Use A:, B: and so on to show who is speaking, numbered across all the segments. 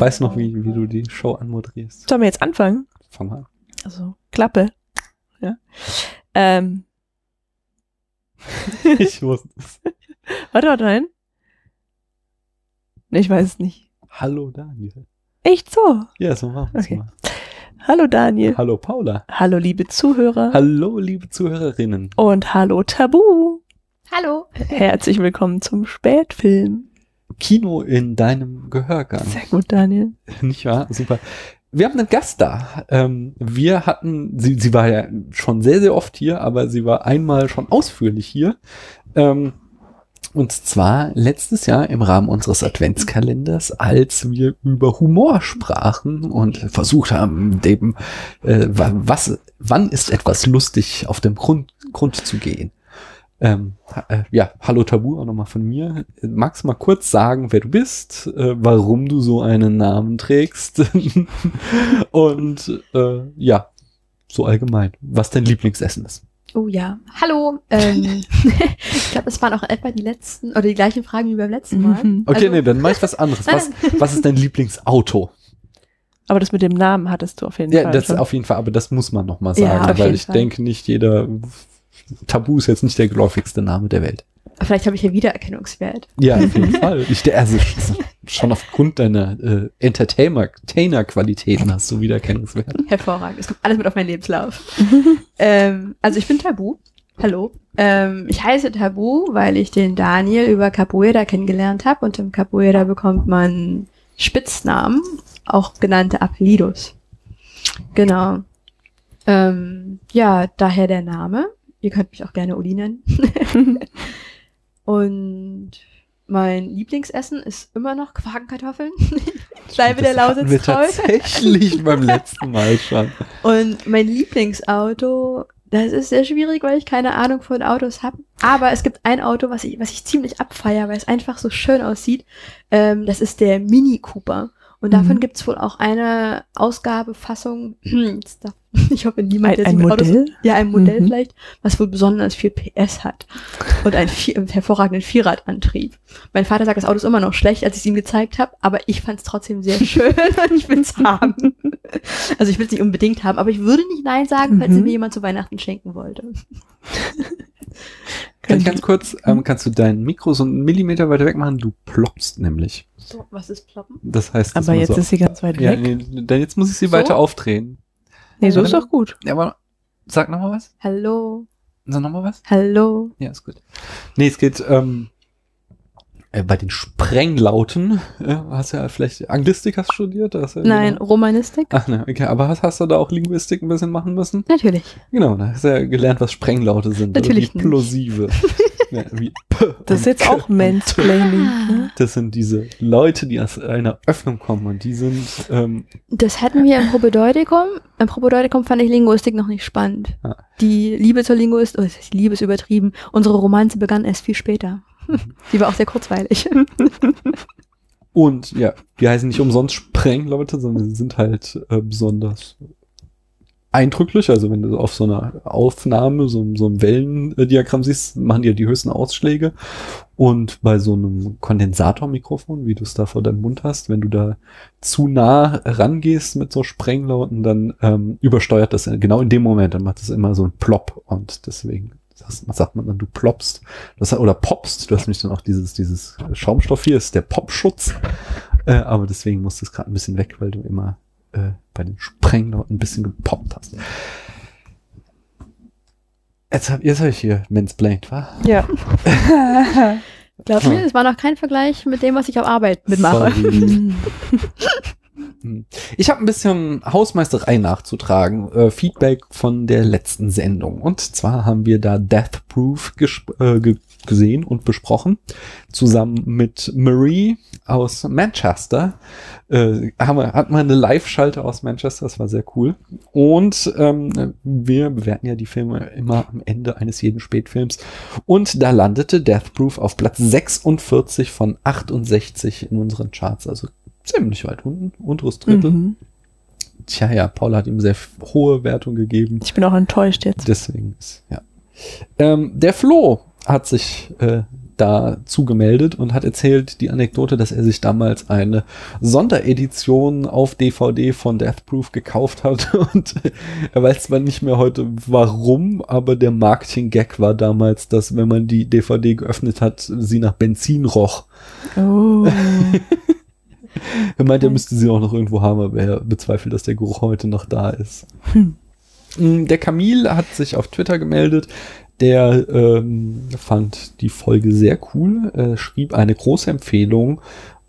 A: weiß noch, wie, wie du die Show anmoderierst.
B: Sollen wir jetzt anfangen?
A: Fang mal an.
B: Also, Klappe. Ja. Ähm.
A: Ich wusste es.
B: Warte, warte, nein. Ich weiß es nicht.
A: Hallo Daniel.
B: Echt so?
A: Ja, so machen wir
B: Okay.
A: mal.
B: Hallo Daniel.
A: Hallo Paula.
B: Hallo liebe Zuhörer.
A: Hallo liebe Zuhörerinnen.
B: Und hallo Tabu.
C: Hallo.
B: Herzlich willkommen zum Spätfilm.
A: Kino in deinem Gehörgang.
B: Sehr gut, Daniel.
A: Nicht wahr? Super. Wir haben einen Gast da. Ähm, wir hatten, sie, sie war ja schon sehr, sehr oft hier, aber sie war einmal schon ausführlich hier. Ähm, und zwar letztes Jahr im Rahmen unseres Adventskalenders, als wir über Humor sprachen und versucht haben, dem, äh, wa- was, wann ist etwas lustig auf dem Grund, Grund zu gehen. Ähm, äh, ja, hallo Tabu auch nochmal von mir. Magst du mal kurz sagen, wer du bist, äh, warum du so einen Namen trägst und äh, ja, so allgemein, was dein Lieblingsessen ist.
C: Oh ja. Hallo. Ähm, ich glaube, es waren auch etwa die letzten oder die gleichen Fragen wie beim letzten Mal.
B: Mhm.
A: Okay,
C: Also-
A: nee, dann mach ich was anderes. Was, was ist dein Lieblingsauto?
B: Aber das mit dem Namen hattest du auf jeden
A: Ja,
B: Fall.
A: das
B: schon.
A: auf jeden Fall, aber das muss man nochmal
B: Ja,
A: sagen,
B: auf
A: weil ich
B: Fall.
A: denke nicht jeder Tabu ist jetzt nicht der geläufigste Name der Welt.
C: Vielleicht habe ich ja Wiedererkennungswert.
A: Ja, auf jeden Fall. Ich, also schon aufgrund deiner äh, Entertainer- Entertainer-Qualitäten hast du Wiedererkennungswert.
C: Hervorragend. Es kommt alles mit auf meinen Lebenslauf. ähm, also ich bin Tabu. Hallo. Ähm, ich heiße Tabu, weil ich den Daniel über Capoeira kennengelernt habe und im Capoeira bekommt man Spitznamen, auch genannte Appellidos. Genau. Ähm, ja, daher der Name. Ihr könnt mich auch gerne Uli nennen. und mein Lieblingsessen ist immer noch Quakenkartoffeln. bleibe der
A: Das
C: Lausitz
A: wir
C: treu.
A: tatsächlich beim letzten Mal schon.
C: Und mein Lieblingsauto, das ist sehr schwierig, weil ich keine Ahnung von Autos habe. Aber es gibt ein Auto, was ich, was ich ziemlich abfeier, weil es einfach so schön aussieht. Ähm, das ist der Mini Cooper. Und davon
B: Mhm.
C: gibt's wohl auch eine Ausgabefassung. Darf- ich hoffe, niemand,
B: Ein,
C: der
B: ein
C: sich mit Autos
B: Modell?
C: ja, ein Modell
B: Mhm.
C: vielleicht, was wohl besonders viel PS hat und einen, vier, hervorragenden Vierradantrieb. Mein Vater sagt, das Auto ist immer noch schlecht, als ich es ihm gezeigt habe, aber ich fand es trotzdem sehr schön und ich will es haben. Also ich will es nicht unbedingt haben, aber ich würde nicht Nein sagen, falls
B: Mhm.
C: es mir jemand zu Weihnachten schenken wollte.
A: Kann ich ganz kurz, ähm, kannst du dein Mikro so einen Millimeter weiter weg machen? Du ploppst nämlich.
C: So, was ist ploppen?
A: Das heißt, das
B: Aber jetzt
A: so,
B: ist sie ganz weit
A: ja,
B: weg.
A: nee, dann jetzt muss ich sie
C: So?
A: weiter aufdrehen.
B: Nee, so ist doch gut.
A: Ja, aber sag nochmal was.
C: Hallo,
A: Sag nochmal was.
C: hallo.
A: Ja, ist gut. Nee, es geht ähm, äh, bei den Sprenglauten. Äh, hast ja vielleicht Anglistik hast du studiert? Hast du ja
C: Nein,
A: Genau.
C: Romanistik?
A: Ach ne, okay. Aber hast, hast du da auch Linguistik ein bisschen machen müssen?
C: Natürlich.
A: Genau, da hast du ja gelernt, was Sprenglaute sind.
C: Natürlich
A: Oder
C: nicht.
A: wie plosive. ja,
B: Das ist jetzt auch Mansplaining. Ne?
A: Das sind diese Leute, die aus einer Öffnung kommen und die sind, ähm,
C: Das hatten wir im Propedeutikum. Im Propedeutikum fand ich Linguistik noch nicht spannend.
A: Ah.
C: Die Liebe zur Linguistik, oh, die Liebe ist übertrieben. Unsere Romanze begann erst viel später. Die war auch sehr kurzweilig.
A: und ja, die heißen nicht umsonst Sprengleute, sondern sie sind halt äh, besonders eindrücklich. Also wenn du auf so einer Aufnahme, so, so einem Wellendiagramm siehst, machen die ja die höchsten Ausschläge. Und bei so einem Kondensatormikrofon, wie du es da vor deinem Mund hast, wenn du da zu nah rangehst mit so Sprenglauten, dann ähm, übersteuert das genau in dem Moment, dann macht es immer so ein Plop und deswegen das sagt man dann, du ploppst. Das, oder popst, du hast nämlich dann auch dieses, dieses Schaumstoff hier, ist der Popschutz. Äh, aber deswegen musst du es gerade ein bisschen weg, weil du immer äh, bei den Sprenglauten ein bisschen gepoppt hast. Jetzt hab, jetzt hab ich hier mansplained, wa?
B: Ja.
C: Glaub mir, es war noch kein Vergleich mit dem, was ich auf Arbeit mitmache.
A: Hm. Ich habe ein bisschen Hausmeisterei nachzutragen. Äh, Feedback von der letzten Sendung. Und zwar haben wir da Death Proof äh, ge gesehen und besprochen. Zusammen mit Marie aus Manchester. Äh, haben wir, hatten wir eine Live-Schalte aus Manchester. Das war sehr cool. Und ähm, wir bewerten ja die Filme immer am Ende eines jeden Spätfilms. Und da landete Death Proof auf Platz 46 von 68 in unseren Charts. Also ziemlich weit unten, unteres Drittel.
B: Mhm.
A: Tja, ja, Paul hat ihm sehr hohe Wertung gegeben.
B: Ich bin auch enttäuscht jetzt.
A: Deswegen ist, ja. Ähm, der Flo hat sich äh, dazu gemeldet und hat erzählt die Anekdote, dass er sich damals eine Sonderedition auf DVD von Death Proof gekauft hat und er weiß zwar nicht mehr heute warum, aber der Marketing-Gag war damals, dass wenn man die DVD geöffnet hat, sie nach Benzin roch.
B: Oh.
A: Er meint, er müsste sie auch noch irgendwo haben, aber er bezweifelt, dass der Geruch heute noch da ist.
B: Hm.
A: Mm, Der Camille hat sich auf Twitter gemeldet. Der ähm, fand die Folge sehr cool, äh, schrieb eine große Empfehlung.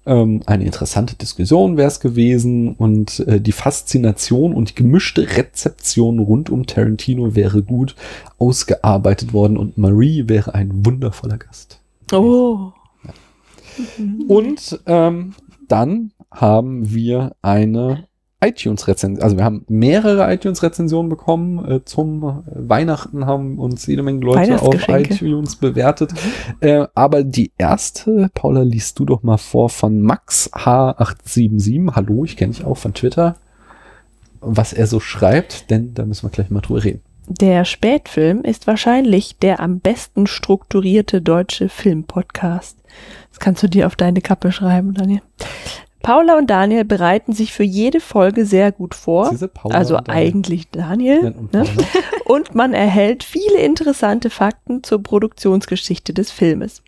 A: Ähm, eine interessante Diskussion wäre es gewesen und äh, die Faszination und die gemischte Rezeption rund um Tarantino wäre gut ausgearbeitet worden und Marie wäre ein wundervoller Gast.
B: Oh.
A: Und ähm, dann haben wir eine iTunes-Rezension, also wir haben mehrere iTunes-Rezensionen bekommen. Äh, zum äh, Weihnachten haben uns jede Menge Leute auf iTunes bewertet. Äh, aber die erste, Paula, liest du doch mal vor von Max H877. Hallo, ich kenne dich auch von Twitter. Was er so schreibt, denn da müssen wir gleich mal drüber reden.
B: Der Spätfilm ist wahrscheinlich der am besten strukturierte deutsche Filmpodcast. Das kannst du dir auf deine Kappe schreiben, Daniel. Paula und Daniel bereiten sich für jede Folge sehr gut vor. Also eigentlich Daniel.
A: Und
B: Ne? Und man erhält viele interessante Fakten zur Produktionsgeschichte des Filmes.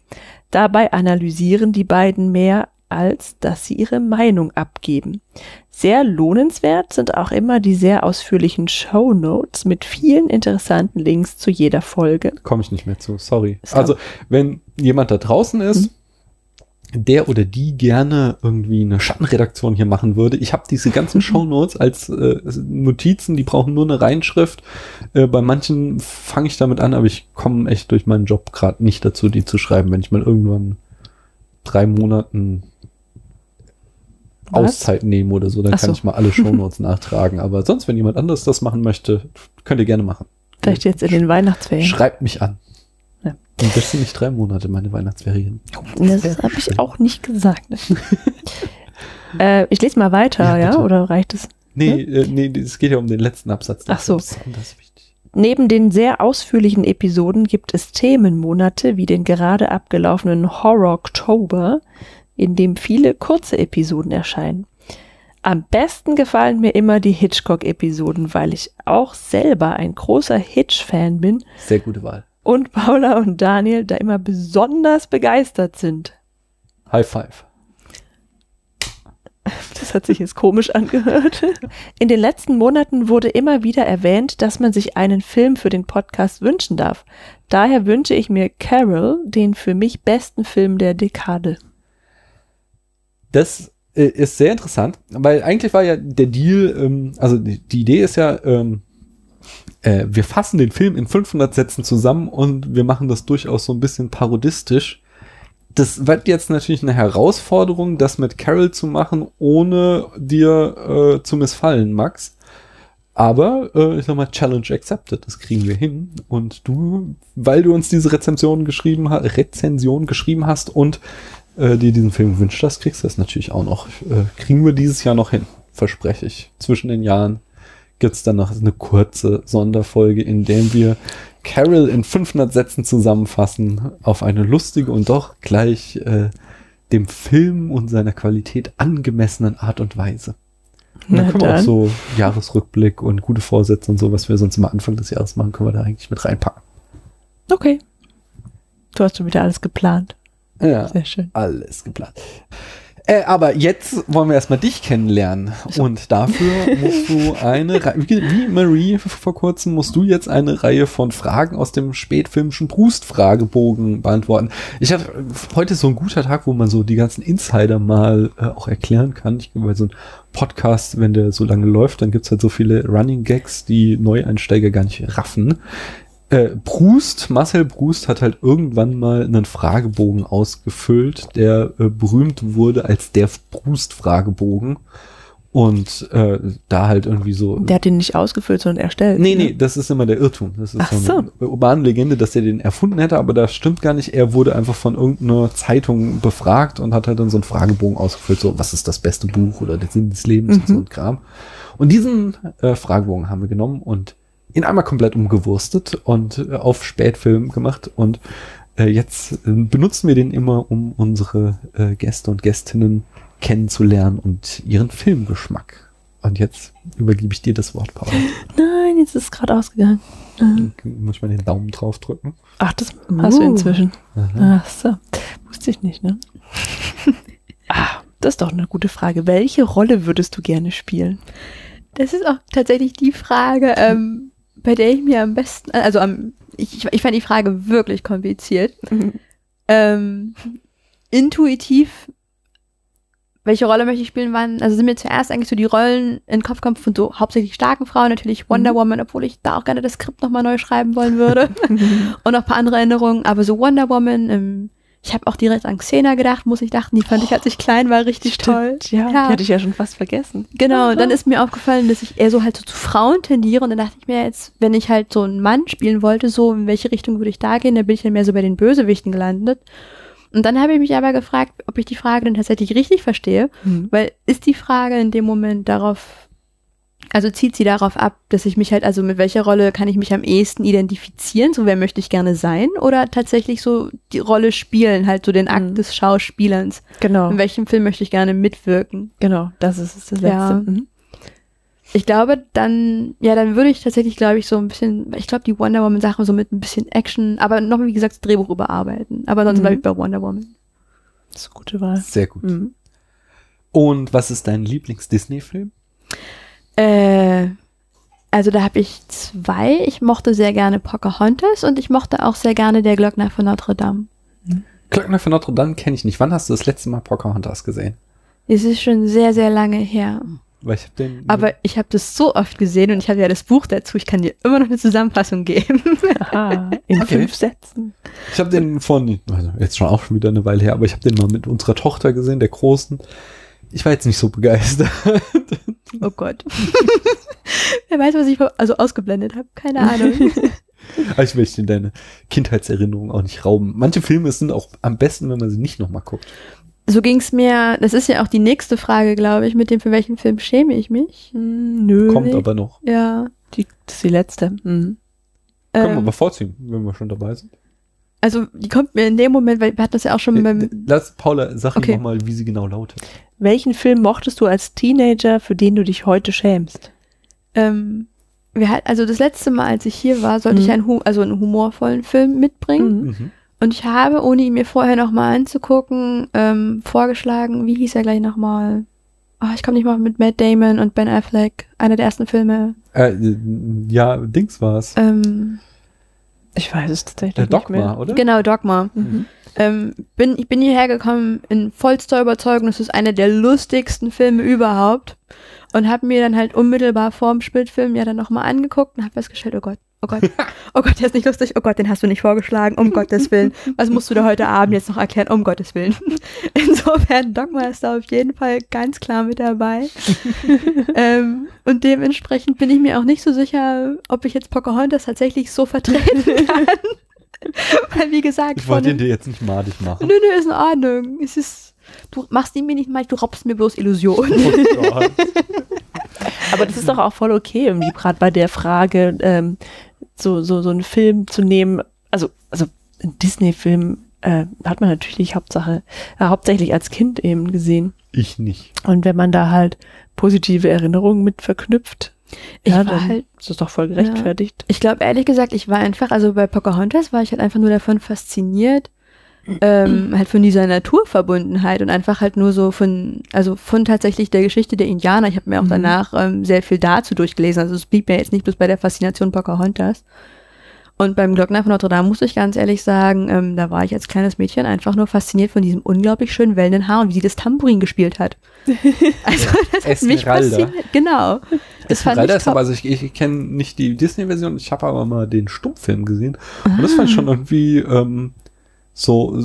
B: Dabei analysieren die beiden mehr, als dass sie ihre Meinung abgeben. Sehr lohnenswert sind auch immer die sehr ausführlichen Show Notes mit vielen interessanten Links zu jeder Folge.
A: Komme ich nicht mehr zu, sorry. Also, wenn jemand da draußen ist, der oder die gerne irgendwie eine Schattenredaktion hier machen würde, ich habe diese ganzen Shownotes als äh, Notizen, die brauchen nur eine Reinschrift. Äh, bei manchen fange ich damit an, aber ich komme echt durch meinen Job gerade nicht dazu, die zu schreiben. Wenn ich mal irgendwann drei Monaten
B: Was?
A: Auszeit nehme oder so, dann
B: Ach
A: kann
B: so.
A: ich mal alle Shownotes nachtragen. Aber sonst, wenn jemand anderes das machen möchte, könnt ihr gerne machen.
B: Vielleicht jetzt in den Weihnachtsferien.
A: Schreibt mich an.
B: Ja.
A: Und das sind nicht drei Monate, meine Weihnachtsferien.
B: Das habe ich auch nicht gesagt. äh, ich lese mal weiter,
A: Ja,
B: ja? Oder reicht es?
A: Nee, äh, nee, es geht ja um den letzten Absatz.
B: Ach so.
A: Das.
B: Neben den sehr ausführlichen Episoden gibt es Themenmonate wie den gerade abgelaufenen Horror Oktober, in dem viele kurze Episoden erscheinen. Am besten gefallen mir immer die Hitchcock-Episoden, weil ich auch selber ein großer Hitch-Fan bin
A: Sehr gute Wahl.
B: Und Paula und Daniel da immer besonders begeistert sind.
A: High five.
B: Das hat sich jetzt komisch angehört. In den letzten Monaten wurde immer wieder erwähnt, dass man sich einen Film für den Podcast wünschen darf. Daher wünsche ich mir Carol, den für mich besten Film der Dekade.
A: Das äh, ist sehr interessant, weil eigentlich war ja der Deal, ähm, also die, die Idee ist ja, ähm, äh, wir fassen den Film in 500 Sätzen zusammen und wir machen das durchaus so ein bisschen parodistisch. Das wird jetzt natürlich eine Herausforderung, das mit Carol zu machen, ohne dir äh, zu missfallen, Max. Aber äh, ich sag mal, Challenge accepted, das kriegen wir hin. Und du, weil du uns diese Rezension geschrieben hast, Rezension geschrieben hast und äh, dir diesen Film gewünscht hast, kriegst du das natürlich auch noch. Äh, kriegen wir dieses Jahr noch hin, verspreche ich. Zwischen den Jahren gibt's dann noch eine kurze Sonderfolge, in der wir Carol in 500 Sätzen zusammenfassen, auf eine lustige und doch gleich äh, dem Film und seiner Qualität angemessenen Art und Weise. Und dann
B: Na
A: können wir auch so Jahresrückblick und gute Vorsätze und so, was wir sonst immer Anfang des Jahres machen, können wir da eigentlich mit reinpacken.
B: Okay. Du hast schon wieder alles geplant.
A: Ja.
B: Sehr schön.
A: alles geplant. Äh, aber jetzt wollen wir erstmal dich kennenlernen. Und dafür musst du eine Reihe, wie, Marie vor kurzem, musst du jetzt eine Reihe von Fragen aus dem spätfilmischen Proust-Fragebogen beantworten. Ich habe heute ist so ein guter Tag, wo man so die ganzen Insider mal äh, auch erklären kann. Ich glaube, bei so einem Podcast, wenn der so lange läuft, dann gibt's halt so viele Running Gags, die Neueinsteiger gar nicht raffen. Äh, Proust, Marcel Proust hat halt irgendwann mal einen Fragebogen ausgefüllt, der äh, berühmt wurde als der Proust-Fragebogen. Und äh, da halt irgendwie so.
B: Der hat den nicht ausgefüllt, sondern erstellt.
A: Nee,
B: ne?
A: nee, das ist immer der Irrtum. Das ist
B: Ach
A: so eine urbane Legende, dass er den erfunden hätte, aber das stimmt gar nicht. Er wurde einfach von irgendeiner Zeitung befragt und hat halt dann so einen Fragebogen ausgefüllt, so was ist das beste Buch oder der Sinn des Lebens und so
B: Mhm.
A: ein Kram. Und diesen äh, Fragebogen haben wir genommen und ihn einmal komplett umgewurstet und äh, auf Spätfilm gemacht und äh, jetzt äh, benutzen wir den immer, um unsere äh, Gäste und Gästinnen kennenzulernen und ihren Filmgeschmack. Und jetzt übergebe ich dir das Wort, Paul.
B: Nein, jetzt ist es gerade ausgegangen. Äh,
A: Muss ich mal den Daumen drauf drücken?
B: Ach, das hast du
C: Uh.
B: inzwischen.
A: Aha.
B: Ach so. Wusste ich nicht, ne? ah, das ist doch eine gute Frage. Welche Rolle würdest du gerne spielen?
C: Das ist auch tatsächlich die Frage, ähm, bei der ich mir am besten, also am, ich, ich fand die Frage wirklich kompliziert. Ähm, intuitiv, welche Rolle möchte ich spielen, waren, also sind mir zuerst eigentlich so die Rollen in den Kopf gekommen von so hauptsächlich starken Frauen, natürlich Wonder
B: Mhm.
C: Woman, obwohl ich da auch gerne das Skript nochmal neu schreiben wollen würde. Und noch ein paar andere Erinnerungen, aber so Wonder Woman, ähm, ich habe auch direkt an Xena gedacht, muss ich dachten, die fand ich, als ich klein war, richtig toll.
B: Ja,
C: Ja.
B: die hatte ich ja schon fast vergessen.
C: Genau, und dann ist mir aufgefallen, dass ich eher so halt so zu Frauen tendiere und dann dachte ich mir jetzt, wenn ich halt so einen Mann spielen wollte, so in welche Richtung würde ich da gehen, dann bin ich dann mehr so bei den Bösewichten gelandet. Und dann habe ich mich aber gefragt, ob ich die Frage dann tatsächlich richtig verstehe,
B: Mhm.
C: weil ist die Frage in dem Moment darauf, also zieht sie darauf ab, dass ich mich halt, also mit welcher Rolle kann ich mich am ehesten identifizieren, so wer möchte ich gerne sein oder tatsächlich so die Rolle spielen, halt so den Akt
B: Mhm.
C: des Schauspielerns.
B: Genau,
C: In welchem Film möchte ich gerne mitwirken?
B: genau, das ist das Letzte.
C: Ja.
B: Mhm.
C: Ich glaube, dann, ja, dann würde ich tatsächlich, glaube ich, so ein bisschen, ich glaube, die Wonder Woman-Sache so mit ein bisschen Action, aber noch, wie gesagt, das Drehbuch überarbeiten. Aber sonst
B: Mhm.
C: bleibe ich bei Wonder Woman.
B: Das ist eine gute Wahl.
A: Sehr gut.
B: Mhm.
A: Und was ist dein Lieblings-Disney-Film?
C: Äh, also da habe ich zwei. Ich mochte sehr gerne Pocahontas und ich mochte auch sehr gerne Der Glöckner von Notre Dame.
A: Glöckner von Notre Dame kenne ich nicht. Wann hast du das letzte Mal Pocahontas gesehen?
C: Es ist schon sehr, sehr lange her.
A: Weil ich hab den.
C: Aber ich habe das so oft gesehen und ich habe ja das Buch dazu. Ich kann dir immer noch eine Zusammenfassung geben.
B: Aha, in
A: Okay.
B: fünf Sätzen.
A: Ich habe den von, also jetzt schon auch schon wieder eine Weile her, aber ich habe den mal mit unserer Tochter gesehen, der Großen. Ich war jetzt nicht so begeistert.
C: Oh Gott. Wer weiß, was ich also ausgeblendet habe. Keine Ahnung.
A: Aber ich möchte deine Kindheitserinnerung auch nicht rauben. Manche Filme sind auch am besten, wenn man sie nicht nochmal guckt.
C: so ging's mir, das ist ja auch die nächste Frage, glaube ich, mit dem, für welchen Film schäme ich mich.
B: Hm, Nö.
A: Kommt aber noch.
C: Ja.
B: Die, das ist die letzte. Mhm.
A: Können wir
C: Ähm,
A: aber vorziehen, wenn wir schon dabei sind.
C: also die kommt mir in dem Moment, weil wir hatten das ja auch schon
A: Äh,
C: beim,
A: Lass Paula, sag
C: Okay.
A: okay. nochmal, wie sie genau lautet.
B: Welchen Film mochtest du als Teenager, für den du dich heute schämst?
C: ähm, wir hat, also das letzte Mal, als ich hier war, sollte
B: Mhm.
C: ich einen, hu also einen humorvollen Film mitbringen.
B: Mhm.
A: Mhm.
C: Und ich habe, ohne ihn mir vorher nochmal anzugucken, ähm, vorgeschlagen, wie hieß er gleich nochmal? Oh, ich komme nicht mal mit Matt Damon und Ben Affleck, einer der ersten Filme.
A: Äh, ja, Dings war's.
C: Ähm,
B: Ich weiß es tatsächlich
A: Der
B: nicht
A: Dogma,
B: mehr.
A: oder?
C: genau, Dogma.
B: Mhm.
C: Ähm, bin, ich bin hierher gekommen in vollster Überzeugung, das ist einer der lustigsten Filme überhaupt. Und habe mir dann halt unmittelbar vorm Spätfilm ja dann nochmal angeguckt und habe festgestellt, oh Gott, oh Gott, oh Gott, der ist nicht lustig, oh Gott, den hast du nicht vorgeschlagen, um Gottes Willen. Was musst du da heute Abend jetzt noch erklären, um Gottes Willen. Insofern, Dogma ist da auf jeden Fall ganz klar mit dabei. ähm, und dementsprechend bin ich mir auch nicht so sicher, ob ich jetzt Pocahontas tatsächlich so vertreten kann. Weil, wie gesagt,
A: Ich wollte ihn dir jetzt nicht madig machen.
C: Nö, nö, ist in Ordnung. Es ist, du machst ihn mir nicht mal, du raubst mir bloß Illusionen.
A: Oh Gott.
B: Aber das ist doch auch voll okay, irgendwie gerade bei der Frage, ähm, so, so, so einen Film zu nehmen. Also, also ein Disney-Film äh, hat man natürlich Hauptsache, äh, hauptsächlich als Kind eben gesehen.
A: Ich nicht.
B: Und wenn man da halt positive Erinnerungen mit verknüpft,
C: Ich
B: ja,
C: war
B: dann
C: halt-
B: ist das doch voll gerechtfertigt.
C: Ich glaube, ehrlich gesagt, ich war einfach, also bei Pocahontas war ich halt einfach nur davon fasziniert, ähm, halt von dieser Naturverbundenheit und einfach halt nur so von, also von tatsächlich der Geschichte der Indianer. Ich habe mir auch
B: Mhm.
C: danach ähm, sehr viel dazu durchgelesen. Also es blieb mir jetzt nicht bloß bei der Faszination Pocahontas. Und beim Glockner von Notre Dame muss ich ganz ehrlich sagen, ähm, da war ich als kleines Mädchen einfach nur fasziniert von diesem unglaublich schönen wellenden Haar und wie sie das Tambourin gespielt hat. Also das hat mich fasziniert. Genau. Das fand ich
A: ist
C: top.
A: aber, also ich, ich kenne nicht die Disney-Version, ich habe aber mal den Stummfilm gesehen. Und das fand ich schon irgendwie ähm, so,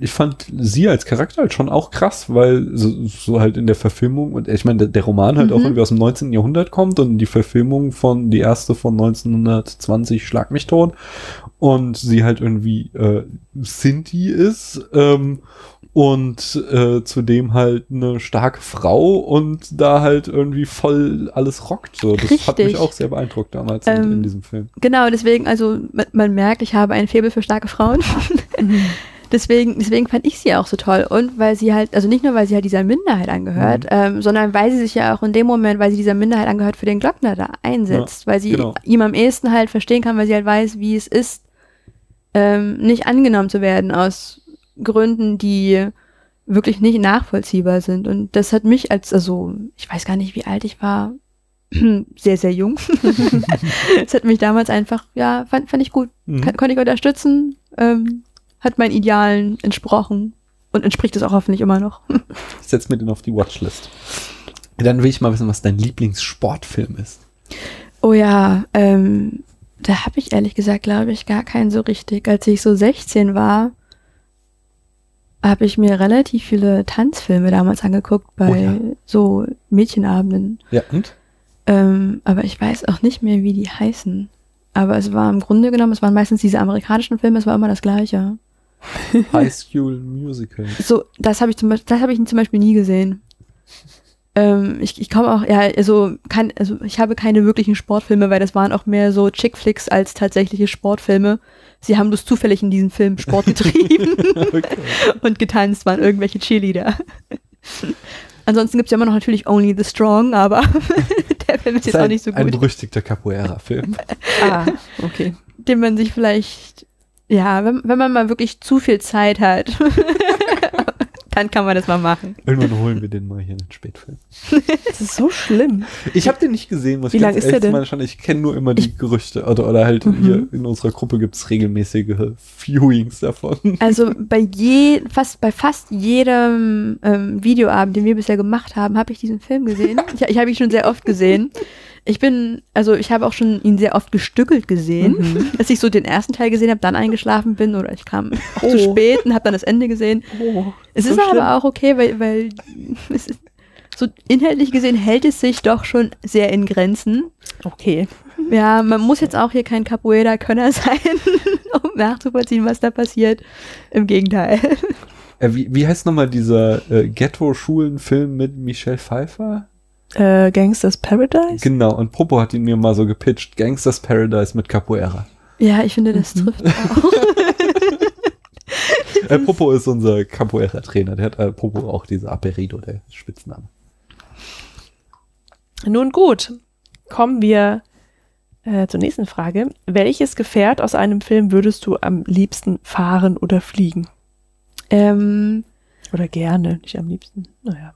A: ich fand sie als Charakter halt schon auch krass, weil so, so halt in der Verfilmung, und ich meine, der, der Roman halt auch
C: Mhm.
A: irgendwie aus dem 19. Jahrhundert kommt und die Verfilmung von, die erste von 1920, Schlag mich tot, und sie halt irgendwie äh, Sinti ist, ähm, und äh, zudem halt eine starke Frau und da halt irgendwie voll alles rockt. So. Das hat mich
C: Richtig.
A: auch sehr beeindruckt damals in,
C: Ähm,
A: in diesem Film.
C: Genau, deswegen, also man, man merkt, ich habe ein Faible für starke Frauen. Deswegen, deswegen fand ich sie auch so toll. Und weil sie halt, also nicht nur, weil sie halt dieser Minderheit angehört,
A: Mhm.
C: ähm, sondern weil sie sich ja auch in dem Moment, weil sie dieser Minderheit angehört, für den Glockner da einsetzt.
A: Ja,
C: weil sie
A: genau.
C: ihm am ehesten halt verstehen kann, weil sie halt weiß, wie es ist, ähm, nicht angenommen zu werden aus Gründen, die wirklich nicht nachvollziehbar sind. Und das hat mich als, also ich weiß gar nicht, wie alt ich war, sehr, sehr jung. das hat mich damals einfach, ja, fand, fand ich gut.
A: Mhm.
C: Kon konnte ich unterstützen, ähm, hat meinen Idealen entsprochen und entspricht es auch hoffentlich immer noch.
A: Ich setz mir den auf die Watchlist. Dann will ich mal wissen, was dein Lieblingssportfilm ist.
C: Oh ja, ähm, da habe ich ehrlich gesagt, glaube ich, gar keinen so richtig. Als ich so 16 war, habe ich mir relativ viele Tanzfilme damals angeguckt bei
A: Oh ja.
C: so Mädchenabenden.
A: Ja, und?
C: Ähm, aber ich weiß auch nicht mehr, wie die heißen. Aber es war im Grunde genommen, es waren meistens diese amerikanischen Filme, es war immer das Gleiche.
A: High School Musical.
C: So, das habe ich zum Beispiel, das habe ich zum Beispiel nie gesehen. Ähm, ich ich komme auch, ja, also, kann, also ich habe keine wirklichen Sportfilme, weil das waren auch mehr so Chick-Flicks als tatsächliche Sportfilme. Sie haben bloß zufällig in diesem Film Sport getrieben
A: Okay.
C: und getanzt, waren irgendwelche Cheerleader. Ansonsten gibt's ja immer noch natürlich Only the Strong, aber der Film ist
A: Das
C: jetzt auch nicht so
A: ein
C: gut.
A: berüchtigter Capoeira-Film.
B: Ah, okay.
C: den man sich vielleicht, ja, wenn, wenn man mal wirklich zu viel Zeit hat, dann kann man das mal machen.
A: Irgendwann holen wir den mal hier in den Spätfilm.
B: Das ist so schlimm.
A: Ich habe den nicht gesehen, muss
B: Wie
A: ich
B: lang ist der denn?
A: mal schauen. Ich kenne nur immer die Gerüchte. Oder, oder halt
B: Mhm.
A: hier in unserer Gruppe gibt's regelmäßige Viewings davon.
C: Also bei je, fast, bei fast jedem ähm, Videoabend, den wir bisher gemacht haben, habe ich diesen Film gesehen. Ich, ich habe ihn schon sehr oft gesehen. Ich bin, also ich habe auch schon ihn sehr oft gestückelt gesehen,
B: Mhm.
C: dass ich so den ersten Teil gesehen habe, dann eingeschlafen bin oder ich kam auch
B: Oh.
C: zu spät und habe dann das Ende gesehen.
B: Oh,
C: Es
B: so
C: ist
B: schlimm.
C: aber auch okay, weil, weil es ist, so inhaltlich gesehen hält es sich doch schon sehr in Grenzen.
B: Okay.
C: Ja, man muss jetzt auch hier kein Capoeira-Könner sein, um nachzuvollziehen, was da passiert. Im Gegenteil.
A: Äh, wie, wie heißt nochmal dieser äh, Ghetto-Schulen-Film mit Michelle Pfeiffer?
B: Äh, Gangsters Paradise?
A: Genau, und Popo hat ihn mir mal so gepitcht. Gangsters Paradise mit Capoeira.
C: Ja, ich finde, das
B: Mhm.
C: trifft auch.
A: Äh, Popo ist unser Capoeira-Trainer. Der hat äh, Popo auch diese Aperido, der Spitzname.
B: Nun gut, kommen wir äh, zur nächsten Frage. Welches Gefährt aus einem Film würdest du am liebsten fahren oder fliegen?
C: ähm,
B: Oder gerne, nicht am liebsten. Naja.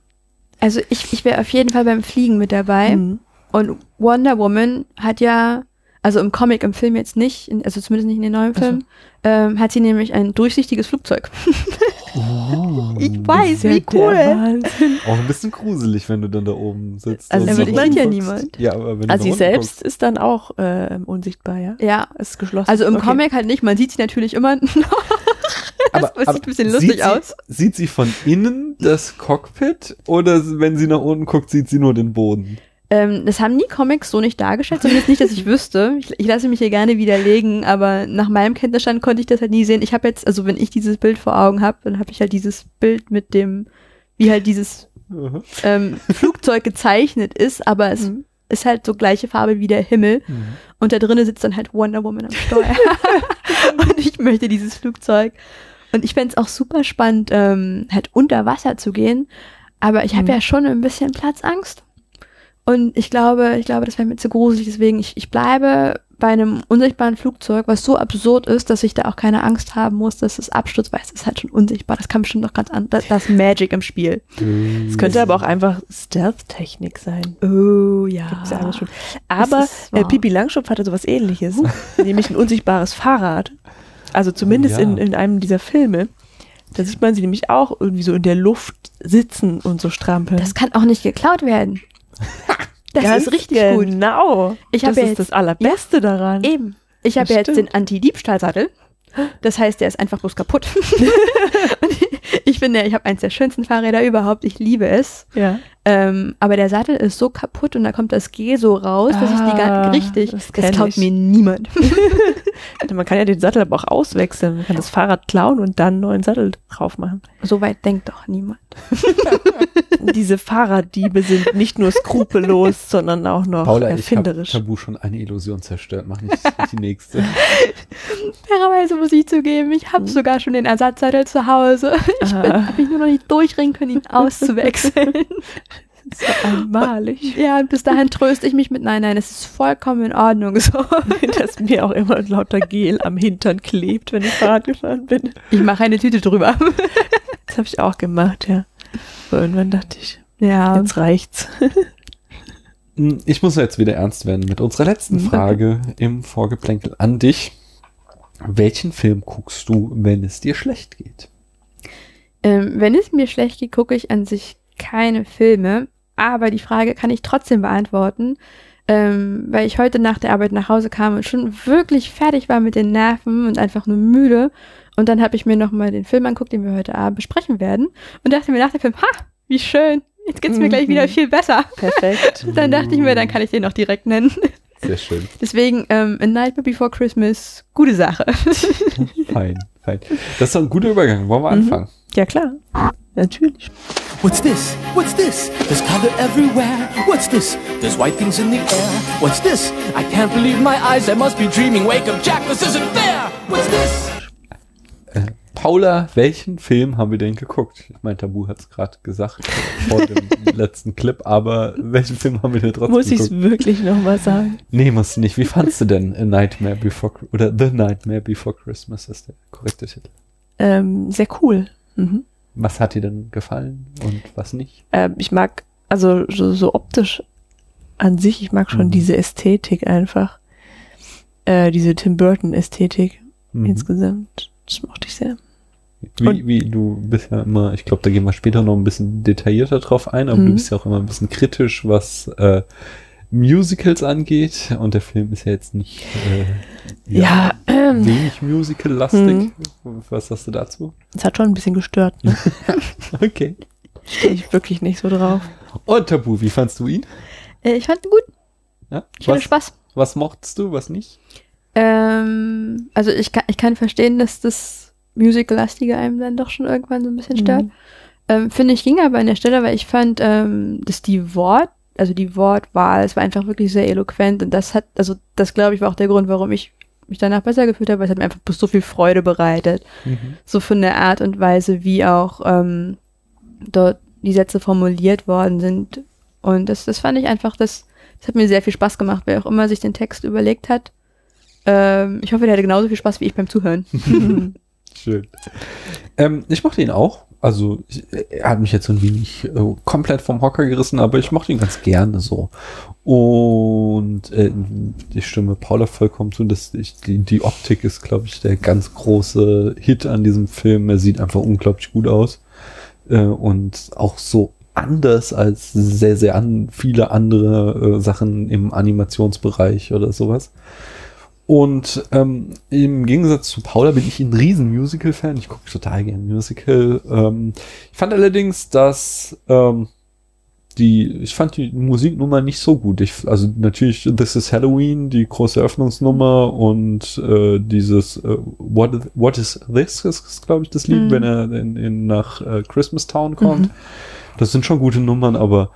C: Also ich, ich wäre auf jeden Fall beim Fliegen mit dabei.
B: Mhm.
C: Und Wonder Woman hat ja, also im Comic, im Film jetzt nicht, in, also zumindest nicht in den neuen
B: Ach so.
C: Filmen, ähm, hat sie nämlich ein durchsichtiges Flugzeug.
A: Oh.
C: Ich weiß, wie cool.
A: Auch ein bisschen gruselig, wenn du dann da oben sitzt.
B: Also sieht man
C: ja
A: guckst.
C: niemand.
A: Ja, aber wenn
B: Also sie selbst ist dann auch äh, unsichtbar, ja?
C: Ja.
B: Es ist geschlossen.
C: Also im
B: Okay.
C: Comic halt nicht, man sieht sie natürlich immer noch.
A: Aber,
C: Das sieht ein bisschen
A: sieht
C: lustig
A: sie,
C: aus.
A: Sieht sie von innen das Cockpit oder wenn sie nach unten guckt, sieht sie nur den Boden?
C: Ähm, das haben die Comics so nicht dargestellt, zumindest nicht, dass ich wüsste. Ich, ich lasse mich hier gerne widerlegen, aber nach meinem Kenntnisstand konnte ich das halt nie sehen. Ich habe jetzt, also wenn ich dieses Bild vor Augen habe, dann habe ich halt dieses Bild mit dem, wie halt dieses ähm, Flugzeug gezeichnet ist, aber es
B: Mhm.
C: Ist halt so gleiche Farbe wie der Himmel. Und da drinnen sitzt dann halt Wonder Woman am Steuer. und ich möchte dieses Flugzeug. Und ich fänd's auch super spannend, ähm, halt unter Wasser zu gehen. Aber ich habe
B: Mhm.
C: ja schon ein bisschen Platzangst. Und ich glaube, ich glaube, das wäre mir zu gruselig. Deswegen, ich, ich bleibe bei einem unsichtbaren Flugzeug, was so absurd ist, dass ich da auch keine Angst haben muss, dass es abstürzt, weil es ist halt schon unsichtbar. Das kann bestimmt noch ganz anders. Das ist Magic im Spiel.
B: Es könnte aber auch einfach Stealth-Technik sein.
C: Oh ja.
B: Gibt's ja alles schon. Aber äh. Pipi Langstrumpf hatte sowas ähnliches, nämlich ein unsichtbares Fahrrad. Also zumindest
A: Oh ja.
B: in, in einem dieser Filme. Da sieht man sie nämlich auch irgendwie so in der Luft sitzen und so strampeln.
C: Das kann auch nicht geklaut werden. Das
B: Ganz
C: ist richtig gut.
B: Genau.
C: Ich
B: das
C: habe ja
B: ist
C: jetzt-
B: das Allerbeste daran.
C: Eben. Ich habe ja jetzt den Anti-Diebstahlsattel. Das heißt, der ist einfach bloß kaputt. Und Ich finde, ich habe eins der schönsten Fahrräder überhaupt. Ich liebe es.
B: Ja.
C: Ähm, aber der Sattel ist so kaputt und da kommt das G so raus, dass ich die gar
B: Ah,
C: nicht richtig.
B: das
C: Das, klaut
B: ich.
C: mir niemand.
B: Man kann ja den Sattel aber auch auswechseln. Man kann das Fahrrad klauen und dann einen neuen Sattel drauf machen.
C: so weit denkt doch niemand.
B: Diese Fahrraddiebe sind nicht nur skrupellos, sondern auch noch
A: Paula, ich habe
B: erfinderisch.
A: Tabu schon eine Illusion zerstört. Mach nicht die nächste.
C: Fairerweise muss ich zugeben, ich habe sogar schon den Ersatzsattel zu Hause. Ich
B: Ah.
C: habe mich nur noch nicht durchringen können, ihn auszuwechseln.
B: so einmalig.
C: ja, und bis dahin tröste ich mich mit, nein, nein, es ist vollkommen in Ordnung so.
B: Dass mir auch immer lauter Gel am Hintern klebt, wenn ich Fahrrad gefahren bin.
C: Ich mache eine Tüte drüber.
B: Das habe ich auch gemacht, ja. Aber irgendwann dachte ich,
C: Ja,
B: jetzt reicht's.
A: Hm, Ich muss jetzt wieder ernst werden mit unserer letzten. Frage im Vorgeplänkel an dich. Welchen Film guckst du, wenn es dir schlecht geht?
C: Ähm, wenn es mir schlecht geht, gucke ich an sich keine Filme, aber die Frage kann ich trotzdem beantworten, ähm, weil ich heute nach der Arbeit nach Hause kam und schon wirklich fertig war mit den Nerven und einfach nur müde. Und dann habe ich mir nochmal den Film anguckt, den wir heute Abend besprechen werden und dachte mir nach dem Film, ha, wie schön, jetzt geht's mir gleich
B: Mhm.
C: wieder viel besser.
B: Perfekt.
C: Dann dachte ich mir, dann kann ich den auch direkt nennen.
A: Sehr schön.
C: Deswegen, ähm, A Nightmare Before Christmas, gute Sache.
A: Fein, fein. Das ist doch ein guter Übergang. Wollen wir
B: Mhm. Ja, klar. Natürlich.
D: What's this? What's this? There's color everywhere. What's this? There's white things in the air. What's this? I can't believe my eyes. I must be dreaming. Wake up, Jack. This isn't fair. What's this?
A: Paula, welchen Film haben wir denn geguckt? Ich meine, Tabu hat es gerade gesagt vor dem letzten Clip, aber welchen Film haben wir denn trotzdem
B: Muss ich es wirklich nochmal sagen?
A: Nee, musst du nicht. Wie fandst du denn A Nightmare Before oder The Nightmare Before Christmas ist der korrekte Titel?
B: Ähm, sehr cool. Mhm.
A: Was hat dir denn gefallen und was nicht?
B: Ähm, ich mag, also so, so optisch an sich, ich mag schon
A: Mhm.
B: diese Ästhetik einfach. Äh, diese Tim Burton Ästhetik
A: Mhm.
B: insgesamt. Das mochte ich sehr.
A: Wie,
B: Und-
A: wie du bist ja immer, ich glaube, da gehen wir später noch ein bisschen detaillierter drauf ein, aber du
B: Mhm.
A: bist ja auch immer ein bisschen kritisch, was äh, Musicals angeht. Und der Film ist ja jetzt nicht äh,
B: Ja, ähm,
A: wenig Musical-lastig.
B: Mhm.
A: Was hast du dazu?
B: es hat schon ein bisschen gestört. Ne?
A: Okay.
B: Stehe ich wirklich nicht so drauf.
A: Und Tabu, wie fandst du ihn?
C: Äh, ich fand ihn gut,
A: Ja?
C: ich hatte
A: Was,
C: Spaß.
A: was mochtest du, was nicht?
C: Ähm, also ich kann, ich kann verstehen, dass das Musical-lastige einem dann doch schon irgendwann so ein bisschen stört.
B: Mhm.
C: Ähm, Finde ich, ging aber an der Stelle, weil ich fand, ähm, dass die Wort, also die Wortwahl, es war einfach wirklich sehr eloquent und das hat, also das glaube ich war auch der Grund, warum ich mich danach besser gefühlt habe, weil es hat mir einfach so viel Freude bereitet.
A: Mhm.
C: So von der Art und Weise, wie auch ähm, dort die Sätze formuliert worden sind. Und das, das fand ich einfach, das, das hat mir sehr viel Spaß gemacht, wer auch immer sich den Text überlegt hat. Ähm, ich hoffe, der hatte genauso viel Spaß wie ich beim Zuhören.
A: Schön. Ähm, ich mochte ihn auch. Also, er hat mich jetzt irgendwie nicht äh, komplett vom Hocker gerissen, aber ich mochte ihn ganz gerne so. Und äh, ich stimme Paula vollkommen zu, dass ich, die, die Optik ist, glaube ich, der ganz große Hit an diesem Film. Er sieht einfach unglaublich gut aus. Äh, und auch so anders als sehr, sehr an, viele andere äh, Sachen im Animationsbereich oder sowas. Und ähm, im Gegensatz zu Paula bin ich ein riesen Musical-Fan. Ich gucke total gern Musical. Ähm, ich fand allerdings, dass ähm, die, ich fand die Musiknummer nicht so gut. Ich, also natürlich This is Halloween, die große Eröffnungsnummer und äh, dieses äh, What, is, What is This ist, glaube ich, das Lied,
C: Mhm.
A: wenn er in, in, nach äh, Christmas Town kommt. Das sind schon gute Nummern, aber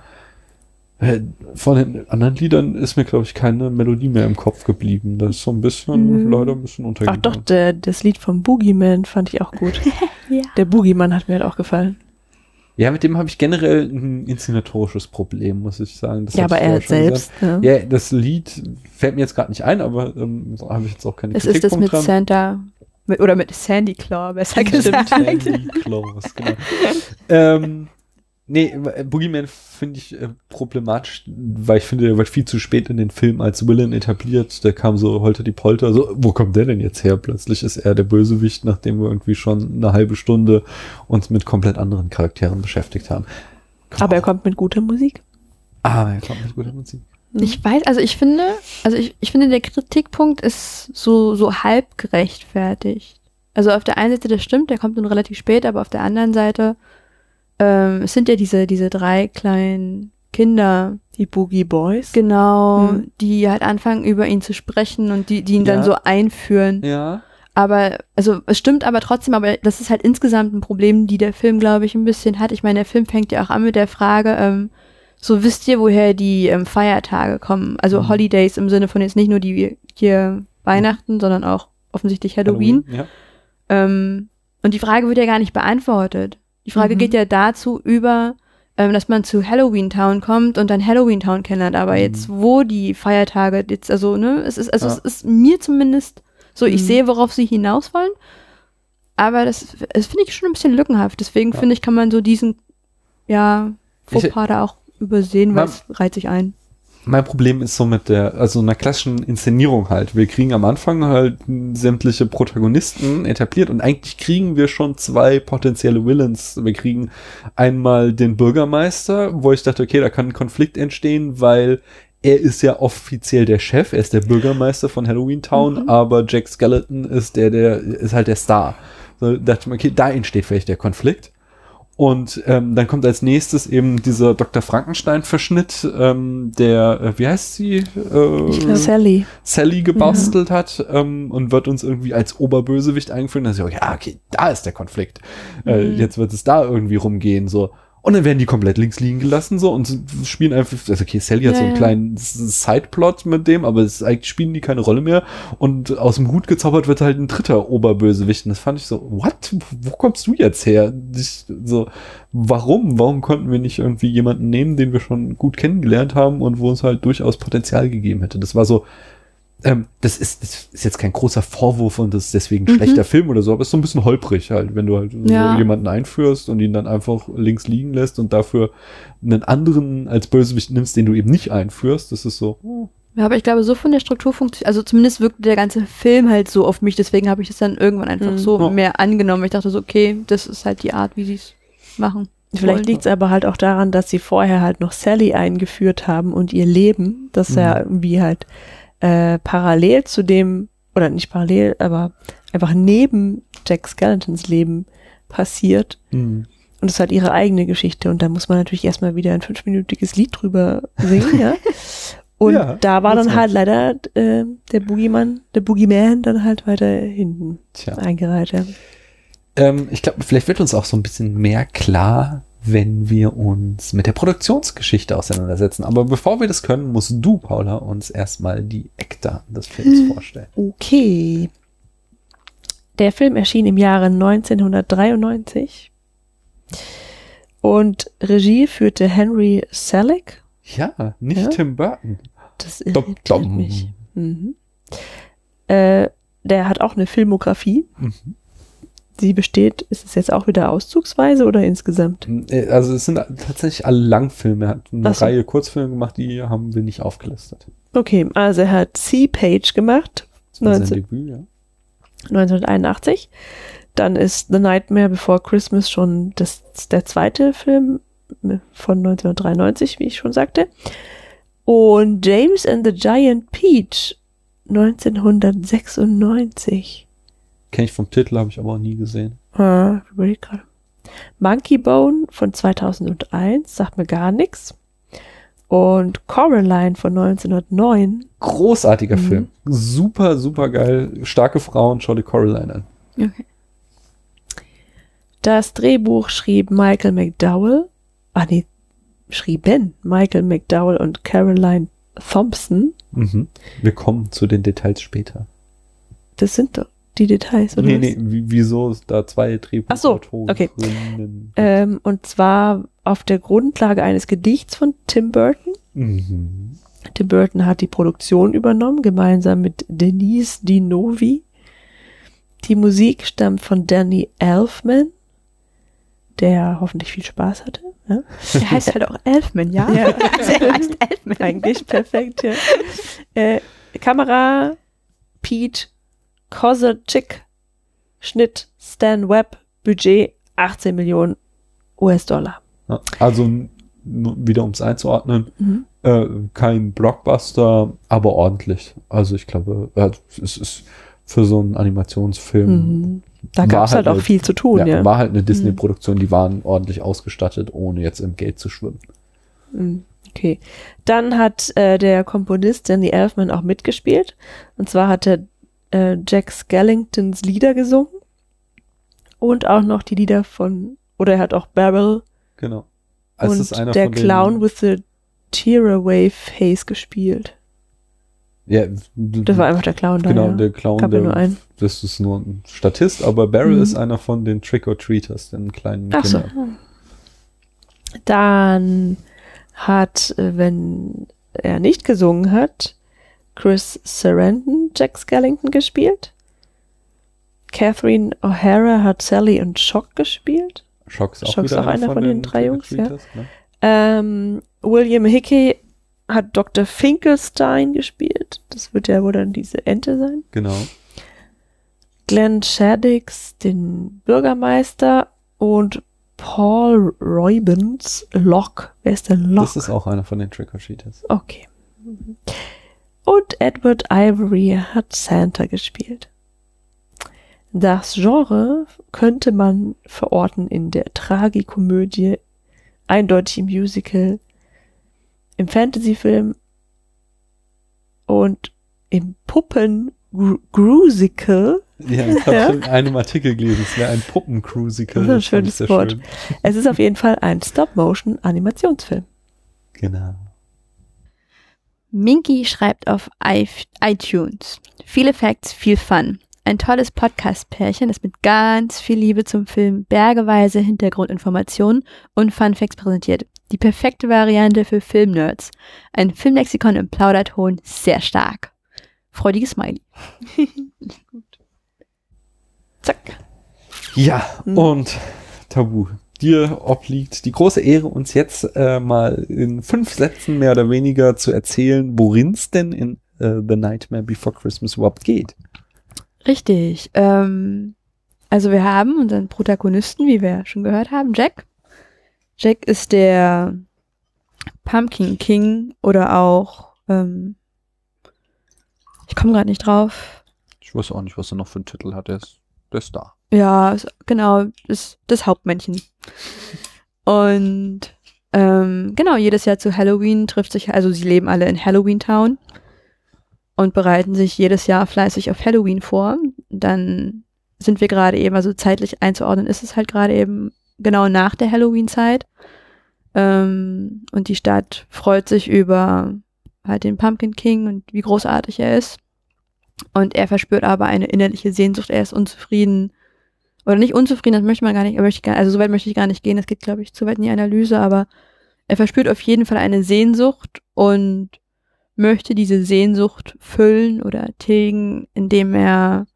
A: von den anderen Liedern ist mir, glaube ich, keine Melodie mehr im Kopf geblieben. Das ist so ein bisschen,
C: Mhm.
A: leider ein bisschen
B: Ach
A: untergegangen.
B: doch, der, das Lied vom Boogeyman fand ich auch gut.
C: Ja.
B: Der Boogeyman hat mir halt auch gefallen.
A: Ja, mit dem habe ich generell ein inszenatorisches Problem, muss ich sagen. Das
B: ja, aber er selbst. Ne?
A: Ja, das Lied fällt mir jetzt gerade nicht ein, aber ähm, so habe ich jetzt auch keine
C: Es ist das mit
A: dran.
C: Santa, mit, oder mit Sandy Claw, besser gesagt.
A: Sandy Claus, genau. ähm, nee, Boogeyman finde ich äh, problematisch, weil ich finde, der wird viel zu spät in den Film als Villain etabliert. Der kam so holter die Polter. So, wo kommt der denn jetzt her? Plötzlich ist er der Bösewicht, nachdem wir irgendwie schon eine halbe Stunde uns mit komplett anderen Charakteren beschäftigt haben.
B: Aber er kommt mit guter Musik.
A: Aber er kommt mit guter Musik.
C: Ich weiß, also ich finde, also ich, ich finde, der Kritikpunkt ist so, so halb gerechtfertigt. Also auf der einen Seite, das stimmt, der kommt nun relativ spät, aber auf der anderen Seite, ähm, es sind ja diese, diese drei kleinen Kinder,
B: Die Boogie Boys.
C: genau,
B: Mhm.
C: die halt anfangen, über ihn zu sprechen und die, die ihn dann
A: Ja.
C: so einführen.
A: Ja.
C: Aber, also es stimmt aber trotzdem, aber das ist halt insgesamt ein Problem, die der Film, glaube ich, ein bisschen hat. Ich meine, der Film fängt ja auch an mit der Frage, ähm, so wisst ihr, woher die ähm, Feiertage kommen? Also
A: Mhm.
C: Holidays im Sinne von jetzt nicht nur die hier Weihnachten, sondern auch offensichtlich Halloween.
A: Ja.
C: Ähm, und die Frage wird ja gar nicht beantwortet. Die Frage
B: Mhm.
C: geht ja dazu über, ähm, dass man zu Halloween Town kommt und dann Halloween Town kennenlernt. Aber
A: Mhm.
C: jetzt, wo die Feiertage jetzt, also, ne, es ist, also
A: Ja.
C: es ist mir zumindest so, ich
B: Mhm.
C: sehe, worauf sie hinaus wollen. Aber das, das finde ich schon ein bisschen lückenhaft. Deswegen
A: Ja.
C: finde ich, kann man so diesen, ja, Fauxpas da auch übersehen, weil es reiht sich ein.
A: Mein Problem ist so mit der, also einer klassischen Inszenierung halt. Wir kriegen am Anfang halt sämtliche Protagonisten etabliert und eigentlich kriegen wir schon zwei potenzielle Villains. Wir kriegen einmal den Bürgermeister, wo ich dachte, okay, da kann ein Konflikt entstehen, weil er ist ja offiziell der Chef, er ist der Bürgermeister von Halloween Town,
C: Mhm.
A: aber Jack Skeleton ist der, der ist halt der Star. So dachte ich mir, okay, da entsteht vielleicht der Konflikt. Und ähm, dann kommt als nächstes eben dieser Dr. Frankenstein-Verschnitt, ähm, der, äh, wie heißt sie? Äh,
B: Ich Sally.
A: Sally gebastelt hat ähm, und wird uns irgendwie als Oberbösewicht eingeführt. Dann ist ja, ja, okay, da ist der Konflikt. Äh,
B: Mhm.
A: jetzt wird es da irgendwie rumgehen, so. Und dann werden die komplett links liegen gelassen, so, und spielen einfach, also okay, Sally hat
C: Ja,
A: so einen
C: ja.
A: kleinen Sideplot mit dem, aber es, eigentlich spielen die keine Rolle mehr. Und aus dem Hut gezaubert wird halt ein dritter Oberbösewicht. Und das fand ich so, what? Wo kommst du jetzt her? Ich, so, warum? Warum konnten wir nicht irgendwie jemanden nehmen, den wir schon gut kennengelernt haben und wo es halt durchaus Potenzial gegeben hätte? Das war so, ähm, das ist, das ist jetzt kein großer Vorwurf und das ist deswegen ein
C: Mhm.
A: schlechter Film oder so, aber es ist so ein bisschen holprig halt, wenn du halt
C: Ja.
A: so jemanden einführst und ihn dann einfach links liegen lässt und dafür einen anderen als Bösewicht nimmst, den du eben nicht einführst. Das ist so, oh,
C: Ja, aber ich glaube, so von der Struktur funktioniert, also zumindest wirkte der ganze Film halt so auf mich, deswegen habe ich es dann irgendwann einfach
B: Mhm.
C: so
A: Ja.
C: mehr angenommen. Ich dachte so, okay, das ist halt die Art, wie sie es machen.
B: Vielleicht liegt es aber halt auch daran, dass sie vorher halt noch Sally eingeführt haben und ihr Leben, das
A: Mhm.
B: ja irgendwie halt äh, parallel zu dem, oder nicht parallel, aber einfach neben Jack Skeletons Leben passiert.
A: hm.
B: Und es ist halt ihre eigene Geschichte. Und da muss man natürlich erstmal wieder ein fünfminütiges Lied drüber singen, ja. Und
A: Ja,
B: da war dann halt leider äh, der Boogeyman, der Boogeyman dann halt weiter hinten
A: Tja.
B: eingereiht. Ja.
A: Ähm, ich glaube, vielleicht wird uns auch so ein bisschen mehr klar, wenn wir uns mit der Produktionsgeschichte auseinandersetzen. Aber bevor wir das können, musst du, Paula, uns erstmal die Eckdaten des Films vorstellen.
B: Okay. Der Film erschien im Jahre 1993 und Regie führte Henry Selick.
A: Ja, nicht
B: Ja?
A: Tim Burton.
B: Das irritiert
A: dum.
B: mich. Mhm. Äh, der hat auch eine Filmografie.
A: Mhm.
B: Sie besteht, ist es jetzt auch wieder auszugsweise oder insgesamt?
A: Äh, Also es sind tatsächlich alle Langfilme. Er hat eine
B: so.
A: Reihe Kurzfilme gemacht, die haben wir nicht aufgelistet.
B: Okay, also er hat Sea Page gemacht,
A: Das war sein
B: 19,
A: Debüt, ja.
B: 1981. Dann ist The Nightmare Before Christmas schon das, der zweite Film von 1993, wie ich schon sagte. Und James and the Giant Peach 1996.
A: Kenne ich vom Titel, habe ich aber auch nie gesehen.
B: Ah, überleg gerade. Monkey Bone von 2001, sagt mir gar nichts. Und Coraline von 1909.
A: Großartiger
B: Mhm.
A: Film. Super, super geil. Starke Frauen, schau dir Coraline an.
C: Okay.
B: Das Drehbuch schrieb Michael McDowell. Ah nee, schrieben Michael McDowell und Caroline Thompson.
A: Mhm. Wir kommen zu den Details später.
B: Das sind doch die Details, oder?
A: nee,
B: was?
A: nee, wie- wieso ist da zwei
B: Ach so,
A: Drehbuchautorinnen?
B: Ähm, und zwar auf der Grundlage eines Gedichts von Tim Burton.
A: Mhm.
B: Tim Burton hat die Produktion übernommen, gemeinsam mit Denise Di Novi. Die Musik stammt von Danny Elfman, der hoffentlich viel Spaß hatte. Ja?
C: Der heißt halt auch Elfman, ja?
B: Ja.
C: Der heißt Elfman.
B: Eigentlich perfekt, ja. Äh, Kamera Pete Kozaczyk, Schnitt Stan Webb, Budget 18 Millionen US-Dollar.
A: Also wieder um es einzuordnen,
B: Mhm.
A: äh, kein Blockbuster, aber ordentlich. Also ich glaube, äh, es ist für so einen Animationsfilm
B: Mhm. Da
A: War
B: gab es halt
A: halt
B: auch
A: eine-
B: viel zu tun,
A: ja,
B: ja.
A: war halt eine Disney-Produktion, die waren ordentlich ausgestattet, ohne jetzt im Geld zu schwimmen.
B: Mm, Okay. Dann hat äh, der Komponist Danny Elfman auch mitgespielt. Und zwar hat er äh, Jack Skellingtons Lieder gesungen. Und auch noch die Lieder von, oder er hat auch Barrel
A: Genau. Also
B: und der Clown with the Tearaway Face gespielt.
A: Ja,
B: Das war einfach der Clown da.
A: genau,
B: ja.
A: der Clown,
B: Gab
A: der,
B: nur einen.
A: das ist nur ein Statist, aber Barrel
B: Mhm.
A: ist einer von den Trick-or-Treaters, den kleinen
B: Ach so. Dann hat, äh, wenn er nicht gesungen hat, Chris Sarandon Jack Skellington gespielt. Catherine O'Hara hat Sally und Shock gespielt.
A: Schock ist auch
B: Schock ist auch einer von den drei Jungs, ja.
A: Ne?
B: Ähm, William Hickey hat Dr. Finkelstein gespielt. Das wird ja wohl dann diese Ente sein.
A: Genau.
B: Glenn Shaddix, den Bürgermeister und Paul Reubens Locke. Wer ist denn Locke?
A: Das ist auch einer von den Trick-or-Treaters.
B: Okay. Und Edward Ivory hat Santa gespielt. Das Genre könnte man verorten in der Tragikomödie, eindeutig im Musical, im Fantasyfilm und im Puppen-Grusical.
A: Ja, ich habe
B: Ja.
A: schon in einem Artikel gelesen, es wäre ein Puppen-Cruisical.
B: Das ist ein schönes Wort.
A: schön.
B: Es ist auf jeden Fall ein Stop-Motion-Animationsfilm.
A: Genau.
C: Minky schreibt auf iTunes. Viele Facts, viel Fun. Ein tolles Podcast-Pärchen, das mit ganz viel Liebe zum Film bergeweise Hintergrundinformationen und Fun Facts präsentiert. Die perfekte Variante für Filmnerds. Ein Filmlexikon im Plauderton, sehr stark. Freudiges Smiley.
B: Zack.
A: Ja,
B: Hm.
A: und Tabu. Dir obliegt die große Ehre, uns jetzt äh, mal in fünf Sätzen mehr oder weniger zu erzählen, worin es denn in äh, The Nightmare Before Christmas überhaupt geht.
C: Richtig. Ähm, also wir haben unseren Protagonisten, wie wir schon gehört haben, Jack. Jack ist der Pumpkin King oder auch, ähm, ich komme gerade nicht drauf.
A: Ich weiß auch nicht, was er noch für einen Titel hat. Der ist, der ist da.
C: Ja, genau, ist das Hauptmännchen. Und ähm, genau, jedes Jahr zu Halloween trifft sich, also sie leben alle in Halloween Town und bereiten sich jedes Jahr fleißig auf Halloween vor. Dann sind wir gerade eben, also zeitlich einzuordnen, ist es halt gerade eben genau nach der Halloween-Zeit. Ähm, und die Stadt freut sich über halt den Pumpkin King und wie großartig er ist. Und er verspürt aber eine innerliche Sehnsucht, er ist unzufrieden. Oder nicht unzufrieden, das möchte man gar nicht, möchte ich also so weit möchte ich gar nicht gehen, das geht, glaube ich, zu weit in die Analyse, aber er verspürt auf jeden Fall eine Sehnsucht und möchte diese Sehnsucht füllen oder tilgen, indem er,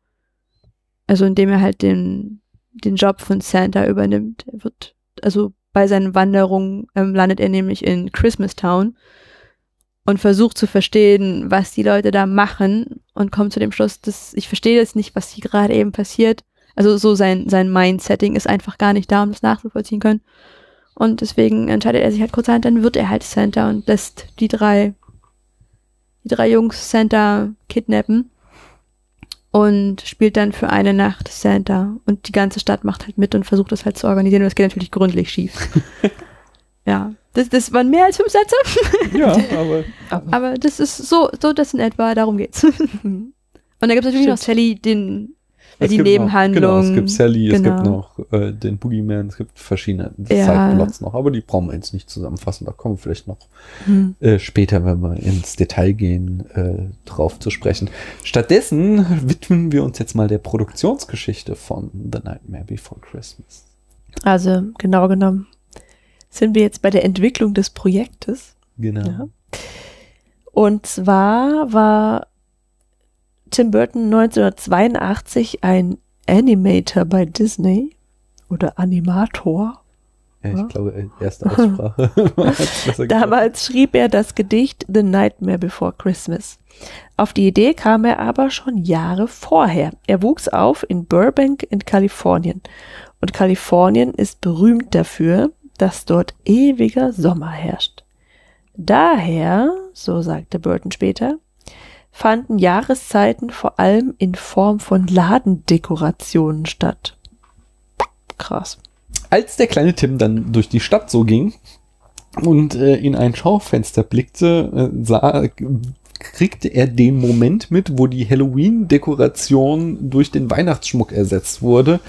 C: also indem er halt den, den Job von Santa übernimmt. Er wird, also bei seinen Wanderungen ähm, landet er nämlich in Christmas Town und versucht zu verstehen, was die Leute da machen und kommt zu dem Schluss, dass ich verstehe jetzt nicht, was hier gerade eben passiert. Also so sein, sein Mindsetting ist einfach gar nicht da, um das nachzuvollziehen können. Und deswegen entscheidet er sich halt kurzerhand, dann wird er halt Santa und lässt die drei, die drei Jungs Santa kidnappen und spielt dann für eine Nacht Santa. Und die ganze Stadt macht halt mit und versucht das halt zu organisieren. Und das geht natürlich gründlich schief. ja, das, das waren mehr als fünf Sätze.
A: Ja, aber
C: Aber das ist so, so das in etwa, darum geht's. und dann gibt es natürlich noch Sally, den,
A: es
C: die
A: gibt
C: Nebenhandlung.
A: Noch, genau, es gibt Sally, es gibt
C: Genau.
A: noch äh, den Boogeyman, es gibt verschiedene
C: Ja.
A: Sideplots noch, aber die brauchen wir jetzt nicht zusammenfassen. Da kommen wir vielleicht noch
B: Hm.
A: äh, später, wenn wir ins Detail gehen, äh, drauf zu sprechen. Stattdessen widmen wir uns jetzt mal der Produktionsgeschichte von The Nightmare Before Christmas.
B: Also genau genommen sind wir jetzt bei der Entwicklung des Projektes.
A: Genau.
B: Ja. Und zwar war Tim Burton 1982 ein Animator bei Disney oder Animator.
A: Ja, ich
B: Ja.
A: glaube, äh, erste Aussprache.
B: Damals schrieb er das Gedicht The Nightmare Before Christmas. Auf die Idee kam er aber schon Jahre vorher. Er wuchs auf in Burbank in Kalifornien. Und Kalifornien ist berühmt dafür, dass dort ewiger Sommer herrscht. Daher, so sagte Burton später, fanden Jahreszeiten vor allem in Form von Ladendekorationen statt. Krass.
A: Als der kleine Tim dann durch die Stadt so ging und äh, in ein Schaufenster blickte, äh, sah, kriegte er den Moment mit, wo die Halloween-Dekoration durch den Weihnachtsschmuck ersetzt wurde.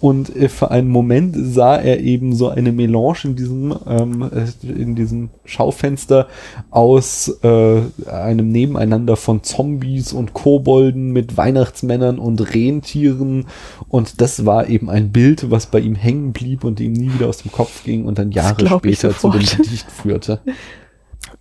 A: Und äh, für einen Moment sah er eben so eine Melange in diesem, ähm, äh, in diesem Schaufenster aus äh, einem Nebeneinander von Zombies und Kobolden mit Weihnachtsmännern und Rentieren. Und das war eben ein Bild, was bei ihm hängen blieb und ihm nie wieder aus dem Kopf ging und dann Jahre später zu dem. Gedicht führte.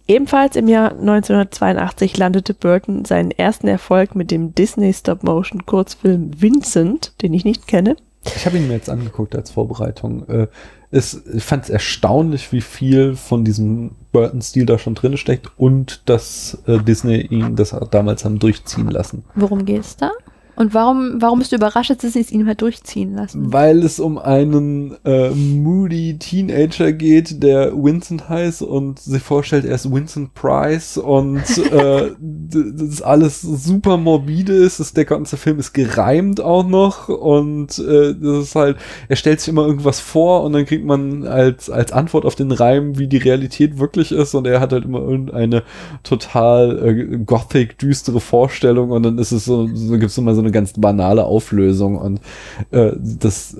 B: Ebenfalls im Jahr 1982 landete Burton seinen ersten Erfolg mit dem Disney Stop-Motion-Kurzfilm Vincent, den ich nicht kenne.
A: Ich habe ihn mir jetzt angeguckt als Vorbereitung. Äh, es, ich fand es erstaunlich, wie viel von diesem Burton-Stil da schon drin steckt und dass äh, Disney ihn das damals haben durchziehen lassen.
C: Worum geht's da? Und warum, warum bist du überrascht, dass sie es ihm hat durchziehen lassen?
A: Weil es um einen äh, moody Teenager geht, der Vincent heißt und sich vorstellt, er ist Vincent Price und äh, das alles super morbide ist. Das, der ganze Film ist gereimt auch noch und äh, das ist halt, er stellt sich immer irgendwas vor und dann kriegt man als, als Antwort auf den Reim, wie die Realität wirklich ist und er hat halt immer irgendeine total äh, gothic, düstere Vorstellung und dann ist es so, so gibt es immer so eine ganz banale Auflösung und äh, das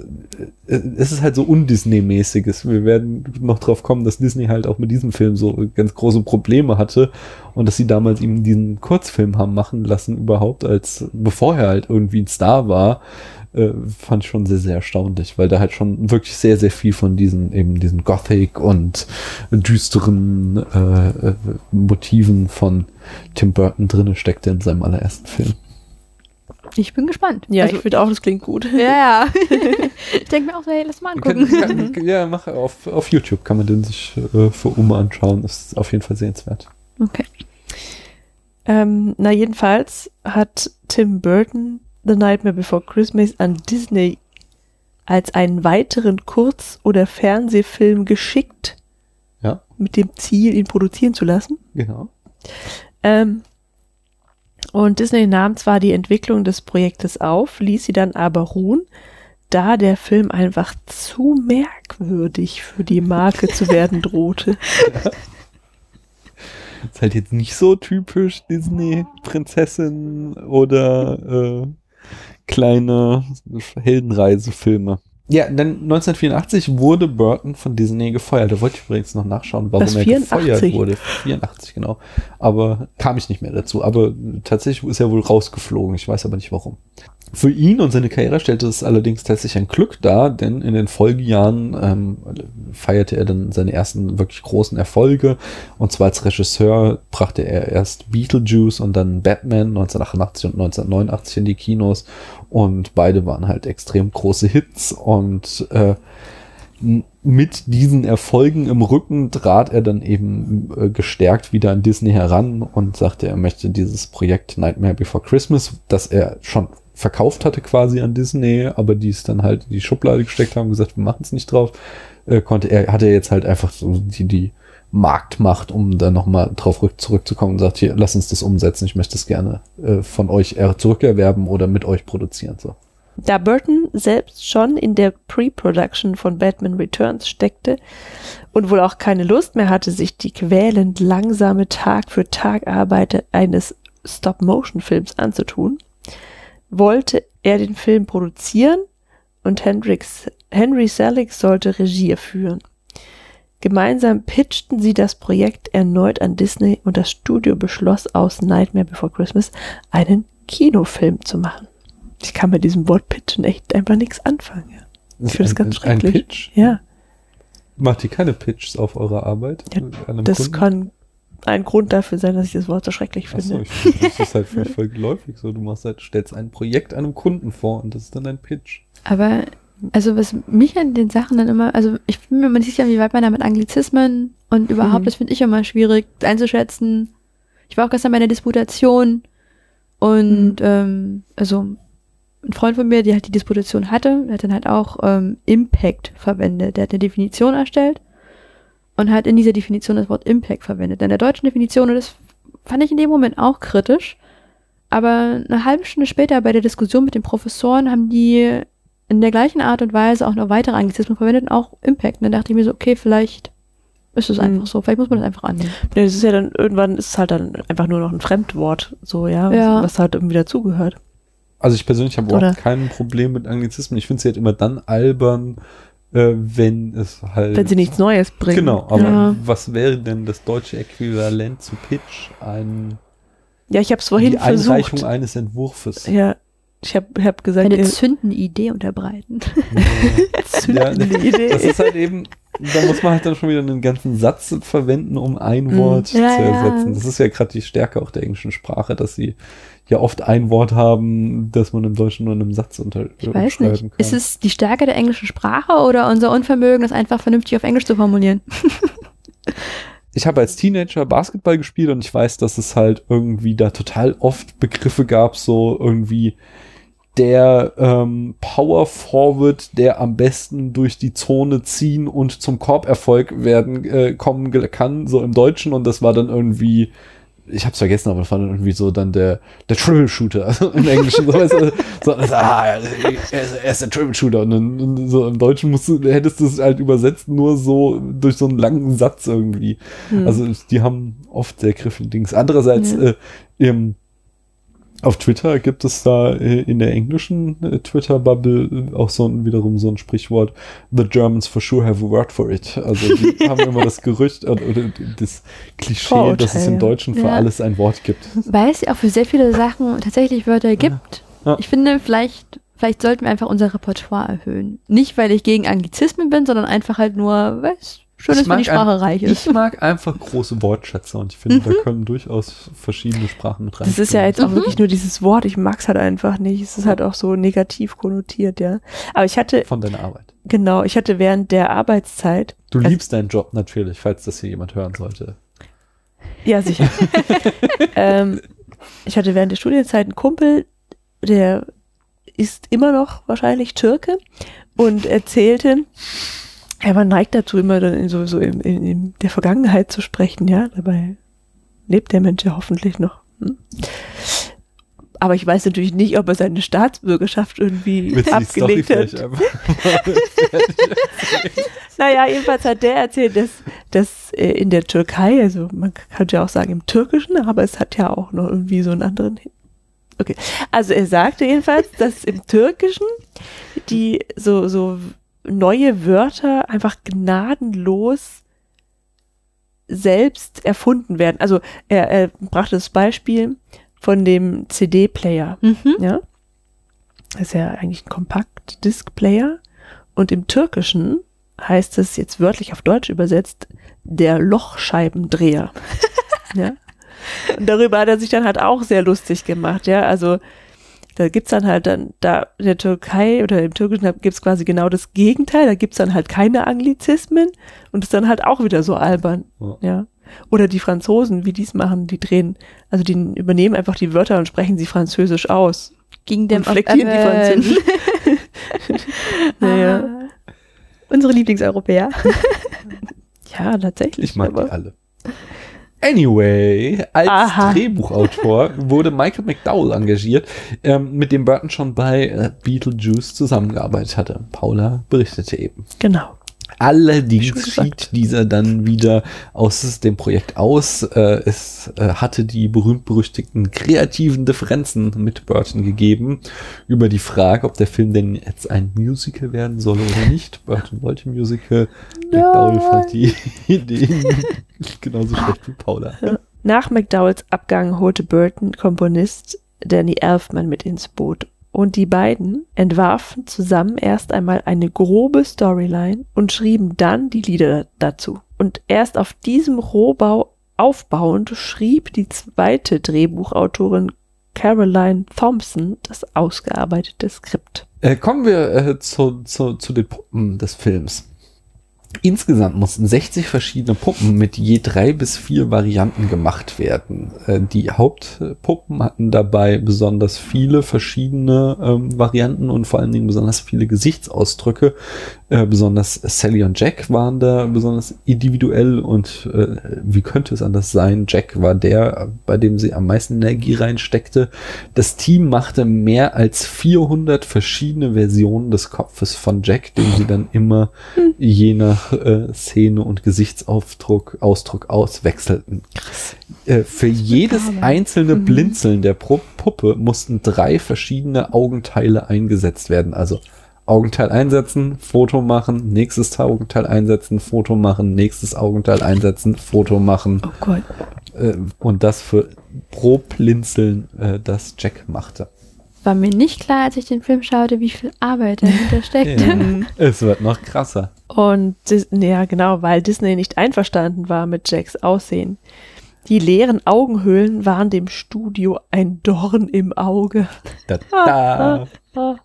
A: äh, es ist halt so undisney-mäßiges. Wir werden noch drauf kommen, dass Disney halt auch mit diesem Film so ganz große Probleme hatte und dass sie damals ihm diesen Kurzfilm haben machen lassen überhaupt, als bevor er halt irgendwie ein Star war, äh, fand ich schon sehr, sehr erstaunlich, weil da halt schon wirklich sehr, sehr viel von diesen eben diesen Gothic und düsteren äh, äh, Motiven von Tim Burton drinne steckte in seinem allerersten Film.
C: Ich bin gespannt.
B: Ja,
C: also,
B: ich finde auch, das klingt gut.
C: ja, ja. ich denke mir auch so, hey, lass mal angucken.
A: können- kann- ja, mach auf, auf YouTube kann man den sich äh, für Uma anschauen. Ist auf jeden Fall sehenswert.
C: Okay.
B: Ähm, na, jedenfalls hat Tim Burton The Nightmare Before Christmas an Disney als einen weiteren Kurz- oder Fernsehfilm geschickt,
A: Ja.
B: mit dem Ziel, ihn produzieren zu lassen.
A: Genau.
B: Ähm, und Disney nahm zwar die Entwicklung des Projektes auf, ließ sie dann aber ruhen, da der Film einfach zu merkwürdig für die Marke zu werden drohte.
A: Ist halt jetzt nicht so typisch Disney-Prinzessin oder äh, kleine Heldenreisefilme. Ja, dann 1984 wurde Burton von Disney gefeuert. Da wollte ich übrigens noch nachschauen, warum
B: Was,
A: er
B: 84?
A: gefeuert wurde. 84, genau. Aber kam ich nicht mehr dazu. Aber tatsächlich ist er wohl rausgeflogen. Ich weiß aber nicht warum. Für ihn und seine Karriere stellte es allerdings tatsächlich ein Glück dar, denn in den Folgejahren ähm, feierte er dann seine ersten wirklich großen Erfolge. Und zwar als Regisseur brachte er erst Beetlejuice und dann Batman 1988 und 1989 in die Kinos. Und beide waren halt extrem große Hits. Und äh, mit diesen Erfolgen im Rücken trat er dann eben äh, gestärkt wieder an Disney heran und sagte, er möchte dieses Projekt Nightmare Before Christmas, das er schon verkauft hatte quasi an Disney, aber die es dann halt in die Schublade gesteckt haben, gesagt, wir machen es nicht drauf, äh, konnte er, hatte er jetzt halt einfach so die, die Marktmacht, um dann nochmal drauf rück, zurückzukommen und sagt, hier, lass uns das umsetzen, ich möchte es gerne äh, von euch er- zurückerwerben oder mit euch produzieren. So.
B: Da Burton selbst schon in der Pre-Production von Batman Returns steckte und wohl auch keine Lust mehr hatte, sich die quälend langsame Tag für Tag Arbeit eines Stop-Motion-Films anzutun, wollte er den Film produzieren und Hendrix, Henry Selick sollte Regie führen. Gemeinsam pitchten sie das Projekt erneut an Disney und das Studio beschloss aus Nightmare Before Christmas einen Kinofilm zu machen. Ich kann mit diesem Wort pitchen echt einfach nichts anfangen. Ja. Ich finde das ganz
A: ein, ein
B: schrecklich.
A: Pitch?
B: Ja,
A: Macht ihr keine Pitches auf eurer Arbeit?
B: Ja, das
A: Kunden?
B: kann ein Grund dafür sein, dass ich das Wort so schrecklich
A: Achso,
B: finde.
A: ich finde, das ist halt für mich voll geläufig so. Du machst halt, stellst ein Projekt einem Kunden vor und das ist dann ein Pitch.
C: Aber, also was mich an den Sachen dann immer, also ich bin mir immer nicht sicher, wie weit man da mit Anglizismen und überhaupt,
B: Mhm.
C: das finde ich immer schwierig einzuschätzen. Ich war auch gestern bei einer Disputation und ähm, also ein Freund von mir, der halt die Disputation hatte, der hat dann halt auch ähm, Impact verwendet. Der hat eine Definition erstellt und hat in dieser Definition das Wort Impact verwendet. In der deutschen Definition, und das fand ich in dem Moment auch kritisch, aber eine halbe Stunde später bei der Diskussion mit den Professoren haben die in der gleichen Art und Weise auch noch weitere Anglizismen verwendet und auch Impact. Und dann dachte ich mir so, okay, vielleicht ist es
B: Mhm.
C: einfach so. Vielleicht muss man das einfach annehmen.
B: Nee, das ist ja dann, irgendwann ist es halt dann einfach nur noch ein Fremdwort, so, ja,
C: Ja.
B: was halt irgendwie dazugehört.
A: Also ich persönlich habe überhaupt kein Problem mit Anglizismen. Ich finde sie halt immer dann albern, äh, wenn es halt.
B: Wenn sie nichts Neues bringen.
A: Genau, aber
C: Ja.
A: was wäre denn das deutsche Äquivalent zu Pitch? Ein,
B: Ja, ich habe es vorhin
A: die Einreichung
B: versucht.
A: eines Entwurfes.
B: Ja, ich habe hab gesagt,
C: Eine
B: äh,
C: zündende Idee unterbreiten.
B: zündende Idee.
A: Das ist halt eben, da muss man halt dann schon wieder einen ganzen Satz verwenden, um ein
B: Mhm.
A: Wort
C: Ja,
A: zu
C: ja.
A: ersetzen. Das ist ja gerade die Stärke auch der englischen Sprache, dass sie ja oft ein Wort haben, das man im Deutschen nur in einem Satz unter
C: Ich weiß nicht.
A: kann.
C: Ist es die Stärke der englischen Sprache oder unser Unvermögen, das einfach vernünftig auf Englisch zu formulieren?
A: ich habe als Teenager Basketball gespielt und ich weiß, dass es halt irgendwie da total oft Begriffe gab, so irgendwie der ähm, Power Forward, der am besten durch die Zone ziehen und zum Korberfolg werden äh, kommen kann, so im Deutschen und das war dann irgendwie ich hab's vergessen, aber das war dann irgendwie so dann der der Triple Shooter also im Englischen so, so das, ah, er, ist, er ist der Triple Shooter und dann so im Deutschen musst du hättest du es halt übersetzt nur so durch so einen langen Satz irgendwie.
B: Hm.
A: Also die haben oft sehr griffige Dings. Andererseits
B: Ja.
A: äh, im, auf Twitter gibt es da äh, in der englischen äh, Twitter-Bubble äh, auch so ein, wiederum so ein Sprichwort, The Germans for sure have a word for it. Also die haben immer das Gerücht oder das Klischee, dass es im. Deutschen für
C: Ja.
A: alles ein Wort gibt.
C: Weil es ja auch für sehr viele Sachen tatsächlich Wörter gibt.
A: Ja.
C: Ich finde, vielleicht, vielleicht sollten wir einfach unser Repertoire erhöhen. Nicht, weil ich gegen Anglizismen bin, sondern einfach halt nur, weil es schön
A: Ich
C: ist, wenn die
A: mag ein-
C: Sprache reich ist.
A: Ich mag einfach große Wortschätze und ich finde, da können durchaus verschiedene Sprachen mit rein.
B: Das ist ja jetzt auch wirklich nur dieses Wort, ich mag's halt einfach nicht. Es ist halt auch so negativ konnotiert, ja. Aber ich hatte,
A: von deiner Arbeit.
B: genau, ich hatte während der Arbeitszeit,
A: Du
B: Also-
A: liebst deinen Job natürlich, falls das hier jemand hören sollte.
B: ja sicher, ähm, ich hatte während der Studienzeit einen Kumpel, der ist immer noch wahrscheinlich Türke und erzählte, ja, man neigt dazu, immer dann in so, so in, in, in der Vergangenheit zu sprechen, ja. Dabei lebt der Mensch ja hoffentlich noch. Hm? Aber ich weiß natürlich nicht, ob er seine Staatsbürgerschaft irgendwie
A: Story
B: abgelegt hat. Naja, jedenfalls hat der erzählt, dass, dass äh, in der Türkei, also man könnte ja auch sagen im Türkischen, aber es hat ja auch noch irgendwie so einen anderen. Okay, also er sagte jedenfalls, dass im Türkischen die so, so neue Wörter einfach gnadenlos selbst erfunden werden. Also er, er brachte das Beispiel von dem CD-Player.
C: Mhm.
B: Ja. Das ist ja eigentlich ein Kompakt-Disc-Player. Und im Türkischen heißt es jetzt wörtlich auf Deutsch übersetzt der Lochscheibendreher. ja. Und darüber hat er sich dann halt auch sehr lustig gemacht, ja. Also da gibt's dann halt dann, da in der Türkei oder im Türkischen gibt's quasi genau das Gegenteil, da gibt's dann halt keine Anglizismen und ist dann halt auch wieder so albern,
A: Ja.
B: ja. Oder die Franzosen, wie die's machen, die drehen, also die übernehmen einfach die Wörter und sprechen sie französisch aus.
C: Ging dem
B: Und flektieren die Französisch. naja.
C: Ah. Unsere Lieblingseuropäer.
B: Ja, tatsächlich.
A: Ich mag
B: aber-
A: die alle. Anyway, als
B: Aha.
A: Drehbuchautor wurde Michael McDowell engagiert, ähm, mit dem Burton schon bei äh, Beetlejuice zusammengearbeitet hatte. Paula berichtete eben.
B: Genau.
A: Allerdings schied dieser dann wieder aus dem Projekt aus. Äh, es äh, hatte die berühmt-berüchtigten kreativen Differenzen mit Burton gegeben über die Frage, ob der Film denn jetzt ein Musical werden solle oder nicht. Burton wollte Musical. McDowell fand die Idee genauso schlecht wie Paula.
B: Nach McDowells Abgang holte Burton Komponist Danny Elfman mit ins Boot. Und die beiden entwarfen zusammen erst einmal eine grobe Storyline und schrieben dann die Lieder dazu. Und erst auf diesem Rohbau aufbauend schrieb die zweite Drehbuchautorin Caroline Thompson das ausgearbeitete Skript.
A: Äh, kommen wir äh, zu, zu, zu den Puppen des Films. Insgesamt mussten 60 verschiedene Puppen mit je drei bis vier Varianten gemacht werden. Äh, Die Hauptpuppen hatten dabei besonders viele verschiedene ähm, Varianten und vor allen Dingen besonders viele Gesichtsausdrücke. Äh, besonders Sally und Jack waren da besonders individuell und äh, wie könnte es anders sein? Jack war der, bei dem sie am meisten Energie reinsteckte. Das Team machte mehr als 400 verschiedene Versionen des Kopfes von Jack, den sie dann immer je nach äh, Szene und Gesichtsausdruck Ausdruck auswechselten. Äh, für jedes einzelne Blinzeln der Pro Puppe mussten drei verschiedene Augenteile eingesetzt werden. Also Augenteil einsetzen, Foto machen, nächstes Augenteil einsetzen, Foto machen, nächstes Augenteil einsetzen, Foto machen.
C: Oh Gott.
A: Äh, und das für pro Blinzeln, äh, das Jack machte.
C: War mir nicht klar, als ich den Film schaute, wie viel Arbeit dahinter steckt.
A: Ja. es wird noch krasser.
B: Und ja, genau, weil Disney nicht einverstanden war mit Jacks Aussehen. Die leeren Augenhöhlen waren dem Studio ein Dorn im Auge.
A: Da, da.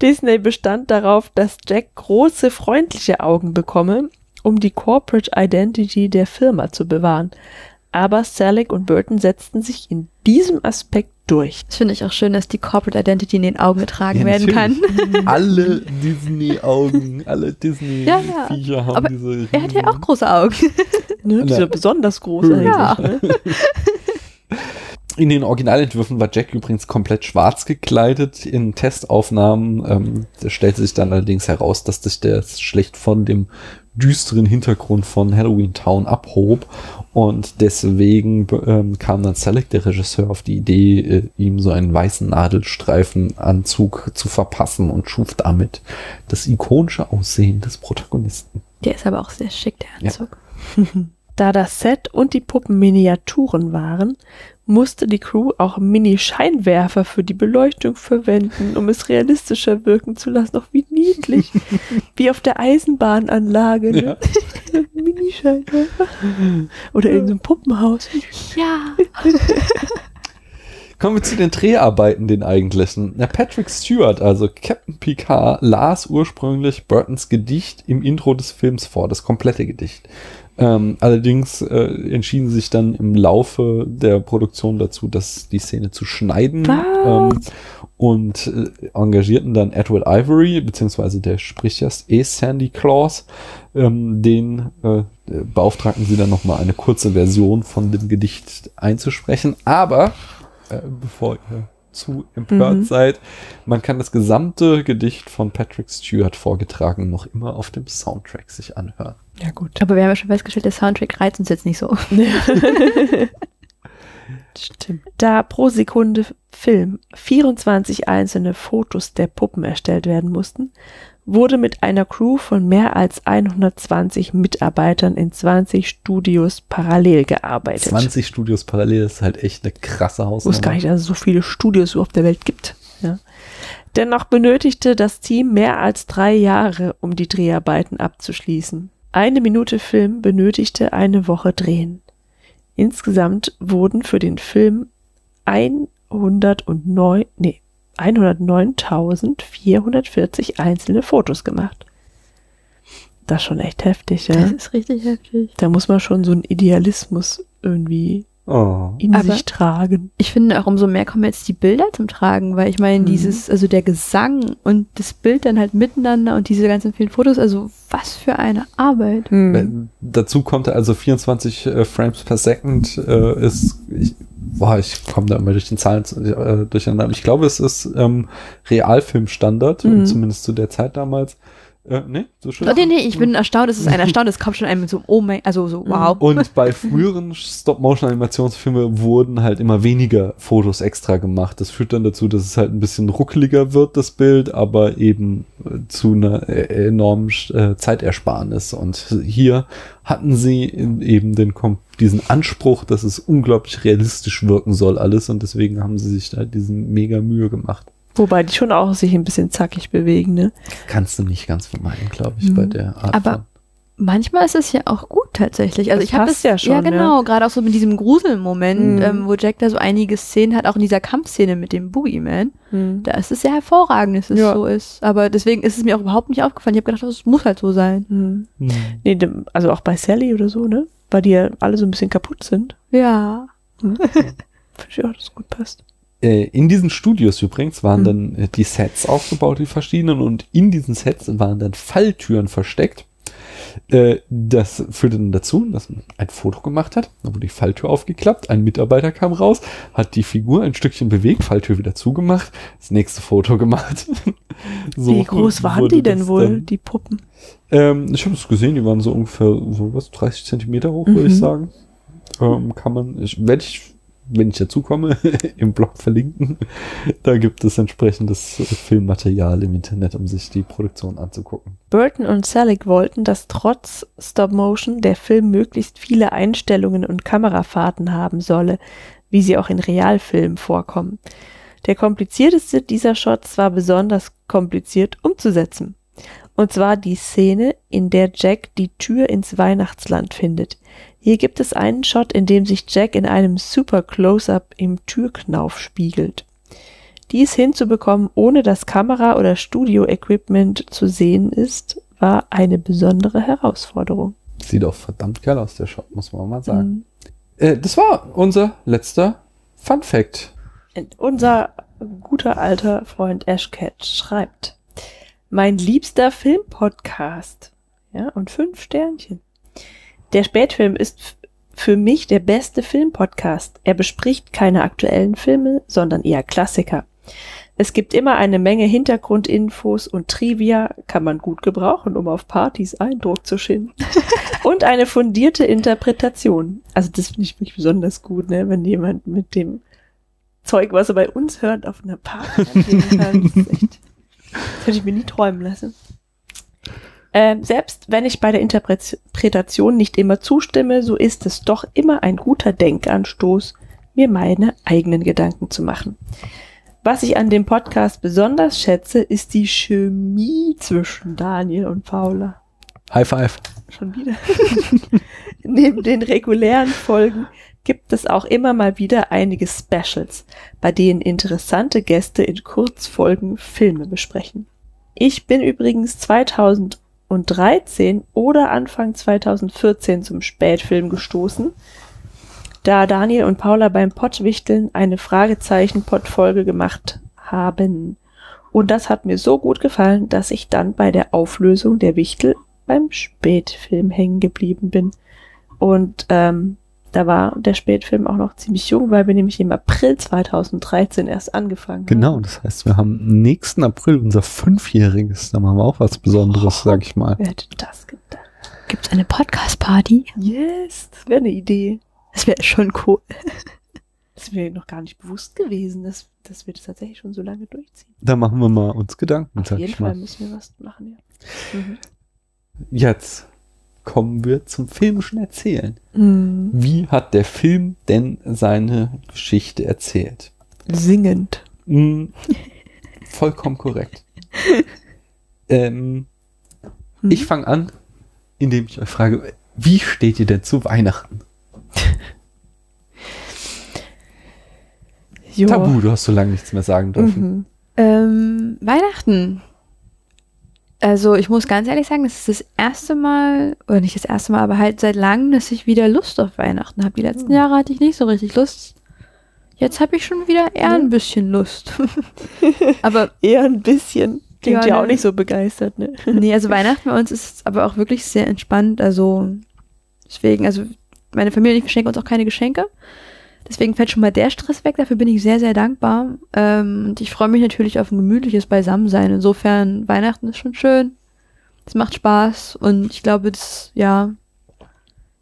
B: Disney bestand darauf, dass Jack große, freundliche Augen bekomme, um die Corporate Identity der Firma zu bewahren. Aber Selig und Burton setzten sich in diesem Aspekt durch.
C: Das finde ich auch schön, dass die Corporate Identity in den Augen getragen
A: Ja,
C: werden kann.
A: alle Disney-Augen, alle
C: Ja, ja.
A: Disney-Viecher haben
C: Aber
A: diese.
C: Er hat ja auch große Augen.
B: Ne? Die
A: Ja.
B: sind besonders groß
C: Ja.
B: Ne?
A: In den Originalentwürfen war Jack übrigens komplett schwarz gekleidet. In Testaufnahmen ähm, da stellte sich dann allerdings heraus, dass sich der schlecht von dem düsteren Hintergrund von Halloween Town abhob. Und deswegen ähm, kam dann Selleck, der Regisseur, auf die Idee, äh, ihm so einen weißen Nadelstreifenanzug zu verpassen und schuf damit das ikonische Aussehen des Protagonisten.
C: Der ist aber auch sehr schick, der
A: Ja.
C: Anzug.
B: Da das Set und die Puppen Miniaturen waren, musste die Crew auch Mini-Scheinwerfer für die Beleuchtung verwenden, um es realistischer wirken zu lassen. Auch wie niedlich. wie auf der Eisenbahnanlage. Ne? Mini-Scheinwerfer. Oder in so einem Puppenhaus.
C: Ja.
A: Kommen wir zu den Dreharbeiten, den eigentlichen. Na, Patrick Stewart, also Captain Picard, las ursprünglich Burtons Gedicht im Intro des Films vor, das komplette Gedicht. Ähm, allerdings äh, entschieden sie sich dann im Laufe der Produktion dazu, dass die Szene zu schneiden ähm, und äh, engagierten dann Edward Ivory, beziehungsweise der spricht erst eh Sandy Claus, ähm, den äh, beauftragten sie dann nochmal eine kurze Version von dem Gedicht einzusprechen. Aber äh, bevor ihr zu empört
B: Mhm.
A: seid, man kann das gesamte Gedicht von Patrick Stewart vorgetragen noch immer auf dem Soundtrack sich anhören.
B: Ja, gut.
C: Aber wir haben ja schon festgestellt, der Soundtrack reizt uns jetzt nicht so.
B: Stimmt. Da pro Sekunde Film 24 einzelne Fotos der Puppen erstellt werden mussten, wurde mit einer Crew von mehr als 120 Mitarbeitern in 20 Studios parallel gearbeitet.
A: 20 Studios parallel ist halt echt eine krasse
B: Ich wusste gar
A: Hausnummer.
B: nicht, dass es so viele Studios auf der Welt gibt. Ja. Dennoch benötigte das Team mehr als drei Jahre, um die Dreharbeiten abzuschließen. Eine Minute Film benötigte eine Woche Drehen. Insgesamt wurden für den Film 109, nee, 109.440 einzelne Fotos gemacht. Das ist schon echt heftig, ja.
C: Das ist richtig heftig.
B: Da muss man schon so einen Idealismus irgendwie
A: Oh.
B: in
C: Aber-
B: sich tragen.
C: Ich finde auch umso mehr kommen jetzt die Bilder zum Tragen, weil ich meine,
B: Mhm.
C: dieses, also der Gesang und das Bild dann halt miteinander und diese ganzen vielen Fotos, also was für eine Arbeit.
B: Hm.
A: Äh, Dazu kommt also 24 äh, Frames per Second äh, ist, ich, boah, ich komme da immer durch den Zahlen äh, durcheinander. Ich glaube, es ist ähm, Realfilmstandard,
B: Mhm.
A: zumindest zu der Zeit damals. Äh, nee, so schön.
C: Oh, nee, nee, ich bin erstaunt, es ist ein Erstaunen, es kommt schon einem so, oh mein, also so, wow.
A: Und bei früheren Stop-Motion-Animationsfilmen wurden halt immer weniger Fotos extra gemacht. Das führt dann dazu, dass es halt ein bisschen ruckeliger wird, das Bild, aber eben äh, zu einer äh, enormen äh, Zeitersparnis. Und hier hatten sie eben den, diesen Anspruch, dass es unglaublich realistisch wirken soll alles und deswegen haben sie sich da diesen mega Mühe gemacht.
B: Wobei die schon auch sich ein bisschen zackig bewegen, ne?
A: Kannst du nicht ganz vermeiden, glaube ich,
B: Mhm.
A: bei der Art
C: Aber
A: von.
C: Manchmal ist es ja auch gut tatsächlich. Also
B: Das
C: ich habe das
B: ja schon,
C: Ja, genau. Gerade auch so mit diesem Gruselmoment,
B: Mhm.
C: ähm, wo Jack da so einige Szenen hat, auch in dieser Kampfszene mit dem Boogeyman.
B: Hm.
C: Da ist es sehr hervorragend, dass es
B: Ja.
C: so ist. Aber deswegen ist es mir auch überhaupt nicht aufgefallen. Ich habe gedacht, das muss halt so sein.
B: Hm.
A: Hm.
B: Nee, also auch bei Sally oder so, ne? Weil die ja alle so ein bisschen kaputt sind.
C: Ja.
B: Finde ich auch, dass es gut passt.
A: Äh, in diesen Studios übrigens waren
B: Hm.
A: dann äh, die Sets aufgebaut, die verschiedenen, und in diesen Sets waren dann Falltüren versteckt. Äh, das führte dann dazu, dass man ein Foto gemacht hat, dann wurde die Falltür aufgeklappt, ein Mitarbeiter kam raus, hat die Figur ein Stückchen bewegt, Falltür wieder zugemacht, das nächste Foto gemacht. So
B: Wie groß waren die denn wohl,
A: dann-
B: die Puppen?
A: Ähm, ich habe es gesehen, die waren so ungefähr so was 30 Zentimeter hoch, würde
B: Mhm.
A: ich sagen. Ähm, kann man, ich werde ich, wenn ich dazu komme, im Blog verlinken. Da gibt es entsprechendes Filmmaterial im Internet, um sich die Produktion anzugucken.
B: Burton und Selig wollten, dass trotz Stop Motion der Film möglichst viele Einstellungen und Kamerafahrten haben solle, wie sie auch in Realfilmen vorkommen. Der komplizierteste dieser Shots war besonders kompliziert umzusetzen. Und zwar die Szene, in der Jack die Tür ins Weihnachtsland findet. Hier gibt es einen Shot, in dem sich Jack in einem Super Close-up im Türknauf spiegelt. Dies hinzubekommen, ohne dass Kamera oder Studio-Equipment zu sehen ist, war eine besondere Herausforderung.
A: Sieht auch verdammt geil aus, der Shot, muss man mal sagen.
B: Mhm.
A: Äh, das war unser letzter Fun Fact.
B: Und unser guter alter Freund Ashcat schreibt, mein liebster Filmpodcast. Ja, und fünf Sternchen. Der Spätfilm ist für mich der beste Filmpodcast. Er bespricht keine aktuellen Filme, sondern eher Klassiker. Es gibt immer eine Menge Hintergrundinfos und Trivia, kann man gut gebrauchen, um auf Partys Eindruck zu schinden. und eine fundierte Interpretation. Also das finde ich wirklich besonders gut, ne? wenn jemand mit dem Zeug, was er bei uns hört, auf einer Party kann. Das, echt, das hätte ich mir nie träumen lassen. Ähm, selbst wenn ich bei der Interpretation nicht immer zustimme, so ist es doch immer ein guter Denkanstoß, mir meine eigenen Gedanken zu machen. Was ich an dem Podcast besonders schätze, ist die Chemie zwischen Daniel und Paula.
A: High five.
B: Schon wieder. Neben den regulären Folgen gibt es auch immer mal wieder einige Specials, bei denen interessante Gäste in Kurzfolgen Filme besprechen. Ich bin übrigens 2013 oder Anfang 2014 zum Spätfilm gestoßen, da Daniel und Paula beim Pottwichteln eine Fragezeichen-Pottfolge gemacht haben. Und das hat mir so gut gefallen, dass ich dann bei der Auflösung der Wichtel beim Spätfilm hängen geblieben bin. Und ähm, da war der Spätfilm auch noch ziemlich jung, weil wir nämlich im April 2013 erst angefangen
A: Genau,
B: haben.
A: das heißt, wir haben nächsten April unser Fünfjähriges. Da machen wir auch was Besonderes, sag ich mal.
B: Wer hätte das gedacht?
C: Gibt's eine Podcast-Party?
B: Yes, das wäre eine Idee.
C: Das wäre schon cool.
B: Das mir noch gar nicht bewusst gewesen, dass, dass wir das tatsächlich schon so lange durchziehen.
A: Da machen wir mal uns Gedanken,
B: Auf
A: sag
B: jeden Fall
A: mal.
B: müssen wir was machen, ja. Mhm.
A: Jetzt kommen wir zum filmischen Erzählen.
B: Mhm.
A: Wie hat der Film denn seine Geschichte erzählt?
B: Singend.
A: Mm, vollkommen korrekt. ähm,
B: Mhm.
A: Ich fange an, indem ich euch frage, wie steht ihr denn zu Weihnachten? Tabu, du hast so lange nichts mehr sagen dürfen.
B: Mhm.
C: Ähm, Weihnachten. Also ich muss ganz ehrlich sagen, das ist das erste Mal, oder nicht das erste Mal, aber halt seit langem, dass ich wieder Lust auf Weihnachten habe. Die letzten
B: Hm.
C: Jahre hatte ich nicht so richtig Lust. Jetzt habe ich schon wieder eher ein bisschen Lust. aber
B: Eher ein bisschen. Klingt
C: Ja,
B: ja,
C: ne.
B: auch nicht so begeistert, ne?
C: nee, also Weihnachten bei uns ist aber auch wirklich sehr entspannt. Also deswegen, also meine Familie und ich verschenken uns auch keine Geschenke. Deswegen fällt schon mal der Stress weg. Dafür bin ich sehr, sehr dankbar. Ähm, und ich freue mich natürlich auf ein gemütliches Beisammensein. Insofern, Weihnachten ist schon schön. Es macht Spaß. Und ich glaube, das, ja,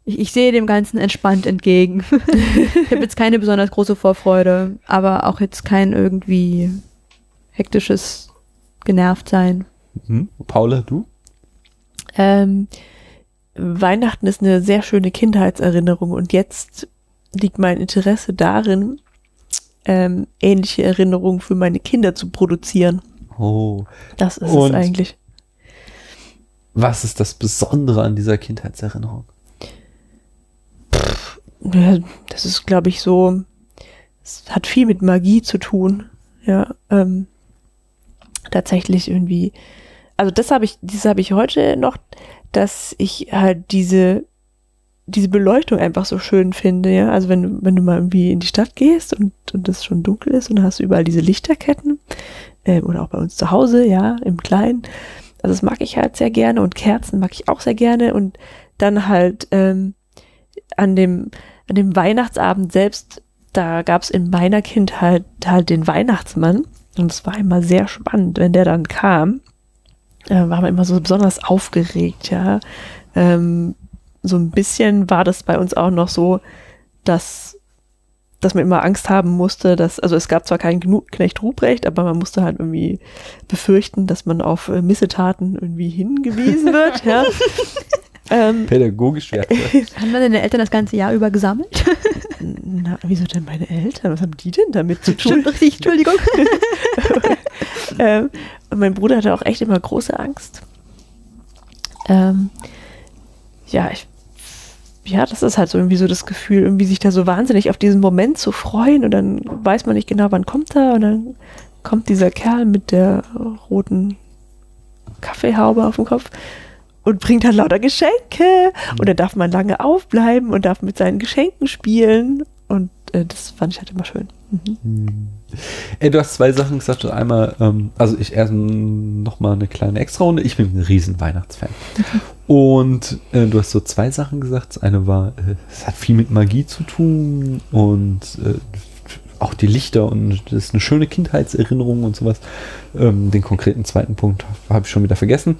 C: ich, ich sehe dem Ganzen entspannt entgegen. ich habe jetzt keine besonders große Vorfreude, aber auch jetzt kein irgendwie hektisches Genervtsein.
A: Mhm. Paula, du?
B: Ähm, Weihnachten ist eine sehr schöne Kindheitserinnerung und jetzt liegt mein Interesse darin, ähm, ähnliche Erinnerungen für meine Kinder zu produzieren.
A: Oh.
B: Das ist
A: Und-
B: es eigentlich.
A: was ist das Besondere an dieser Kindheitserinnerung?
B: Ja, das ist, glaube ich, so, es hat viel mit Magie zu tun. Ja, ähm, tatsächlich irgendwie, also das habe ich, das habe ich heute noch, dass ich halt diese, diese Beleuchtung einfach so schön finde, ja. Also wenn du, wenn du mal irgendwie in die Stadt gehst und, und es schon dunkel ist und hast überall diese Lichterketten, äh, oder auch bei uns zu Hause, ja, im Kleinen. Also das mag ich halt sehr gerne und Kerzen mag ich auch sehr gerne und dann halt ähm, an dem an dem Weihnachtsabend selbst, da gab's in meiner Kindheit halt den Weihnachtsmann und es war immer sehr spannend, wenn der dann kam, äh, war man immer so besonders aufgeregt, ja. Ähm, so ein bisschen war das bei uns auch noch so, dass dass man immer Angst haben musste, dass, also es gab zwar keinen Knecht Ruprecht, aber man musste halt irgendwie befürchten, dass man auf äh, Missetaten irgendwie hingewiesen wird, ja. ähm,
A: Pädagogisch wertvoll.
C: Haben wir deine Eltern das ganze Jahr über gesammelt?
B: na, wieso denn meine Eltern? Was haben die denn damit zu tun?
C: Stimmt richtig, Entschuldigung.
B: ähm, und mein Bruder hatte auch echt immer große Angst. Ähm, ja, ich, ja, das ist halt so irgendwie so das Gefühl, irgendwie sich da so wahnsinnig auf diesen Moment zu freuen und dann weiß man nicht genau, wann kommt er und dann kommt dieser Kerl mit der roten Kaffeehaube auf dem Kopf und bringt dann lauter Geschenke und dann darf man lange aufbleiben und darf mit seinen Geschenken spielen und äh, das fand ich halt immer schön. Mhm.
A: Ey, du hast zwei Sachen gesagt. Einmal, ähm, also ich erst nochmal eine kleine Extra-Runde. Ich bin ein riesen Weihnachtsfan. Und äh, du hast so zwei Sachen gesagt. Das eine war, äh, es hat viel mit Magie zu tun und äh, auch die Lichter und das ist eine schöne Kindheitserinnerung und sowas. Ähm, den konkreten zweiten Punkt habe ich schon wieder vergessen.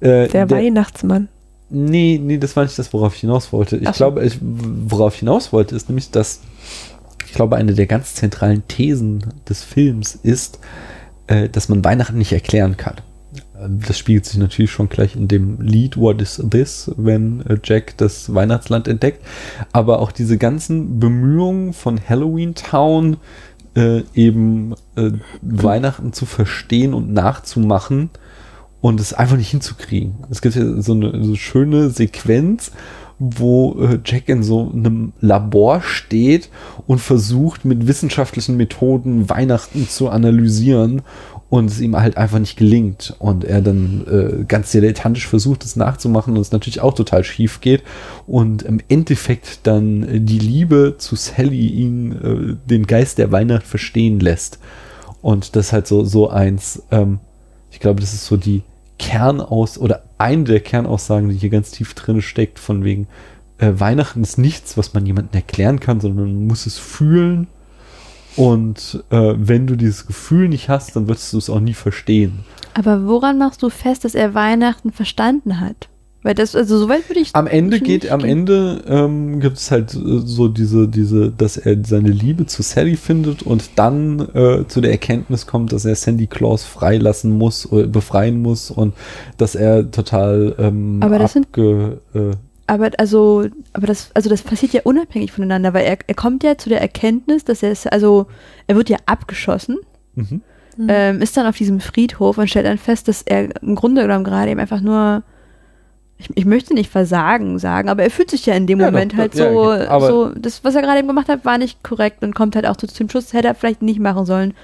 A: Äh,
B: Der, Weihnachtsmann.
A: Nee, nee, das war nicht das, worauf ich hinaus wollte. Ich
B: Ach
A: glaube, ich, worauf ich hinaus wollte, ist nämlich, dass ich glaube, eine der ganz zentralen Thesen des Films ist, äh, dass man Weihnachten nicht erklären kann. Äh, Das spiegelt sich natürlich schon gleich in dem Lied What is this, wenn äh, Jack das Weihnachtsland entdeckt. Aber auch diese ganzen Bemühungen von Halloween Town, äh, eben äh, Weihnachten zu verstehen und nachzumachen und es einfach nicht hinzukriegen. Es gibt ja so eine so schöne Sequenz, wo äh, Jack in so einem Labor steht und versucht mit wissenschaftlichen Methoden Weihnachten zu analysieren und es ihm halt einfach nicht gelingt und er dann äh, ganz dilettantisch versucht, es nachzumachen und es natürlich auch total schief geht und im Endeffekt dann äh, die Liebe zu Sally ihn äh, den Geist der Weihnacht verstehen lässt. Und das ist halt so so eins ähm, ich glaube, das ist so die Kernaus oder eine der Kernaussagen, die hier ganz tief drin steckt, von wegen äh, Weihnachten ist nichts, was man jemandem erklären kann, sondern man muss es fühlen. Und äh, wenn du dieses Gefühl nicht hast, dann wirst du es auch nie verstehen.
C: Aber woran machst du fest, dass er Weihnachten verstanden hat? Weil das, also so weit würde ich.
A: Am Ende geht, am
C: gehen.
A: Ende ähm, gibt es halt äh, so diese, diese, dass er seine Liebe zu Sally findet und dann äh, zu der Erkenntnis kommt, dass er Sandy Claus freilassen muss, oder befreien muss und dass er total ähm,
C: Aber das sind-
A: äh,
C: Aber also, aber das, also das passiert ja unabhängig voneinander, weil er, er kommt ja zu der Erkenntnis, dass er es, also er wird ja abgeschossen,
A: mhm.
C: ähm, ist dann auf diesem Friedhof und stellt dann fest, dass er im Grunde genommen gerade eben einfach nur, ich, ich möchte nicht Versagen sagen, aber er fühlt sich ja in dem
A: Ja,
C: Moment
A: doch,
C: halt
A: ja,
C: so,
A: aber-
C: so, das, was er gerade eben gemacht hat, war nicht korrekt und kommt halt auch zu, zum Schluss, hätte er vielleicht nicht machen sollen.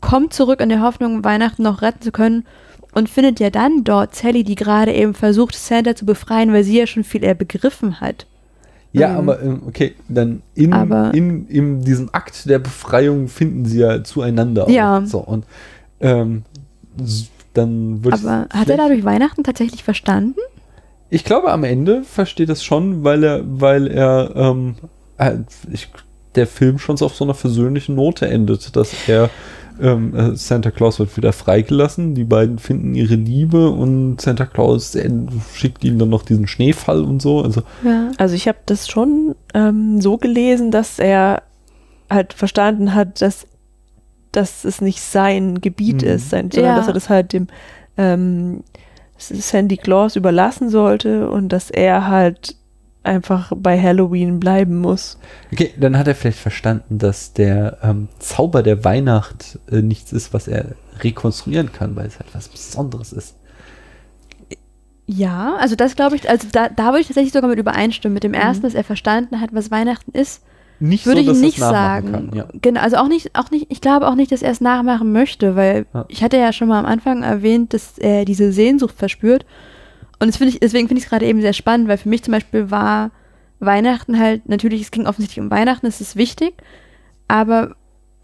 C: Kommt zurück in der Hoffnung, Weihnachten noch retten zu können und findet ja dann dort Sally, die gerade eben versucht, Santa zu befreien, weil sie ja schon viel eher begriffen hat.
A: Ja,
C: Mhm.
A: aber ähm, okay, dann in, in, in diesem Akt der Befreiung finden sie ja zueinander.
C: Ja.
A: Auch. So, und ähm, dann wird
C: Aber hat er dadurch Weihnachten tatsächlich verstanden?
A: Ich glaube, am Ende versteht es schon, weil er, weil er, ähm, äh, ich, der Film schon so auf so einer versöhnlichen Note endet, dass er ähm, äh, Santa Claus wird wieder freigelassen, die beiden finden ihre Liebe und Santa Claus schickt ihnen dann noch diesen Schneefall und so. Also
C: Ja.
B: Also ich habe das schon ähm, so gelesen, dass er halt verstanden hat, dass, dass es nicht sein Gebiet
A: Mhm.
B: ist, sein, sondern
C: Ja.
B: dass er das halt dem ähm, Sandy Claus überlassen sollte und dass er halt einfach bei Halloween bleiben muss.
A: Okay, dann hat er vielleicht verstanden, dass der ähm, Zauber der Weihnacht äh, nichts ist, was er rekonstruieren kann, weil es halt was Besonderes ist.
C: Ja, also das glaube ich, also da, da würde ich tatsächlich sogar mit übereinstimmen. Mit dem ersten, dass er verstanden hat, was Weihnachten ist,
A: Nicht
C: würde
A: so,
C: ich nicht sagen.
A: Kann, ja.
C: Genau, also auch nicht, auch nicht, ich glaube auch nicht, dass er es nachmachen möchte, weil
A: Ja.
C: ich hatte ja schon mal am Anfang erwähnt, dass er diese Sehnsucht verspürt. Und das finde ich, deswegen finde ich es gerade eben sehr spannend, weil für mich zum Beispiel war Weihnachten halt, natürlich, es ging offensichtlich um Weihnachten, es ist wichtig, aber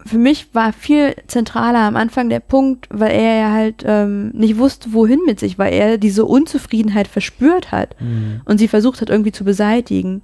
C: für mich war viel zentraler am Anfang der Punkt, weil er ja halt ähm, nicht wusste, wohin mit sich, weil er diese Unzufriedenheit verspürt hat
A: Mhm.
C: und sie versucht hat irgendwie zu beseitigen.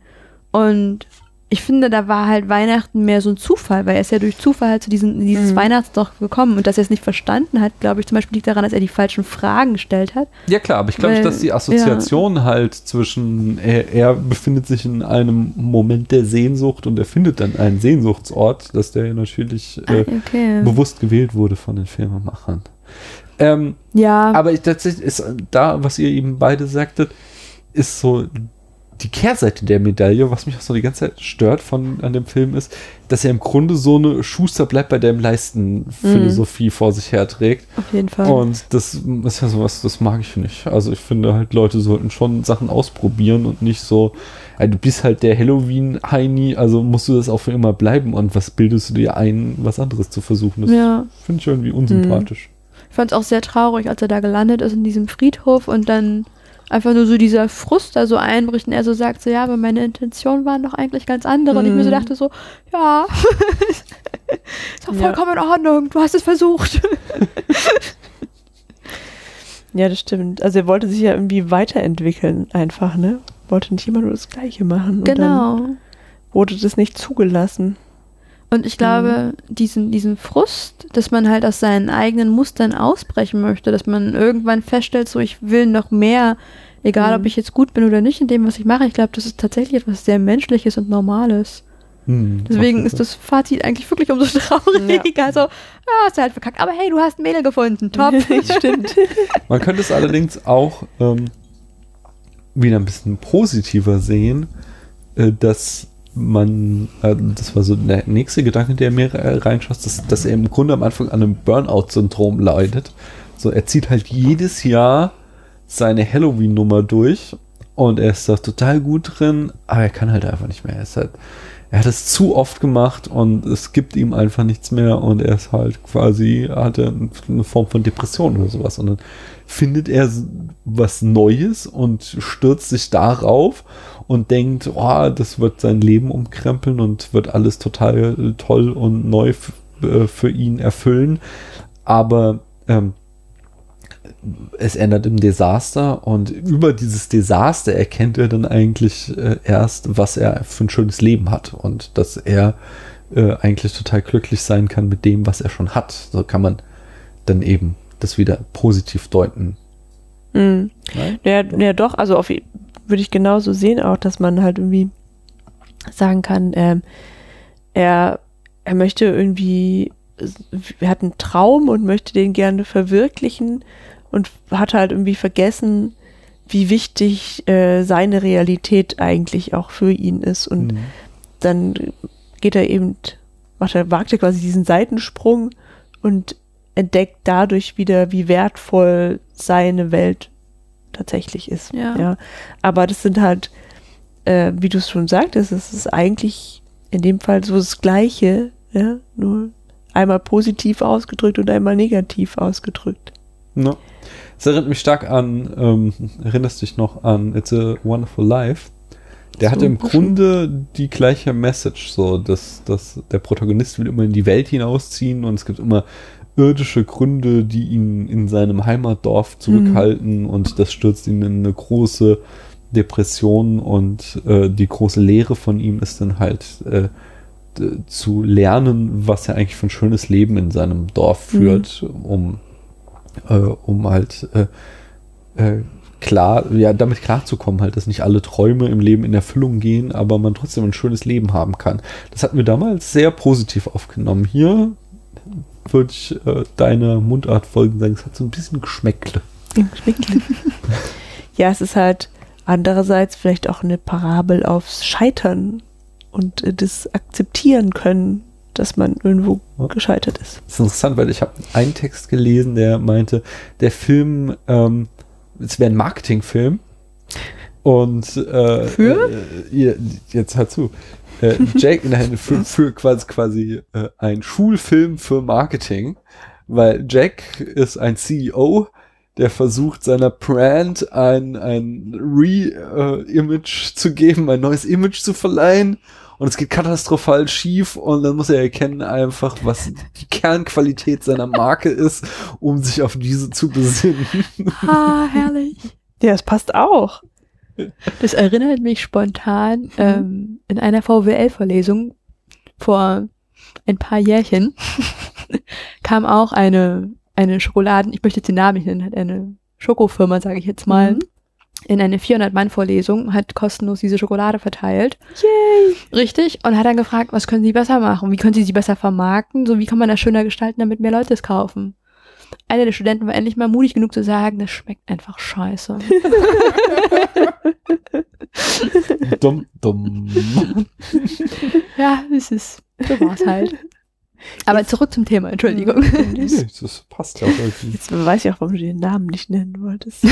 C: Und ich finde, da war halt Weihnachten mehr so ein Zufall, weil er ist ja durch Zufall halt zu diesem, dieses
B: Mhm.
C: Weihnachtsdorf gekommen und dass er es nicht verstanden hat, glaube ich, zum Beispiel liegt daran, dass er die falschen Fragen gestellt hat.
A: Ja klar, aber ich glaube, dass die Assoziation halt zwischen, er, er befindet sich in einem Moment der Sehnsucht und er findet dann einen Sehnsuchtsort, dass der natürlich äh,
C: Ah, okay.
A: bewusst gewählt wurde von den Filmemachern. Ähm,
C: Ja,
A: aber ich, tatsächlich ist äh, da, was ihr eben beide sagtet, ist so die Kehrseite der Medaille, was mich auch so die ganze Zeit stört von an dem Film ist, dass er im Grunde so eine Schuster bleibt bei deinem Leisten Philosophie vor sich herträgt.
C: auf jeden Fall.
A: Und das ist ja sowas, das mag ich nicht. Also ich finde halt, Leute sollten schon Sachen ausprobieren und nicht so, ja, du bist halt der Halloween-Heini, also musst du das auch für immer bleiben und was bildest du dir ein, was anderes zu versuchen? Das
C: ja.
A: finde ich irgendwie unsympathisch.
C: Ich fand es auch sehr traurig, als er da gelandet ist in diesem Friedhof und dann einfach nur so dieser Frust da so einbricht und er so sagt so, ja, aber meine Intention waren doch eigentlich ganz andere. Und ich mir so
B: Mhm.
C: dachte so, ja, ist doch
B: Ja.
C: vollkommen in Ordnung, du hast es versucht.
B: Ja, das stimmt. Also er wollte sich ja irgendwie weiterentwickeln, einfach, ne? Wollte nicht immer nur das Gleiche machen. Und dann
C: Genau.
B: wurde das nicht zugelassen.
C: Und ich glaube, diesen, diesen Frust, dass man halt aus seinen eigenen Mustern ausbrechen möchte, dass man irgendwann feststellt, so ich will noch mehr, egal
B: Mhm.
C: ob ich jetzt gut bin oder nicht in dem, was ich mache. Ich glaube, das ist tatsächlich etwas sehr Menschliches und Normales.
A: Hm,
C: Deswegen ist das Fazit eigentlich wirklich umso trauriger. Also, ja, hast du halt verkackt. Aber hey, du hast ein Mädel gefunden. Top.
B: Stimmt.
A: Man könnte es allerdings auch ähm, wieder ein bisschen positiver sehen, äh, dass man, äh, das war so der nächste Gedanke, der mir äh, dass, dass er im Grunde am Anfang an einem Burnout-Syndrom leidet. So, er zieht halt jedes Jahr seine Halloween-Nummer durch und er ist da total gut drin, aber er kann halt einfach nicht mehr. Er halt, er hat es zu oft gemacht und es gibt ihm einfach nichts mehr und er ist halt quasi, hatte eine Form von Depression oder sowas und dann findet er was Neues und stürzt sich darauf und denkt, oh, das wird sein Leben umkrempeln und wird alles total toll und neu äh, für ihn erfüllen. Aber ähm, es endet im Desaster und über dieses Desaster erkennt er dann eigentlich äh, erst, was er für ein schönes Leben hat und dass er äh, eigentlich total glücklich sein kann mit dem, was er schon hat. So kann man dann eben das wieder positiv deuten.
B: Mhm.
A: Nein?
B: Ja, ja, doch, also auf, würde ich genauso sehen auch, dass man halt irgendwie sagen kann, ähm, er, er möchte irgendwie, er hat einen Traum und möchte den gerne verwirklichen und hat halt irgendwie vergessen, wie wichtig äh, seine Realität eigentlich auch für ihn ist. Und
A: Mhm.
B: dann geht er eben, macht er, wagt er quasi diesen Seitensprung und entdeckt dadurch wieder, wie wertvoll seine Welt tatsächlich ist.
C: Ja.
B: Aber das sind halt, äh, wie du es schon sagtest, es ist eigentlich in dem Fall so das Gleiche, ja, nur einmal positiv ausgedrückt und einmal negativ ausgedrückt.
A: Ja. Es erinnert mich stark an, ähm, erinnerst dich noch an It's a Wonderful Life? Der
B: So
A: hat im. Grunde die gleiche Message, so dass, dass der Protagonist will immer in die Welt hinausziehen und es gibt immer irdische Gründe, die ihn in seinem Heimatdorf zurückhalten und das stürzt ihn in eine große Depression und äh, die große Lehre von ihm ist dann halt äh, zu lernen, was er eigentlich für ein schönes Leben in seinem Dorf führt, um äh, um halt äh, äh, klar, ja, damit klarzukommen, halt, dass nicht alle Träume im Leben in Erfüllung gehen, aber man trotzdem ein schönes Leben haben kann. Das hatten wir damals sehr positiv aufgenommen. Hier würde ich äh, deiner Mundart folgen sagen, es hat so ein bisschen Geschmäckle.
B: ja, es ist halt andererseits vielleicht auch eine Parabel aufs Scheitern und äh, das akzeptieren können, dass man irgendwo
A: Ja.
B: gescheitert ist.
A: Das ist interessant, weil ich habe einen Text gelesen, der meinte, der Film ähm, es wäre ein Marketingfilm. Und äh,
B: Für?
A: Äh, jetzt hör zu. Äh, Jack, nein, für, für quasi quasi äh, ein Schulfilm für Marketing, weil Jack ist ein CEO, der versucht seiner Brand ein ein Re-Image zu geben, ein neues Image zu verleihen und es geht katastrophal schief und dann muss er erkennen einfach, was die Kernqualität seiner Marke ist, um sich auf diese zu besinnen.
C: Ah, herrlich.
B: Ja, es passt auch.
C: Das erinnert mich spontan ähm, in einer VWL-Vorlesung vor ein paar Jährchen kam auch eine, eine Schokoladen, ich möchte jetzt den Namen nicht nennen, hat eine Schokofirma, sage ich jetzt mal,
B: Mhm.
C: in eine 400-Mann-Vorlesung, hat kostenlos diese Schokolade verteilt.
B: Yay!
C: Richtig. Und hat dann gefragt, was können Sie besser machen? Wie können Sie sie besser vermarkten? So, wie kann man das schöner gestalten, damit mehr Leute es kaufen? Einer der Studenten war endlich mal mutig genug zu sagen, das schmeckt einfach scheiße.
A: dumm, dumm.
C: ja, es ist, so war's halt. Aber zurück zum Thema, Entschuldigung.
A: Nee, das passt ja auch irgendwie.
B: Jetzt weiß ich auch, warum du den Namen nicht nennen wolltest.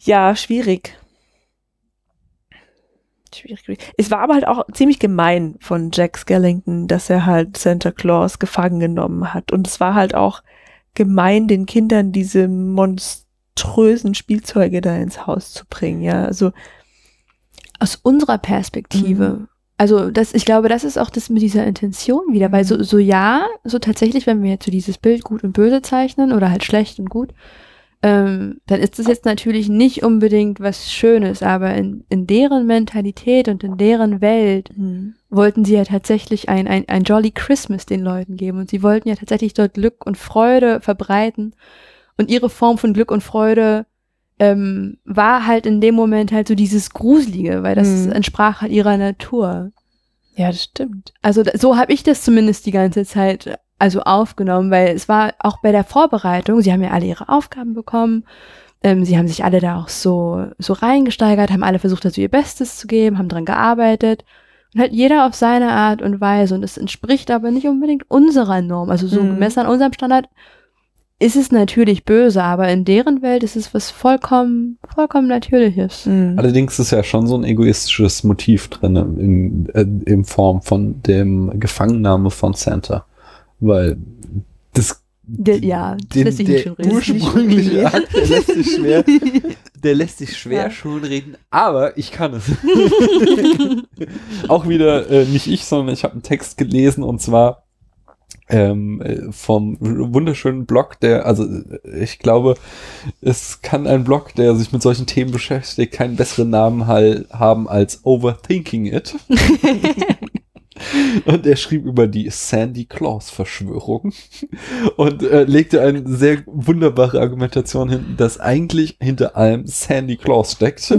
B: ja, schwierig. Schwierig. schwierig. Es war aber halt auch ziemlich gemein von Jack Skellington, dass er halt Santa Claus gefangen genommen hat. Und es war halt auch gemein, den Kindern diese monströsen Spielzeuge da ins Haus zu bringen. Ja, also
C: Aus unserer Perspektive. Also das, ich glaube, das ist auch das mit dieser Intention wieder, weil so, so ja, so tatsächlich, wenn wir jetzt so dieses Bild gut und böse zeichnen oder halt schlecht und gut, ähm, dann ist das jetzt natürlich nicht unbedingt was Schönes, aber in, in deren Mentalität und in deren Welt wollten sie ja tatsächlich ein, ein, ein Jolly Christmas den Leuten geben und sie wollten ja tatsächlich dort Glück und Freude verbreiten und ihre Form von Glück und Freude ähm, war halt in dem Moment halt so dieses Gruselige, weil das
B: Mhm.
C: entsprach halt ihrer Natur.
B: ja, das stimmt.
C: Also so habe ich das zumindest die ganze Zeit also aufgenommen, weil es war auch bei der Vorbereitung, sie haben ja alle ihre Aufgaben bekommen, ähm, sie haben sich alle da auch so, so reingesteigert, haben alle versucht, also ihr Bestes zu geben, haben dran gearbeitet und halt jeder auf seine Art und Weise und es entspricht aber nicht unbedingt unserer Norm, also so
B: Mhm.
C: gemessen an unserem Standard ist es natürlich böse, aber in deren Welt ist es was vollkommen, vollkommen Natürliches.
B: Mhm.
A: Allerdings ist ja schon so ein egoistisches Motiv drin in, äh, in Form von dem Gefangennahme von Santa. Weil das
C: Der, ja,
A: den,
C: lässt sich
A: der
C: nicht schön reden.
A: ursprüngliche Akt, der lässt sich schwer, der lässt sich schwer
C: Ja.
A: schon reden, aber ich kann es. Auch wieder äh, nicht ich, sondern ich habe einen Text gelesen und zwar ähm, äh, vom wunderschönen Blog, der, also äh, ich glaube, es kann ein Blog, der sich mit solchen Themen beschäftigt, keinen besseren Namen haben als Overthinking It. Und er schrieb über die Sandy Claus Verschwörung und äh, legte eine sehr wunderbare Argumentation hin, dass eigentlich hinter allem Sandy Claus steckt,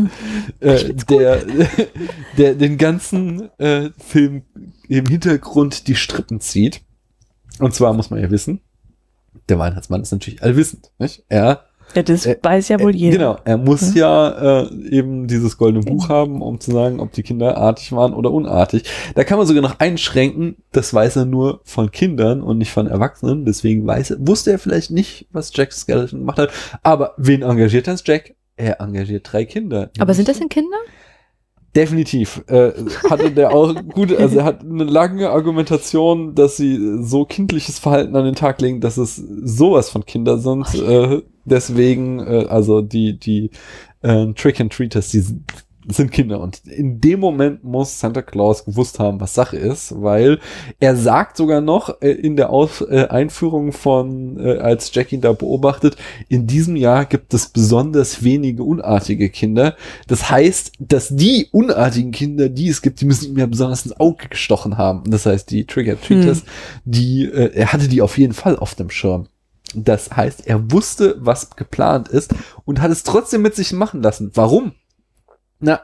A: äh, der, der den ganzen äh, Film im Hintergrund die Strippen zieht. Und zwar muss man ja wissen, der Weihnachtsmann ist natürlich allwissend. Nicht? Er
B: Ja, das
A: Äh,
B: weiß ja wohl
A: äh,
B: jeder.
A: Genau, er muss ja äh, eben dieses goldene Buch haben, um zu sagen, ob die Kinder artig waren oder unartig. Da kann man sogar noch einschränken, das weiß er nur von Kindern und nicht von Erwachsenen. Deswegen weiß er, wusste er vielleicht nicht, was Jack Skeleton gemacht hat. Aber wen engagiert das Jack? Er engagiert drei Kinder.
C: Aber sind das denn Kinder?
A: Definitiv. Äh, hatte der auch gut, also er hat eine lange Argumentation, dass sie so kindliches Verhalten an den Tag legen, dass es sowas von Kinder sind. Äh, deswegen, äh, also die, die äh, Trick and Treaters, die sind, sind Kinder. Und in dem Moment muss Santa Claus gewusst haben, was Sache ist, weil er sagt sogar noch äh, in der Aus äh, Einführung von, äh, als Jack ihn da beobachtet, in diesem Jahr gibt es besonders wenige unartige Kinder. Das heißt, dass die unartigen Kinder, die es gibt, die müssen ihm ja besonders ins Auge gestochen haben. Das heißt, die Trigger Treaters, die, äh, er hatte die auf jeden Fall auf dem Schirm. Das heißt, er wusste, was geplant ist und hat es trotzdem mit sich machen lassen. Warum? Na,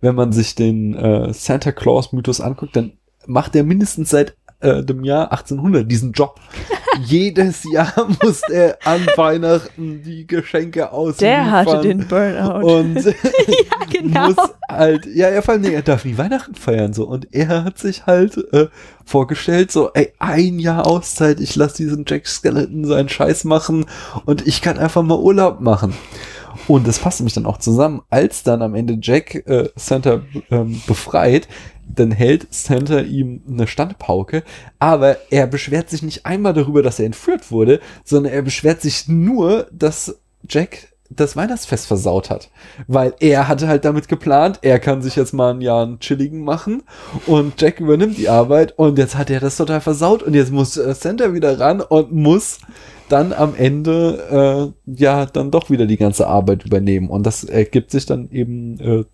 A: wenn man sich den äh, Santa Claus Mythos anguckt, dann macht er mindestens seit äh, dem Jahr 1800 diesen Job. Jedes Jahr musste er an Weihnachten die Geschenke ausliefern.
B: Der hatte den Burnout.
A: Und
C: genau.
A: muss halt, ja, ja, vor allem, nee, er darf nie Weihnachten feiern, so. Und er hat sich halt äh, vorgestellt, so, ey, ein Jahr Auszeit, ich lasse diesen Jack Skeleton seinen Scheiß machen und ich kann einfach mal Urlaub machen. Und das passt nämlich dann auch zusammen, als dann am Ende Jack äh, Santa ähm, befreit, dann hält Santa ihm eine Standpauke, aber er beschwert sich nicht einmal darüber, dass er entführt wurde, sondern er beschwert sich nur, dass Jack das Weihnachtsfest versaut hat. Weil er hatte halt damit geplant, er kann sich jetzt mal ein Jahr einen chilligen machen und Jack übernimmt die Arbeit und jetzt hat er das total versaut und jetzt muss äh, Santa wieder ran und muss dann am Ende äh, ja dann doch wieder die ganze Arbeit übernehmen und das ergibt sich dann eben äh,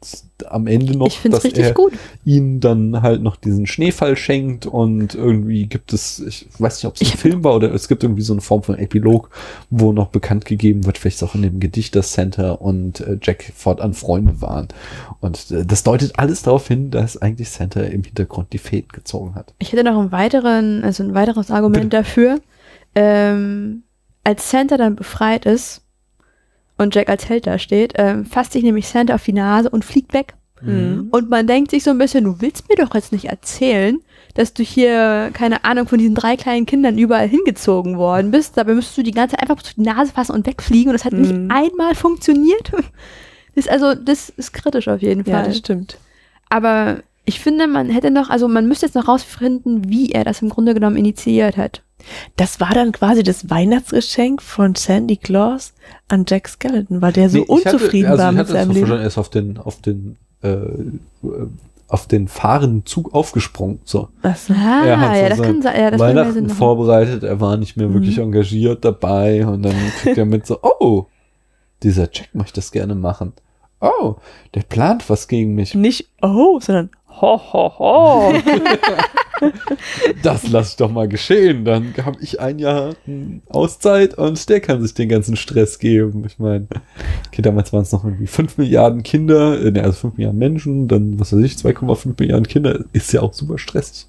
A: am Ende noch, dass er
C: gut.
A: ihnen dann halt noch diesen Schneefall schenkt und irgendwie gibt es, ich weiß nicht, ob es ein
C: Ich-
A: Film war oder es gibt irgendwie so eine Form von Epilog, wo noch bekannt gegeben wird, vielleicht auch in dem Gedicht, dass Santa und äh, Jack fortan Freunde waren. Und äh, das deutet alles darauf hin, dass eigentlich Santa im Hintergrund die Fäden gezogen hat.
C: Ich hätte noch einen weiteren, also ein weiteres Argument dafür. Ähm, als Santa dann befreit ist und Jack als Held da steht, ähm, fasst sich nämlich Santa auf die Nase und fliegt weg.
B: Mhm.
C: Und man denkt sich so ein bisschen, du willst mir doch jetzt nicht erzählen, dass du hier, keine Ahnung, von diesen drei kleinen Kindern überall hingezogen worden bist. Dabei müsstest du die ganze Zeit einfach auf die Nase fassen und wegfliegen und das hat
B: Mhm.
C: nicht einmal funktioniert. Das ist also, das ist kritisch auf jeden
B: Ja,
C: Fall.
B: das stimmt.
C: Aber ich finde, man hätte noch, also man müsste jetzt noch rausfinden, wie er das im Grunde genommen initiiert hat.
B: Das war dann quasi das Weihnachtsgeschenk von Sandy Claus an Jack Skeleton, weil der so
A: Nee, ich hatte-
B: unzufrieden
A: also
B: war
A: ich
B: mit
A: hatte
B: seinem Leben.
A: schon erst auf den, auf den, äh, auf den fahrenden Zug aufgesprungen. So.
B: Achso.
C: Ah,
A: Er hat so
C: ja, das kann sein. Ja, das
A: Weihnachten vorbereitet, er war nicht mehr wirklich
B: Mhm.
A: engagiert dabei und dann kriegt er mit so, oh, dieser Jack möchte das gerne machen. Oh, der plant was gegen mich.
B: Nicht oh, sondern ho, ho, ho.
A: Das lass ich doch mal geschehen. Dann habe ich ein Jahr hm, Auszeit und der kann sich den ganzen Stress geben. Ich meine, okay, damals waren es noch irgendwie 5 Milliarden Kinder, äh, ne, also 5 Milliarden Menschen, dann, was weiß ich, 2,5 Milliarden Kinder, ist ja auch super stressig.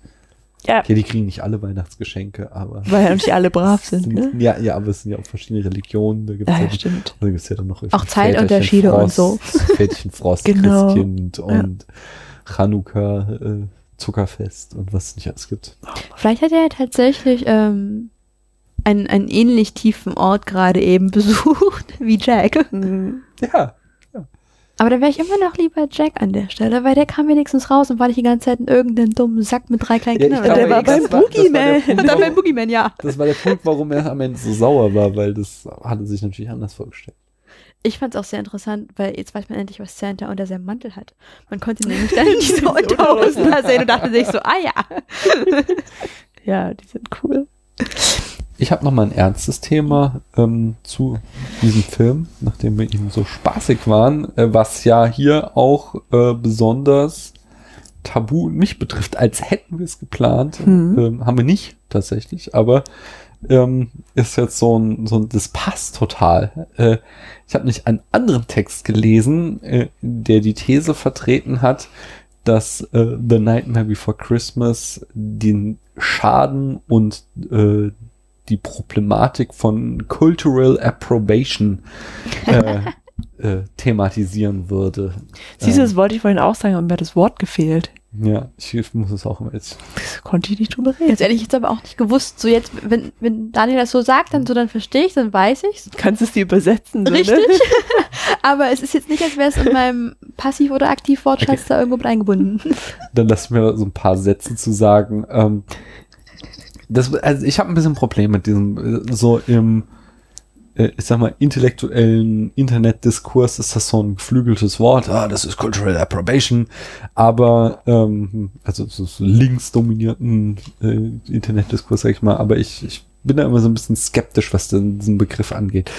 B: ja,
A: Okay, die kriegen nicht alle Weihnachtsgeschenke, aber.
B: weil ja nicht alle brav sind, ne?
A: Ja, ja, aber es sind ja auch verschiedene Religionen. Da gibt's
B: Ja,
A: ja,
B: ja, stimmt.
A: da gibt's ja dann noch
C: Auch Zeitunterschiede und so.
A: Väterchen Frost,
B: Genau.
A: Christkind und Chanukka, äh, Zuckerfest und was es nicht alles gibt.
C: Vielleicht hat er tatsächlich ähm, einen, einen ähnlich tiefen Ort gerade eben besucht wie Jack.
B: Mhm.
A: Ja,
C: Aber da wäre ich immer noch lieber Jack an der Stelle, weil der kam wenigstens raus und war nicht die ganze Zeit in irgendeinem dummen Sack mit drei kleinen
A: Ja,
C: Kindern.
A: ich
B: der war beim
A: das war- das war der
B: Boogeyman.
A: Punkt,
C: und dann beim
A: warum-
C: Boogeyman, ja.
A: Das war der Punkt, warum er am Ende so sauer war, weil das hatte sich natürlich anders vorgestellt.
C: Ich fand es auch sehr interessant, weil jetzt weiß man endlich, was Santa unter seinem Mantel hat. Man konnte nämlich dann diese Unterhosen da sehen und dachte sich so, ah ja.
B: Ja, die sind cool.
A: Ich habe noch mal ein ernstes Thema ähm, zu diesem Film, nachdem wir eben so spaßig waren, äh, was ja hier auch äh, besonders tabu mich betrifft, als hätten wir es geplant.
B: Mhm.
A: Ähm, haben wir nicht tatsächlich, aber ähm, ist jetzt so ein, so ein das passt total. Äh, ich habe nicht einen anderen Text gelesen, äh, der die These vertreten hat, dass äh, The Nightmare Before Christmas den Schaden und äh, die Problematik von Cultural Approbation äh, äh, thematisieren würde.
B: Siehst du,
A: Ähm,
B: das wollte ich vorhin auch sagen, aber mir hat das Wort gefehlt.
A: Ja, ich muss es auch immer jetzt.
B: Das konnte ich nicht drüber reden.
C: Jetzt ehrlich, ich jetzt aber auch nicht gewusst. So jetzt, wenn, wenn Daniel das so sagt, dann so, dann verstehe ich dann weiß ich's.
B: Kannst es dir übersetzen, so,
C: Richtig.
B: Ne?
C: aber es ist jetzt nicht, als wäre es in meinem Passiv- oder Aktivwortschatz da irgendwo mit eingebunden.
A: Dann lass mir so ein paar Sätze zu sagen. Ähm, das, also ich habe ein bisschen Problem mit diesem, äh, so im, äh, ich sag mal, intellektuellen Internetdiskurs ist das so ein geflügeltes Wort. Ah, das ist Cultural Approbation. Aber, ähm, also so, linksdominierten äh, Internetdiskurs, sag ich mal. Aber ich, ich bin da immer so ein bisschen skeptisch, was denn diesen Begriff angeht.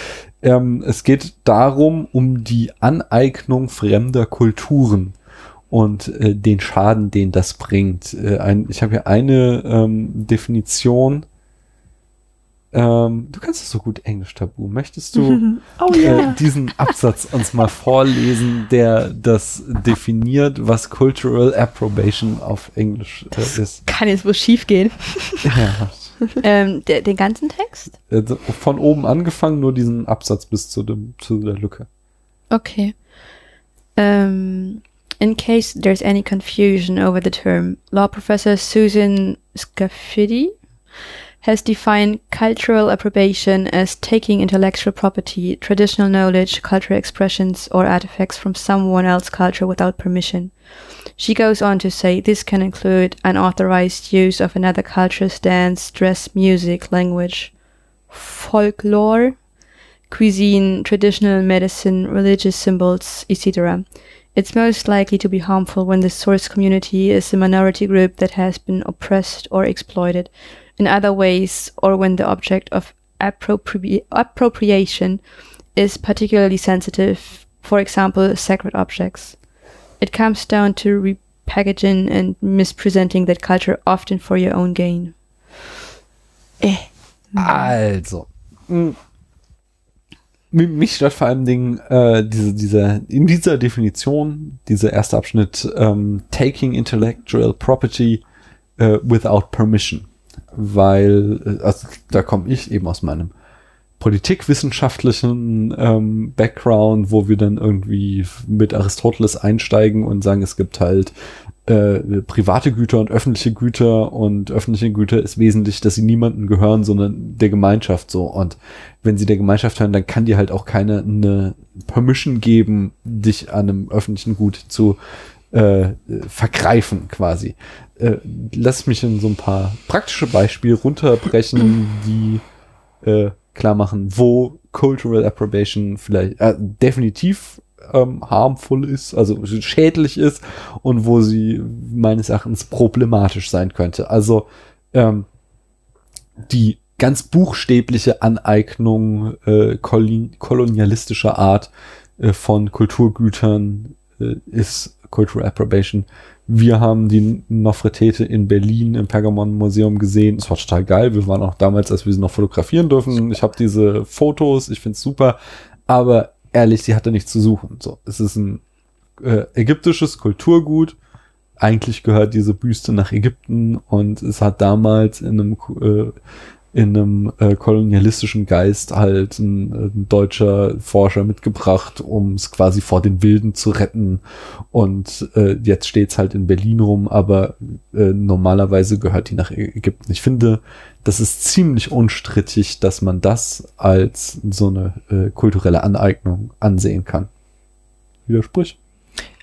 A: Ähm, es geht darum, um die Aneignung fremder Kulturen und äh, den Schaden, den das bringt. Äh, ein, ich habe hier eine ähm, Definition Ähm, du kannst es so gut Englisch tabu. Möchtest du
B: oh
A: äh,
B: ja.
A: diesen Absatz uns mal vorlesen, der das definiert, was Cultural Approbation auf Englisch äh, ist?
C: Kann jetzt wohl schief gehen.
A: Ja.
C: ähm, der, den ganzen Text?
A: Äh, Von oben angefangen, nur diesen Absatz bis zu, dem, zu der Lücke.
C: Okay. Um, in case there's any confusion over the term, law professor Susan Scafidi has defined cultural approbation as taking intellectual property, traditional knowledge, cultural expressions, or artifacts from someone else's culture without permission. She goes on to say this can include unauthorized use of another culture's dance, dress, music, language, folklore, cuisine, traditional medicine, religious symbols, etc. It's most likely to be harmful when the source community is a minority group that has been oppressed or exploited in other ways, or when the object of appropri- appropriation is particularly sensitive, for example, sacred objects. It comes down to repackaging and mispresenting that culture often for your own gain. Eh.
A: Also. Mm. mh. Mich stört vor allem Dingen äh, diese, diese, in dieser Definition, dieser erste Abschnitt, ähm, taking intellectual property äh, without permission. Weil, äh, also da komme ich eben aus meinem politikwissenschaftlichen ähm, Background, wo wir dann irgendwie mit Aristoteles einsteigen und sagen, es gibt halt äh, private Güter und öffentliche Güter und öffentliche Güter ist wesentlich, dass sie niemandem gehören, sondern der Gemeinschaft so. Und wenn sie der Gemeinschaft hören, dann kann dir halt auch keine eine Permission geben, dich an einem öffentlichen Gut zu äh, vergreifen quasi. Äh, lass mich in so ein paar praktische Beispiele runterbrechen, die äh, klar machen, wo Cultural Approbation vielleicht äh, definitiv ähm, harmful ist, also schädlich ist und wo sie meines Erachtens problematisch sein könnte. Also ähm, die ganz buchstäbliche Aneignung äh, kolon kolonialistischer Art äh, von Kulturgütern äh, ist Cultural Approbation. Wir haben die Nofretete in Berlin im Pergamon Museum gesehen. Es war total geil. Wir waren auch damals, als wir sie noch fotografieren dürfen. Ich habe diese Fotos, ich finde es super. Aber ehrlich, sie hatte nichts zu suchen. So, es ist ein äh, ägyptisches Kulturgut. Eigentlich gehört diese Büste nach Ägypten und es hat damals in einem äh, in einem äh, kolonialistischen Geist halt ein, ein deutscher Forscher mitgebracht, um es quasi vor den Wilden zu retten. Und äh, jetzt steht's halt in Berlin rum, aber äh, normalerweise gehört die nach Ägypten. Ich finde, das ist ziemlich unstrittig, dass man das als so eine äh, kulturelle Aneignung ansehen kann. Widersprich?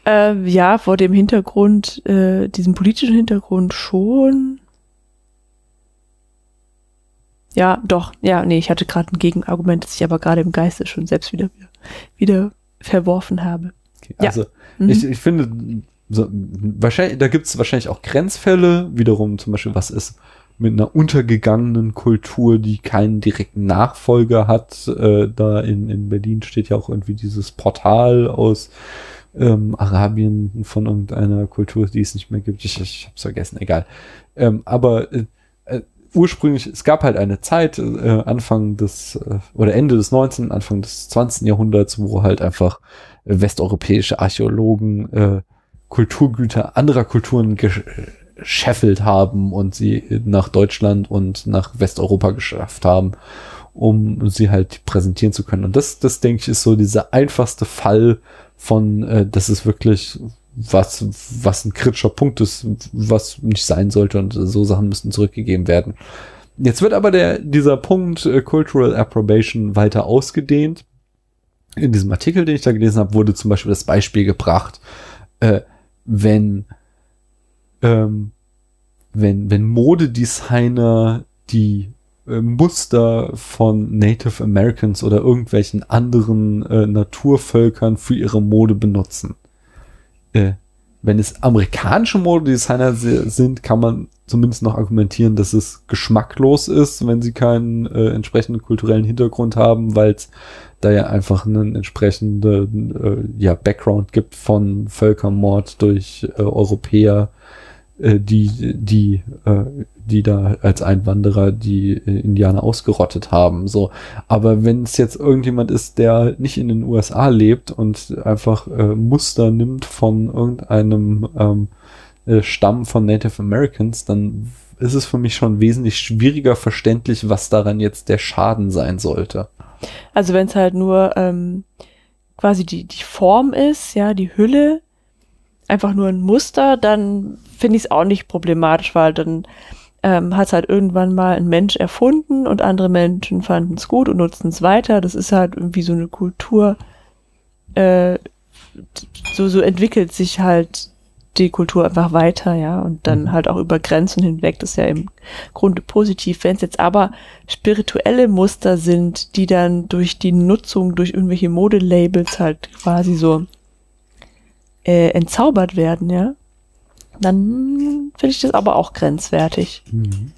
B: Ähm, ja, vor dem Hintergrund, äh, diesem politischen Hintergrund schon. Ja, doch. Ja, nee, ich hatte gerade ein Gegenargument, das ich aber gerade im Geiste schon selbst wieder, wieder verworfen habe.
A: Okay,
B: Ja.
A: also
B: Mhm.
A: ich, ich finde, so, wahrscheinlich, da gibt's wahrscheinlich auch Grenzfälle, wiederum zum Beispiel, was ist mit einer untergegangenen Kultur, die keinen direkten Nachfolger hat. Äh, da in, in Berlin steht ja auch irgendwie dieses Portal aus ähm, Arabien von irgendeiner Kultur, die es nicht mehr gibt. Ich, ich hab's vergessen, egal. Ähm, aber äh, äh, ursprünglich, es gab halt eine Zeit, äh, Anfang des, äh, oder Ende des 19., Anfang des 20. Jahrhunderts, wo halt einfach westeuropäische Archäologen äh, Kulturgüter anderer Kulturen gesch scheffelt haben und sie nach Deutschland und nach Westeuropa geschafft haben, um sie halt präsentieren zu können. Und das, das denke ich, ist so dieser einfachste Fall von, äh, das ist wirklich was, was ein kritischer Punkt ist, was nicht sein sollte und so Sachen müssten zurückgegeben werden. Jetzt wird aber der, dieser Punkt äh, Cultural Approbation weiter ausgedehnt. In diesem Artikel, den ich da gelesen habe, wurde zum Beispiel das Beispiel gebracht, äh, wenn, ähm, wenn, wenn Modedesigner die äh, Muster von Native Americans oder irgendwelchen anderen äh, Naturvölkern für ihre Mode benutzen. Äh, wenn es amerikanische Modedesigner sind, kann man zumindest noch argumentieren, dass es geschmacklos ist, wenn sie keinen äh, entsprechenden kulturellen Hintergrund haben, weil es da ja einfach einen entsprechenden äh, ja, Background gibt von Völkermord durch äh, Europäer äh, die, die, äh, die da als Einwanderer die äh, Indianer ausgerottet haben. So, aber wenn es jetzt irgendjemand ist, der nicht in den USA lebt und einfach äh, Muster nimmt von irgendeinem ähm, äh, Stamm von Native Americans, dann ist es für mich schon wesentlich schwieriger verständlich, was daran jetzt der Schaden sein sollte.
B: Also wenn es halt nur ähm, quasi die, die Form ist, ja, die Hülle, einfach nur ein Muster, dann finde ich es auch nicht problematisch, weil dann ähm, hat es halt irgendwann mal ein Mensch erfunden und andere Menschen fanden es gut und nutzen es weiter. Das ist halt irgendwie so eine Kultur, äh, so, so entwickelt sich halt die Kultur einfach weiter, ja, und dann
A: Mhm.
B: halt auch über Grenzen hinweg, das ist ja im Grunde positiv. Wenn es jetzt aber spirituelle Muster sind, die dann durch die Nutzung, durch irgendwelche Modelabels halt quasi so äh, entzaubert werden, ja, dann finde ich das aber auch grenzwertig.
A: Mhm.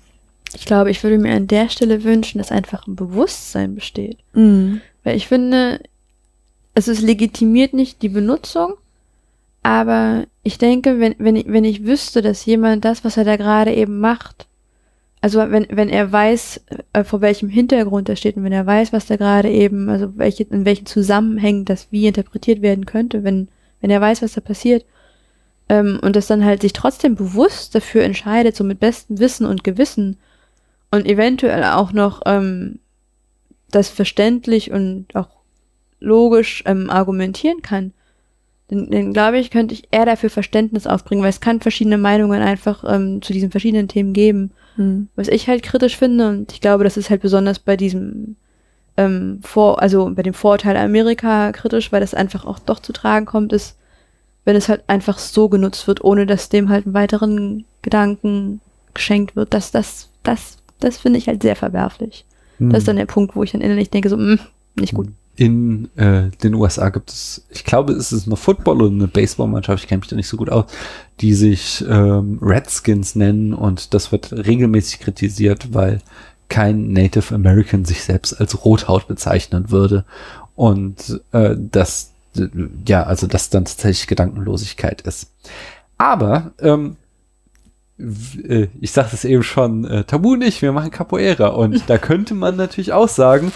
C: Ich glaube, ich würde mir an der Stelle wünschen, dass einfach ein Bewusstsein besteht.
B: Mhm.
C: Weil ich finde, es ist legitimiert nicht die Benutzung, aber ich denke, wenn, wenn, ich, wenn ich wüsste, dass jemand das, was er da gerade eben macht, also wenn, wenn er weiß, äh, vor welchem Hintergrund er steht und wenn er weiß, was da gerade eben, also welche, in welchen Zusammenhängen das wie interpretiert werden könnte, wenn, wenn er weiß, was da passiert, ähm, und das dann halt sich trotzdem bewusst dafür entscheidet, so mit bestem Wissen und Gewissen und eventuell auch noch ähm, das verständlich und auch logisch ähm, argumentieren kann, dann, dann glaube ich, könnte ich eher dafür Verständnis aufbringen, weil es kann verschiedene Meinungen einfach ähm, zu diesen verschiedenen Themen geben.
B: Mhm.
C: Was ich halt kritisch finde, und ich glaube, das ist halt besonders bei diesem ähm, Vor, also bei dem Vorurteil Amerika kritisch, weil das einfach auch doch zu tragen kommt, ist, wenn es halt einfach so genutzt wird, ohne dass dem halt einen weiteren Gedanken geschenkt wird. Das, das, das, das finde ich halt sehr verwerflich. Das ist dann der Punkt, wo ich dann innerlich denke, so, mh, nicht gut.
A: In äh, den USA gibt es, ich glaube, es ist eine Football- oder eine Baseballmannschaft, ich kenne mich da nicht so gut aus, die sich ähm, Redskins nennen und das wird regelmäßig kritisiert, weil kein Native American sich selbst als Rothaut bezeichnen würde und äh, das äh, ja, also das dann tatsächlich Gedankenlosigkeit ist. Aber ähm, äh, ich sagte es eben schon, äh, Tabu nicht, wir machen Capoeira. Und da könnte man natürlich auch sagen,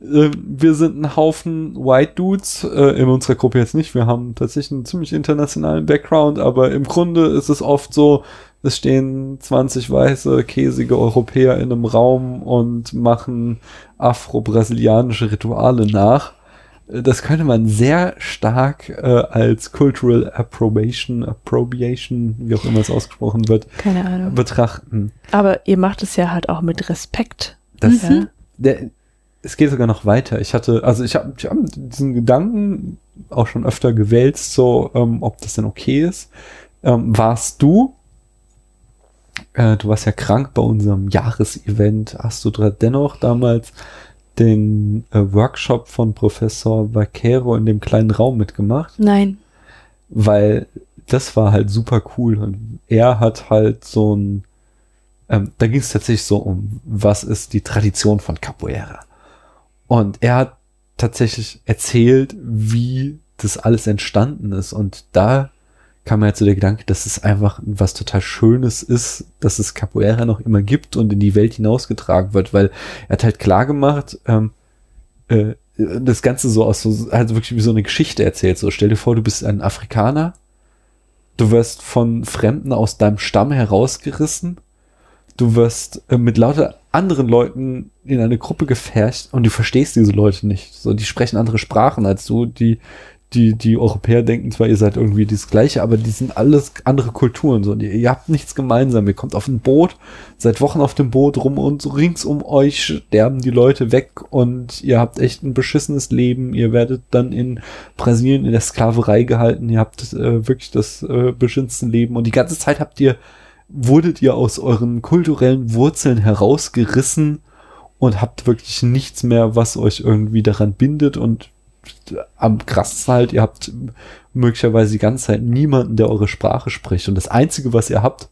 A: äh, wir sind ein Haufen White Dudes, äh, in unserer Gruppe jetzt nicht, wir haben tatsächlich einen ziemlich internationalen Background, aber im Grunde ist es oft so, es stehen 20 weiße, käsige Europäer in einem Raum und machen afro-brasilianische Rituale nach. Das könnte man sehr stark äh, als Cultural Approbation, Appropriation, wie auch immer es ausgesprochen wird,
C: Keine Ahnung.
A: betrachten.
B: Aber ihr macht es ja halt auch mit Respekt.
A: Das,
B: Ja.
A: der, es geht sogar noch weiter. Ich hatte, also ich habe ich hab diesen Gedanken auch schon öfter gewälzt, so ähm, ob das denn okay ist. Ähm, warst du, äh, du warst ja krank bei unserem Jahresevent, hast du dennoch damals den äh, Workshop von Professor Vaquero in dem kleinen Raum mitgemacht?
C: Nein.
A: weil das war halt super cool und er hat halt so ein, ähm, da ging es tatsächlich so um, was ist die Tradition von Capoeira. Und er hat tatsächlich erzählt, wie das alles entstanden ist und da kam mir halt so der Gedanke, dass es einfach was total Schönes ist, dass es Capoeira noch immer gibt und in die Welt hinausgetragen wird, weil er hat halt klar gemacht, ähm, äh, das Ganze so aus so, also wirklich wie so eine Geschichte erzählt. So, stell dir vor, du bist ein Afrikaner, du wirst von Fremden aus deinem Stamm herausgerissen, du wirst äh, mit lauter anderen Leuten in eine Gruppe gefercht und du verstehst diese Leute nicht. So, die sprechen andere Sprachen als du, die, die, die Europäer denken zwar, ihr seid irgendwie das Gleiche, aber die sind alles andere Kulturen. So, ihr, ihr habt nichts gemeinsam. Ihr kommt auf ein Boot, seid Wochen auf dem Boot rum und so rings um euch sterben die Leute weg und ihr habt echt ein beschissenes Leben. Ihr werdet dann in Brasilien in der Sklaverei gehalten. Ihr habt äh, wirklich das äh, beschissenste Leben und die ganze Zeit habt ihr, wurdet ihr aus euren kulturellen Wurzeln herausgerissen und habt wirklich nichts mehr, was euch irgendwie daran bindet und am krassesten halt, ihr habt möglicherweise die ganze Zeit niemanden, der eure Sprache spricht. Und das Einzige, was ihr habt,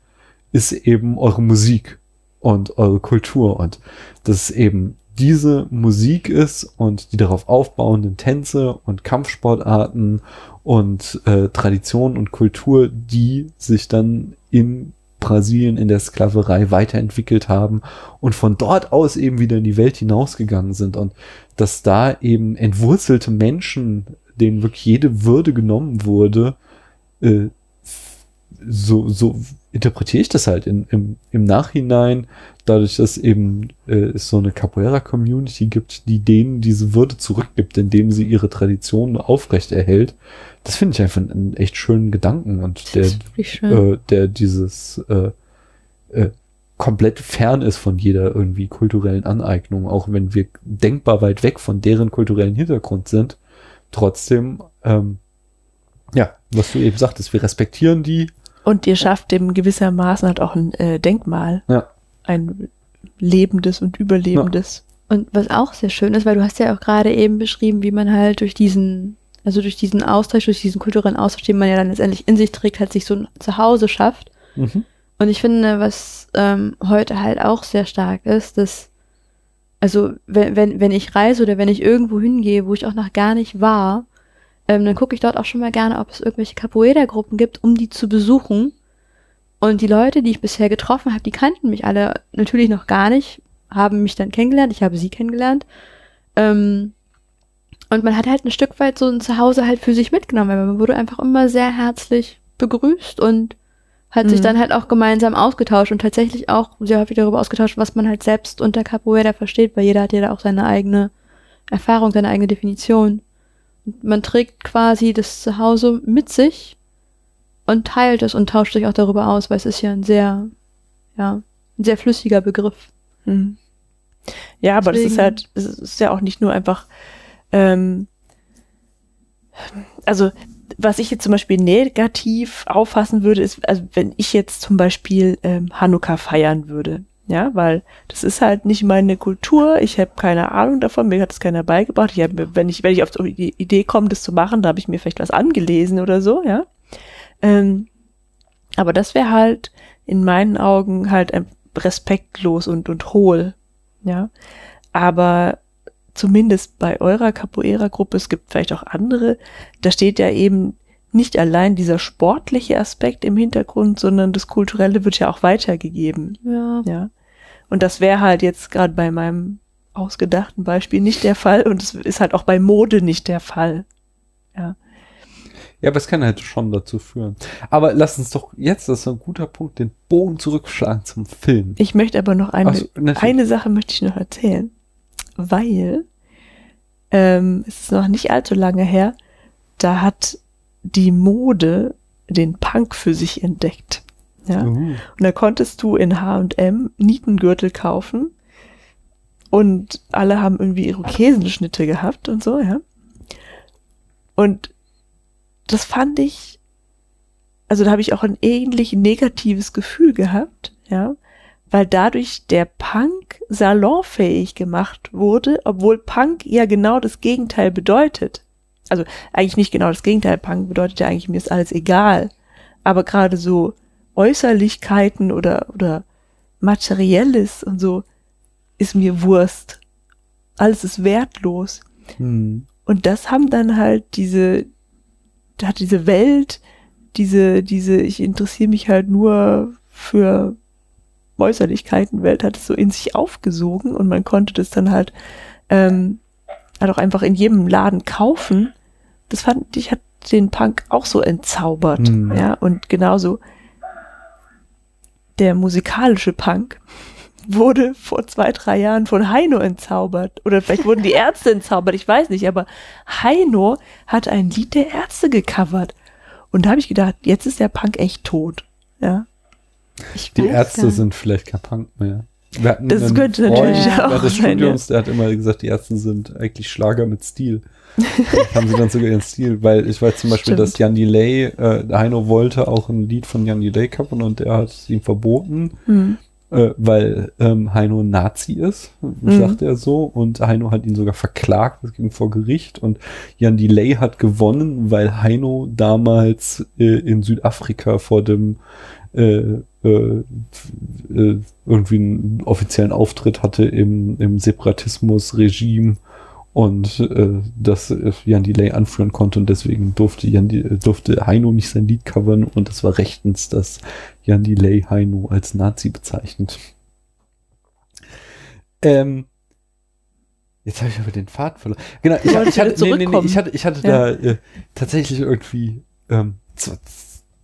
A: ist eben eure Musik und eure Kultur. Und dass es eben diese Musik ist und die darauf aufbauenden Tänze und Kampfsportarten und äh, Tradition und Kultur, die sich dann in Brasilien in der Sklaverei weiterentwickelt haben und von dort aus eben wieder in die Welt hinausgegangen sind und dass da eben entwurzelte Menschen, denen wirklich jede Würde genommen wurde, äh, so, so interpretiere ich das halt in, im, im Nachhinein, dadurch, dass eben äh, es so eine Capoeira-Community gibt, die denen diese Würde zurückgibt, indem sie ihre Tradition aufrecht erhält. Das finde ich einfach einen echt schönen Gedanken und der,
C: schön.
A: äh, der dieses äh, äh, komplett fern ist von jeder irgendwie kulturellen Aneignung, auch wenn wir denkbar weit weg von deren kulturellen Hintergrund sind. Trotzdem, ähm, ja, was du eben sagtest, wir respektieren die.
B: Und ihr schafft dem gewissermaßen halt auch ein äh, Denkmal.
A: Ja.
B: Ein lebendes und überlebendes.
C: Und was auch sehr schön ist, weil du hast ja auch gerade eben beschrieben, wie man halt durch diesen, also durch diesen Austausch, durch diesen kulturellen Austausch, den man ja dann letztendlich in sich trägt, halt sich so ein Zuhause schafft.
A: Mhm.
C: Und ich finde, was ähm, heute halt auch sehr stark ist, dass, also wenn, wenn, wenn ich reise oder wenn ich irgendwo hingehe, wo ich auch noch gar nicht war, ähm, dann gucke ich dort auch schon mal gerne, ob es irgendwelche Capoeira-Gruppen gibt, um die zu besuchen. Und die Leute, die ich bisher getroffen habe, die kannten mich alle natürlich noch gar nicht, haben mich dann kennengelernt, ich habe sie kennengelernt. Ähm, und man hat halt ein Stück weit so ein Zuhause halt für sich mitgenommen, weil man wurde einfach immer sehr herzlich begrüßt und hat sich
B: Mhm.
C: dann halt auch gemeinsam ausgetauscht und tatsächlich auch sehr häufig darüber ausgetauscht, was man halt selbst unter Capoeira versteht, weil jeder hat ja da auch seine eigene Erfahrung, seine eigene Definition. Und man trägt quasi das Zuhause mit sich und teilt es und tauscht sich auch darüber aus, weil es ist ja ein sehr, ja, ein sehr flüssiger Begriff.
B: Mhm. Ja, aber das ist
C: Deswegen-
B: halt, es ist ja auch nicht nur einfach, ähm, also was ich jetzt zum Beispiel negativ auffassen würde, ist, also wenn ich jetzt zum Beispiel ähm, Hanukkah feiern würde, ja, weil das ist halt nicht meine Kultur, ich habe keine Ahnung davon, mir hat es keiner beigebracht. Ich hab, wenn ich, wenn ich auf die Idee komme, das zu machen, da habe ich mir vielleicht was angelesen oder so, ja. Ähm, aber das wäre halt in meinen Augen halt ein respektlos und, und hohl, ja. Aber zumindest bei eurer Capoeira-Gruppe, es gibt vielleicht auch andere, da steht ja eben nicht allein dieser sportliche Aspekt im Hintergrund, sondern das Kulturelle wird ja auch weitergegeben,
C: Ja.
B: ja. Und das wäre halt jetzt gerade bei meinem ausgedachten Beispiel nicht der Fall und es ist halt auch bei Mode nicht der Fall. Ja.
A: Ja, aber es kann halt schon dazu führen. Aber lass uns doch jetzt, das ist ein guter Punkt, den Bogen zurückschlagen zum Film.
B: Ich möchte aber noch eine,
A: Ach so, natürlich.
B: eine Sache möchte ich noch erzählen, weil ähm, es ist noch nicht allzu lange her, da hat die Mode den Punk für sich entdeckt. Ja.
A: Uh,
B: Und da konntest du in H&M Nietengürtel kaufen und alle haben irgendwie Irokesenschnitte gehabt und so, ja. Und das fand ich, also da habe ich auch ein ähnlich negatives Gefühl gehabt, ja, weil dadurch der Punk salonfähig gemacht wurde, obwohl Punk ja genau das Gegenteil bedeutet. Also eigentlich nicht genau das Gegenteil. Punk bedeutet ja eigentlich, mir ist alles egal. Aber gerade so Äußerlichkeiten oder, oder Materielles und so ist mir Wurst. Alles ist wertlos.
A: hm.
B: Und das haben dann halt diese, da hat diese Welt, diese, diese, ich interessiere mich halt nur für Äußerlichkeiten Welt hat es so in sich aufgesogen und man konnte das dann halt, ähm, halt auch einfach in jedem Laden kaufen. Das fand ich, hat den Punk auch so entzaubert.
A: Hm.
B: Ja, und genauso der musikalische Punk wurde vor zwei, drei Jahren von Heino entzaubert. Oder vielleicht wurden die Ärzte entzaubert, ich weiß nicht, aber Heino hat ein Lied der Ärzte gecovert. Und da habe ich gedacht, jetzt ist der Punk echt tot. Ja.
C: Ich
A: Die Ärzte sind vielleicht kein Punk mehr.
B: Das könnte
A: Freund
B: natürlich
C: auch
A: des
B: sein,
A: Studiums, der hat immer gesagt, die Ärzte sind eigentlich Schlager mit Stil. Haben sie dann sogar ihren Stil, weil ich weiß zum Beispiel,
B: Stimmt.
A: dass Jan Delay, äh, Heino wollte auch ein Lied von Jan Delay covern und der hat es ihm verboten,
B: Hm.
A: äh, weil ähm, Heino ein Nazi ist,
B: Mhm.
A: sagt er so, und Heino hat ihn sogar verklagt, das ging vor Gericht und Jan Delay hat gewonnen, weil Heino damals äh, in Südafrika vor dem äh, äh, äh, irgendwie einen offiziellen Auftritt hatte im, im Separatismus-Regime und äh, das äh, Jan Delay anführen konnte und deswegen durfte Jan durfte Heino nicht sein Lied covern und es war rechtens, dass Jan Delay Heino als Nazi bezeichnet. Ähm, jetzt habe ich aber den Faden verloren. Genau, ich, ich hatte, nee, nee, nee, ich hatte, ich hatte
B: Ja.
A: da äh, tatsächlich irgendwie ähm,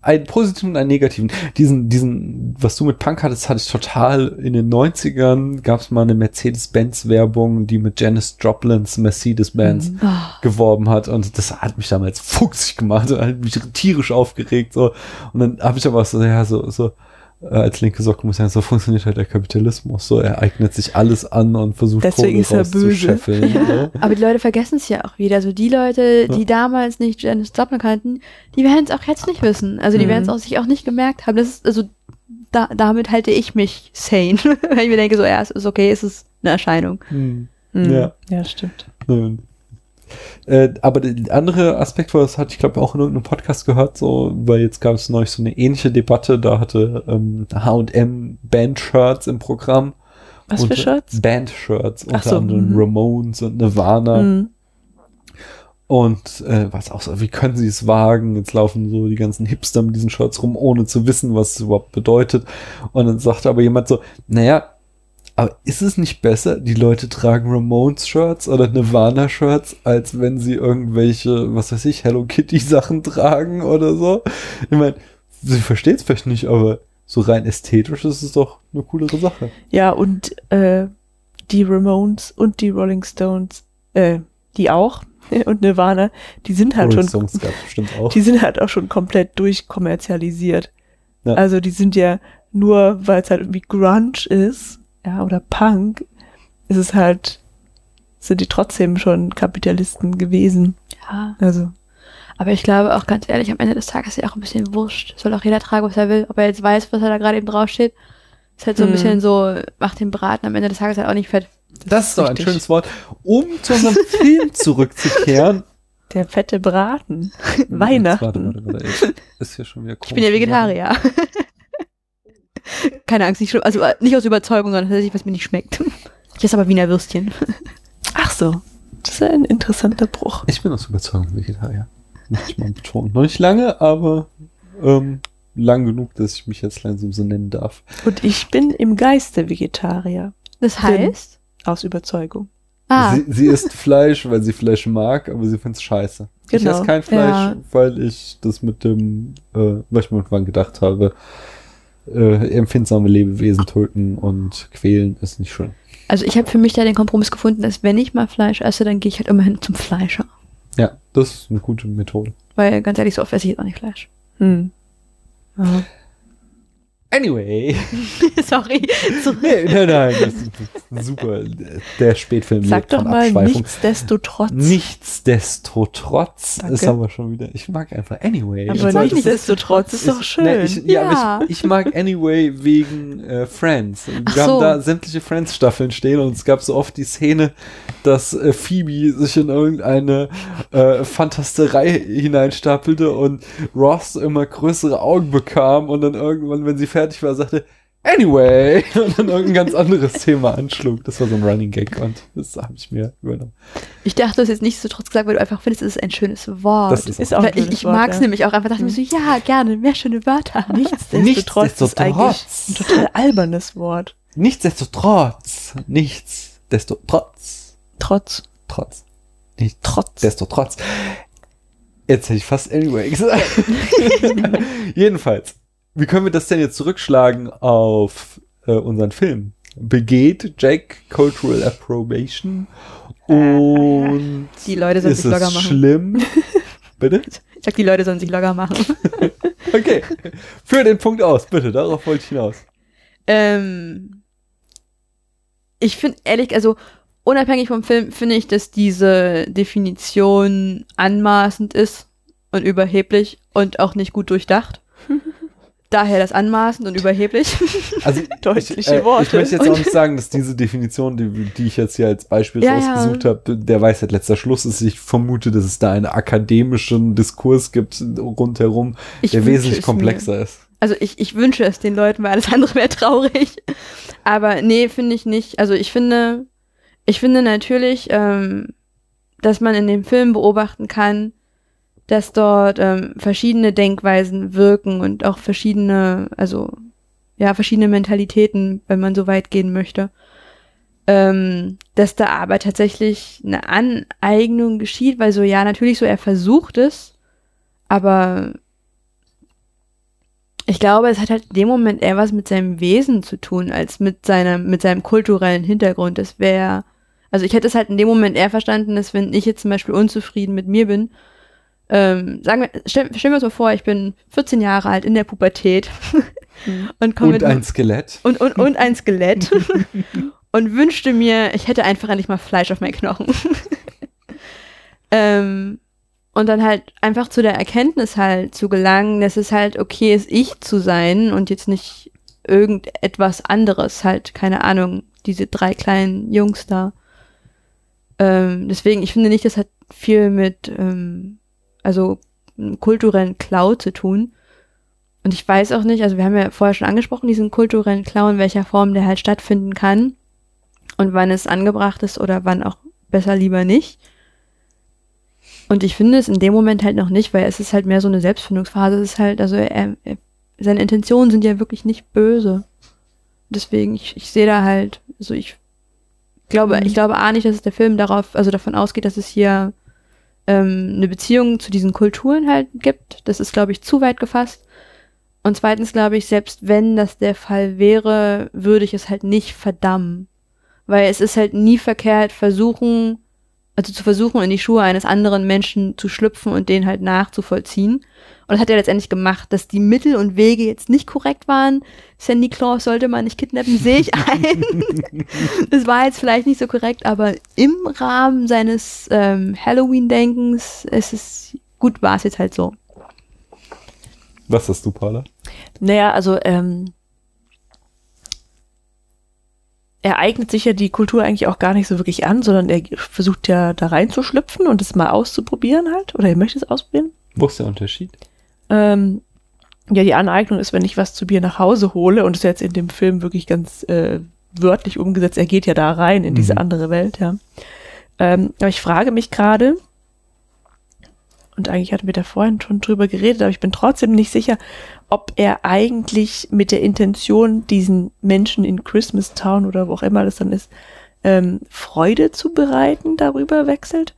A: einen positiven und einen negativen. Diesen, diesen, was du mit Punk hattest, hatte ich total in den 90ern. Gab es mal eine Mercedes-Benz-Werbung, die mit Janis Joplins Mercedes-Benz
B: Mhm.
C: Oh,
A: geworben hat und das hat mich damals fuchsig gemacht und hat mich tierisch aufgeregt so und dann habe ich aber auch so ja so so als linke Socke muss ich sagen, so funktioniert halt der Kapitalismus so er eignet sich alles an und versucht
B: Deswegen ist er böse.
A: rauszuscheffeln,
C: Ja, aber die Leute vergessen es ja auch wieder. Also die Leute, die
A: Ja.
C: damals nicht Janis Joplin kannten, die werden es auch jetzt nicht wissen. Also die
B: Mhm.
C: werden es auch sich auch nicht gemerkt haben. Das ist, also da, damit halte ich mich sane. Wenn ich mir denke, so, ja, es ist okay, es ist eine Erscheinung.
A: Hm.
B: Mhm.
A: Ja.
B: ja, stimmt.
A: Äh, aber der andere Aspekt war, das hatte ich glaube auch in irgendeinem Podcast gehört, so, weil jetzt gab es neulich so eine ähnliche Debatte, da hatte ähm, H&M Band-Shirts im Programm.
B: Was für
A: Unter-
B: Shirts?
A: Band-Shirts, unter
B: so,
A: anderem
B: mhm.
A: Ramones und Nirvana.
B: Mhm.
A: Und äh, was auch so, wie können sie es wagen? Jetzt laufen so die ganzen Hipster mit diesen Shirts rum, ohne zu wissen, was es überhaupt bedeutet. Und dann sagte aber jemand so, naja, aber ist es nicht besser, die Leute tragen Ramones-Shirts oder Nirvana-Shirts, als wenn sie irgendwelche, was weiß ich, Hello Kitty-Sachen tragen oder so? Ich meine, sie versteht es vielleicht nicht, aber so rein ästhetisch ist es doch eine coolere Sache.
B: Ja, und äh, die Ramones und die Rolling Stones, äh, die auch, und Nirvana, die sind halt
A: Rolling
B: schon, die sind halt auch schon komplett durchkommerzialisiert.
A: Ja.
B: Also die sind ja nur, weil es halt irgendwie Grunge ist, ja, oder Punk, ist es halt, sind die trotzdem schon Kapitalisten gewesen.
C: Ja.
B: Also,
C: Aber ich glaube auch ganz ehrlich, am Ende des Tages ist ja auch ein bisschen wurscht. Soll auch jeder tragen, was er will. Ob er jetzt weiß, was er da gerade eben draufsteht. Ist halt so ein
B: Mhm.
C: bisschen so, macht den Braten am Ende des Tages halt auch nicht fett.
A: Das ist doch ein schönes Wort. Um zu unserem Film zurückzukehren.
B: der fette Braten. Weihnachten.
A: Warte, warte, warte. Ist hier schon wieder
C: Ich bin ja. Vegetarier. Keine Angst, nicht schlimm. Also äh, nicht aus Überzeugung, sondern tatsächlich, was mir nicht schmeckt. Ich esse aber Wiener Würstchen.
B: Ach so, das ist ein interessanter Bruch.
A: Ich bin aus Überzeugung Vegetarier. Muss ich mal betonen. Noch nicht lange, aber ähm, lang genug, dass ich mich jetzt langsam so nennen darf.
B: Und ich bin im Geiste Vegetarier.
C: Das heißt?
B: Aus Überzeugung.
C: Ah,
A: Sie, sie isst Fleisch, weil sie Fleisch mag, aber sie findet es scheiße. Ich
B: Genau.
A: esse kein Fleisch,
C: Ja.
A: weil ich das mit dem, äh, was ich mir irgendwann gedacht habe, äh, empfindsame Lebewesen töten und quälen ist nicht schön.
C: also ich habe für mich da den Kompromiss gefunden, dass wenn ich mal Fleisch esse, dann gehe ich halt immerhin zum Fleischer.
A: Ja, das ist eine gute Methode.
C: Weil ganz ehrlich, so oft esse ich jetzt auch nicht Fleisch.
B: Hm. Ja.
A: Anyway.
C: Sorry.
A: Nee, nein, nein, das ist super. Der Spätfilm
B: Sag doch mal nichtsdestotrotz.
A: Nichtsdestotrotz
B: Danke.
A: ist aber schon wieder. Ich mag einfach Anyway.
B: Aber
A: das ist-
B: nichtsdestotrotz ist doch schön.
A: Ne, ich, ja,
C: Ja.
A: ich, ich mag Anyway wegen äh, Friends. Wir
C: Ach
A: haben
C: so.
A: da sämtliche Friends-Staffeln stehen und es gab so oft die Szene, dass äh, Phoebe sich in irgendeine äh, Fantasterei hineinstapelte und Ross immer größere Augen bekam und dann irgendwann, wenn sie fertig war, sagte, Anyway, und dann irgendein ganz anderes Thema anschlug. Das war so ein Running Gag und das habe ich mir übernommen.
C: Ich dachte, das ist jetzt nichtsdestotrotz gesagt, weil du einfach findest, es ist ein schönes Wort.
A: Das ist,
B: ist
A: auch
B: ein
C: ich,
B: schönes
C: ich mag es
B: ja.
C: nämlich auch einfach. Dachte mir so, ja, gerne, mehr schöne Wörter.
B: Nichtsdestotrotz ist eigentlich
A: Nichtsdestotrotz.
B: ein total albernes Wort.
A: Nichtsdestotrotz. Nichtsdestotrotz.
B: Trotz.
A: Trotz. Nicht
B: Trotz.
A: Destotrotz. Jetzt hätte ich fast anyway gesagt. Jedenfalls. Wie können wir das denn jetzt zurückschlagen auf äh, unseren Film? Begeht Jack Cultural Approbation? Und
C: Die Leute sollen sich locker machen.
A: schlimm? Bitte?
C: Ich sag, die Leute sollen sich locker machen.
A: Okay. Führ den Punkt aus, bitte. Darauf wollte ich hinaus.
C: Ähm, ich finde ehrlich, also unabhängig vom Film, finde ich, dass diese Definition anmaßend ist und überheblich und auch nicht gut durchdacht. Daher das anmaßend und überheblich.
A: Also
B: Deutliche
A: ich, äh,
B: Worte.
A: Ich möchte jetzt auch nicht sagen, dass diese Definition, die, die ich jetzt hier als Beispiel
C: Ja, ja.
A: rausgesucht habe, der Weisheit letzter Schluss ist. Ich vermute, dass es da einen akademischen Diskurs gibt rundherum,
C: Ich
A: der wesentlich
C: es
A: komplexer ist.
C: Also ich, ich wünsche es den Leuten, weil alles andere wäre traurig. Aber nee, finde ich nicht. Also ich finde, ich finde natürlich, ähm, dass man in dem Film beobachten kann, dass dort ähm, verschiedene Denkweisen wirken und auch verschiedene, also ja, verschiedene Mentalitäten, wenn man so weit gehen möchte. Ähm, dass da aber tatsächlich eine Aneignung geschieht, weil so, ja, natürlich so, er versucht es, aber ich glaube, es hat halt in dem Moment eher was mit seinem Wesen zu tun, als mit seinem, mit seinem kulturellen Hintergrund. Das wäre, also ich hätte es halt in dem Moment eher verstanden, dass wenn ich jetzt zum Beispiel unzufrieden mit mir bin, ähm, sagen wir, stell, stellen wir uns mal vor, ich bin 14 Jahre alt in der Pubertät
B: Mhm.
C: und komme
A: Und
C: mit
A: ein Skelett.
C: und, und, und ein Skelett und wünschte mir, ich hätte einfach endlich mal Fleisch auf meinen Knochen. ähm, und dann halt einfach zu der Erkenntnis halt zu gelangen, dass es halt okay ist, ich zu sein und jetzt nicht irgendetwas anderes, halt, keine Ahnung, diese drei kleinen Jungs da. Ähm, deswegen, ich finde nicht, das hat viel mit, ähm, also kulturellen Klau zu tun. Und ich weiß auch nicht, also wir haben ja vorher schon angesprochen, diesen kulturellen Klau, in welcher Form der halt stattfinden kann und wann es angebracht ist oder wann auch besser lieber nicht. Und ich finde es in dem Moment halt noch nicht, weil es ist halt mehr so eine Selbstfindungsphase. Es ist halt, also er, er, seine Intentionen sind ja wirklich nicht böse. Deswegen, ich, ich sehe da halt, also ich glaube,
B: Mhm.
C: ich glaube A nicht, dass es der Film darauf, also davon ausgeht, dass es hier ähm, eine Beziehung zu diesen Kulturen halt gibt. Das ist, glaube ich, zu weit gefasst. Und zweitens glaube ich, selbst wenn das der Fall wäre, würde ich es halt nicht verdammen. Weil es ist halt nie verkehrt, versuchen, also zu versuchen, in die Schuhe eines anderen Menschen zu schlüpfen und den halt nachzuvollziehen. Und das hat er letztendlich gemacht, dass die Mittel und Wege jetzt nicht korrekt waren. Sandy Claus sollte man nicht kidnappen, sehe ich ein. das war jetzt vielleicht nicht so korrekt, aber im Rahmen seines ähm, Halloween-Denkens ist es gut, war es jetzt halt so.
A: Was hast du, Paula?
B: Naja, also ähm, er eignet sich ja die Kultur eigentlich auch gar nicht so wirklich an, sondern er versucht ja da reinzuschlüpfen und es mal auszuprobieren halt. Oder er möchte es ausprobieren.
A: Wo ist der Unterschied?
B: Ähm, ja, die Aneignung ist, wenn ich was zu mir nach Hause hole, und ist jetzt in dem Film wirklich ganz äh, wörtlich umgesetzt, er geht ja da rein in diese
A: Mhm.
B: andere Welt, ja. Ähm, aber ich frage mich gerade, und eigentlich hatten wir da vorhin schon drüber geredet, aber ich bin trotzdem nicht sicher, ob er eigentlich mit der Intention, diesen Menschen in Christmas Town oder wo auch immer das dann ist, ähm, Freude zu bereiten, darüber wechselt,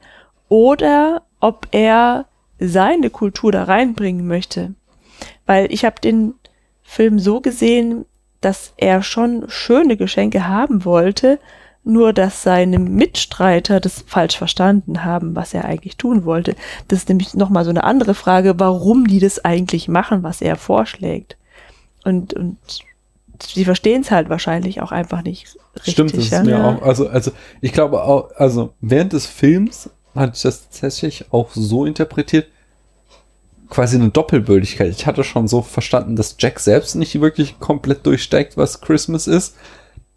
B: oder ob er seine Kultur da reinbringen möchte. Weil ich habe den Film so gesehen, dass er schon schöne Geschenke haben wollte, nur dass seine Mitstreiter das falsch verstanden haben, was er eigentlich tun wollte. Das ist nämlich nochmal so eine andere Frage, warum die das eigentlich machen, was er vorschlägt. Und, und sie verstehen es halt wahrscheinlich auch einfach nicht richtig.
A: Stimmt, das ist
B: ja?
A: mir
C: Ja.
A: auch, also, also, ich glaube auch, also, während des Films hatte ich das tatsächlich auch so interpretiert, quasi eine Doppelbödigkeit. Ich hatte schon so verstanden, dass Jack selbst nicht wirklich komplett durchsteigt, was Christmas ist,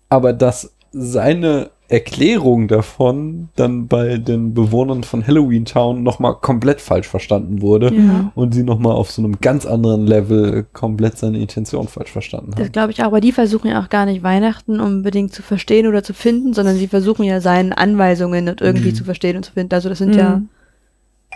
A: aber dass seine Erklärung davon dann bei den Bewohnern von Halloween Town nochmal komplett falsch verstanden wurde
C: Ja.
A: und sie nochmal auf so einem ganz anderen Level komplett seine Intention falsch verstanden
C: Das
A: haben.
C: glaube ich auch, aber die versuchen ja auch gar nicht Weihnachten unbedingt zu verstehen oder zu finden, sondern sie versuchen ja seinen Anweisungen und irgendwie
A: Mhm.
C: zu verstehen und zu finden. Also das sind ja
B: Mhm.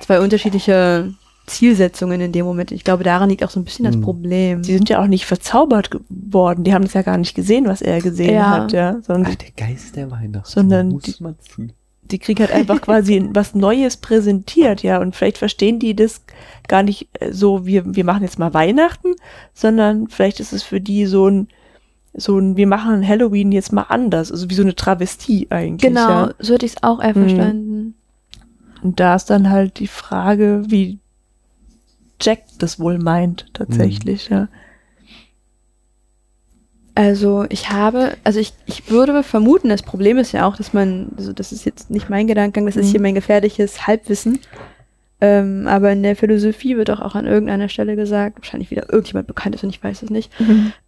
C: zwei unterschiedliche Zielsetzungen in dem Moment. Ich glaube, daran liegt auch so ein bisschen das
A: Mhm.
C: Problem.
B: Sie sind ja auch nicht verzaubert geworden. Die haben das ja gar nicht gesehen, was er gesehen
C: Ja.
B: hat, ja. Sondern
A: Ah, der Geist der Weihnacht.
B: Sondern
A: muss
B: die-
A: man fühlen.
B: die kriegen halt einfach quasi was Neues präsentiert, ja. Und vielleicht verstehen die das gar nicht äh, so, wir, wir machen jetzt mal Weihnachten, sondern vielleicht ist es für die so ein, so ein, wir machen Halloween jetzt mal anders. Also wie so eine Travestie eigentlich.
C: Genau,
B: Ja.
C: so hätte ich es auch eher
B: Mhm.
C: verstanden.
B: Und da ist dann halt die Frage, wie Jack das wohl meint, tatsächlich, ja.
C: Also ich habe, also ich, ich würde vermuten, das Problem ist ja auch, dass man, also das ist jetzt nicht mein Gedankengang, das ist
B: Mhm.
C: hier mein gefährliches Halbwissen. Ähm, aber in der Philosophie wird auch an irgendeiner Stelle gesagt, wahrscheinlich wieder irgendjemand bekannt ist und ich weiß es nicht,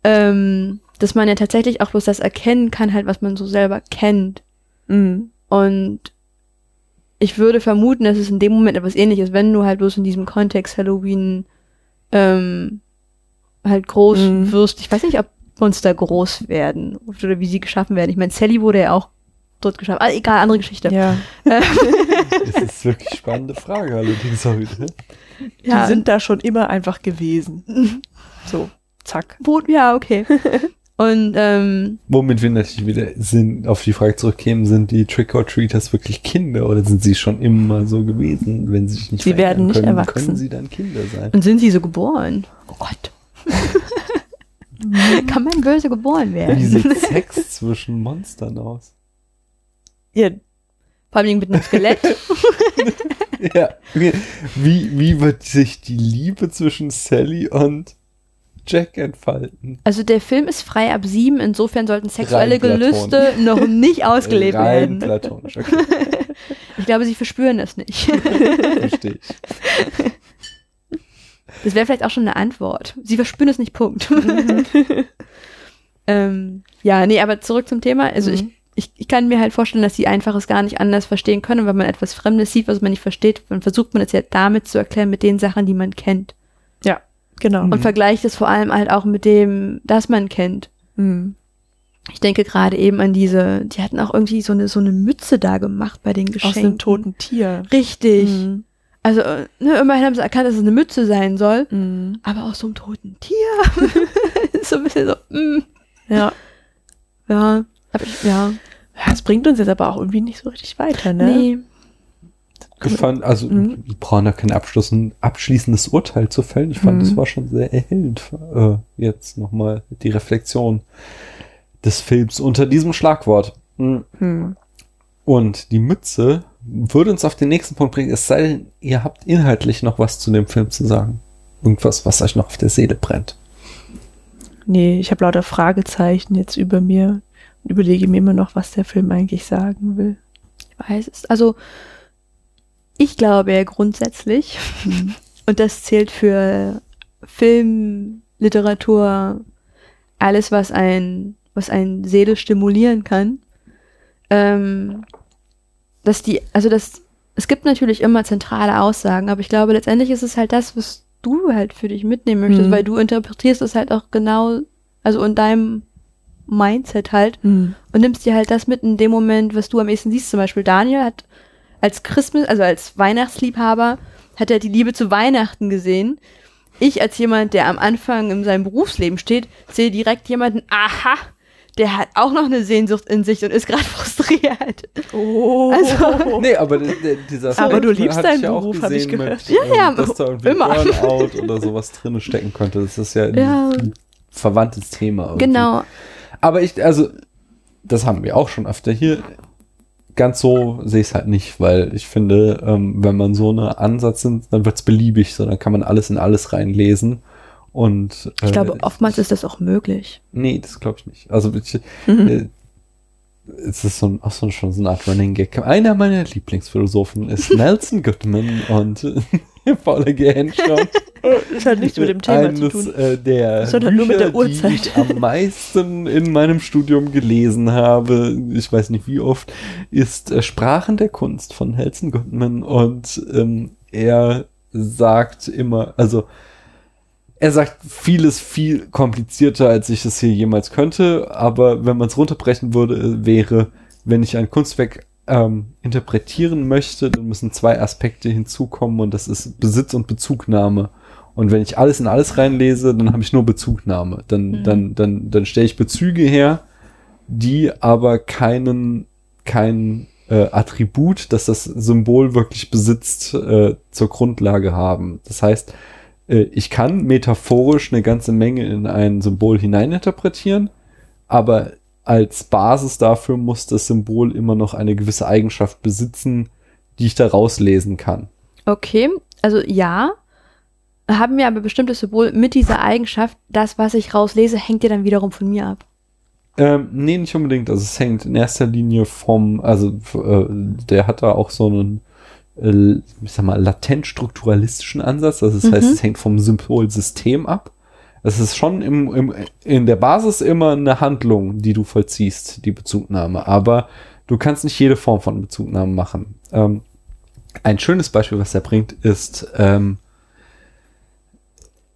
C: ähm, dass man ja tatsächlich auch bloß das erkennen kann, halt, was man so selber kennt.
B: Mhm.
C: Und ich würde vermuten, dass es in dem Moment etwas ähnliches, wenn du halt bloß in diesem Kontext Halloween ähm, halt groß
B: Mhm.
C: wirst. Ich weiß nicht, ob Monster groß werden oder wie sie geschaffen werden. Ich meine, Sally wurde ja auch tot geschafft. Ah, egal, andere Geschichte.
B: Ja.
A: Das ist wirklich eine spannende Frage allerdings heute.
B: Die sind da schon immer einfach gewesen. So, zack.
C: Wo, ja, okay. Und ähm,
A: Womit wir natürlich wieder sind, auf die Frage zurückkämen, sind die Trick-or-Treaters wirklich Kinder oder sind sie schon immer so gewesen, wenn sie sich nicht
B: Sie werden nicht
A: können,
B: erwachsen.
A: Können sie dann Kinder sein?
C: und sind sie so geboren? Oh Gott. Kann man böse geboren
A: Wie
C: werden?
A: sieht Sex zwischen Monstern aus?
B: Ja,
C: Vor allem mit einem Skelett.
A: Ja, wie, wie wird sich die Liebe zwischen Sally und Jack entfalten?
C: Also der Film ist frei ab sieben, insofern sollten sexuelle. Gelüste noch nicht ausgelebt
A: Rein
C: werden.
A: platonisch, okay,
C: Ich glaube, sie verspüren das nicht.
A: verstehe ich.
C: Das wäre vielleicht auch schon eine Antwort. Sie verspüren es nicht, Punkt. ähm, ja, nee, aber zurück zum Thema. Also
B: Mhm.
C: ich, ich, ich kann mir halt vorstellen, dass sie einfach es gar nicht anders verstehen können. Und wenn man etwas Fremdes sieht, was man nicht versteht, dann versucht man es ja damit zu erklären mit den Sachen, die man kennt.
B: Genau.
C: Und vergleicht es vor allem halt auch mit dem, das man kennt.
B: Mhm.
C: Ich denke gerade eben an diese, die hatten auch irgendwie so eine, so eine Mütze da gemacht bei den
B: Aus
C: Geschenken.
B: einem toten Tier.
C: Richtig.
B: Mhm.
C: Also, ne, immerhin haben sie erkannt, dass es eine Mütze sein soll.
B: Mhm.
C: Aber aus so einem toten Tier. so ein bisschen so, mm,
B: Ja.
C: ja. Aber ja.
B: Es bringt uns jetzt aber auch irgendwie nicht so richtig weiter, ne?
C: Nee.
A: Ich fand, also,
B: Mhm.
A: wir brauchen da kein Abschluss, ein abschließendes Urteil zu fällen. Ich fand,
B: Mhm.
A: das war schon sehr erhellend, äh, jetzt nochmal die Reflexion des Films unter diesem Schlagwort. Mhm.
B: Hm.
A: Und die Mütze würde uns auf den nächsten Punkt bringen, es sei denn, ihr habt inhaltlich noch was zu dem Film zu sagen. Irgendwas, was euch noch auf der Seele brennt.
B: Nee, ich habe lauter Fragezeichen jetzt über mir und überlege mir immer noch, was der Film eigentlich sagen will.
C: Ich weiß es. Also, ich glaube ja grundsätzlich, und das zählt für Film, Literatur, alles, was ein, was ein Seele stimulieren kann, ähm, dass die, also das, es gibt natürlich immer zentrale Aussagen, aber ich glaube, letztendlich ist es halt das, was du halt für dich mitnehmen möchtest,
B: Mhm.
C: weil du interpretierst es halt auch genau, also in deinem Mindset halt
B: Hm.
C: und nimmst dir halt das mit in dem Moment, was du am ehesten siehst. Zum Beispiel Daniel hat als Christmas, also als Weihnachtsliebhaber, hat er die Liebe zu Weihnachten gesehen. Ich als jemand, der am Anfang in seinem Berufsleben steht, sehe direkt jemanden, aha, der hat auch noch eine Sehnsucht in sich und ist gerade frustriert.
B: Oh.
C: Also-
A: Nee, aber dieser
B: Aber du liebst deinen
A: ich ja auch
B: Beruf, hab ich
A: gesehen
B: gehört.
A: Mit,
C: Ja, ja,
A: ähm, dass da irgendwie
C: immer.
A: Burnout oder sowas drin stecken könnte. Das ist ja,
C: Ja.
A: ein verwandtes Thema. Irgendwie.
C: Genau.
A: Aber ich, also, das haben wir auch schon öfter hier. Ganz so sehe ich es halt nicht, weil ich finde, ähm, wenn man so eine Ansatz sind, dann wird es beliebig, so dann kann man alles in alles reinlesen. Und äh,
C: Ich glaube, oftmals ist das auch möglich.
A: Nee, das glaube ich nicht. Also ich,
B: Mhm.
A: äh, es ist so ein, auch so, schon so eine Art Running Gag. Einer meiner Lieblingsphilosophen ist Nelson Goodman und Paula Gehenscher.
B: Das hat nichts mit dem Thema
A: Eines
B: zu tun.
A: äh, der
B: Sondern nur mit der
A: Bücher, die
B: Uhrzeit.
A: ich am meisten in meinem Studium gelesen habe, ich weiß nicht wie oft, ist äh, Sprachen der Kunst von Nelson Goodman und ähm, er sagt immer, also er sagt vieles viel komplizierter, als ich es hier jemals könnte, aber wenn man es runterbrechen würde, äh, wäre, wenn ich ein Kunstwerk ähm, interpretieren möchte, dann müssen zwei Aspekte hinzukommen und das ist Besitz und Bezugnahme. Und wenn ich alles in alles reinlese, dann habe ich nur Bezugnahme. Dann,
C: Mhm.
A: dann, dann, dann stelle ich Bezüge her, die aber keinen, kein äh, Attribut, das das Symbol wirklich besitzt, äh, zur Grundlage haben. Das heißt, äh, ich kann metaphorisch eine ganze Menge in ein Symbol hineininterpretieren, aber als Basis dafür muss das Symbol immer noch eine gewisse Eigenschaft besitzen, die ich da rauslesen kann.
C: Okay, also ja, haben wir aber bestimmtes Symbol mit dieser Eigenschaft, das, was ich rauslese, hängt dir dann wiederum von mir ab.
A: Ähm, nee, nicht unbedingt. Also es hängt in erster Linie vom, also äh, der hat da auch so einen, äh, ich sag mal, latent strukturalistischen Ansatz. Also das
C: Mhm.
A: heißt, es hängt vom Symbolsystem ab. Es ist schon im, im, in der Basis immer eine Handlung, die du vollziehst, die Bezugnahme. Aber du kannst nicht jede Form von Bezugnahme machen. Ähm, ein schönes Beispiel, was er bringt, ist, ähm,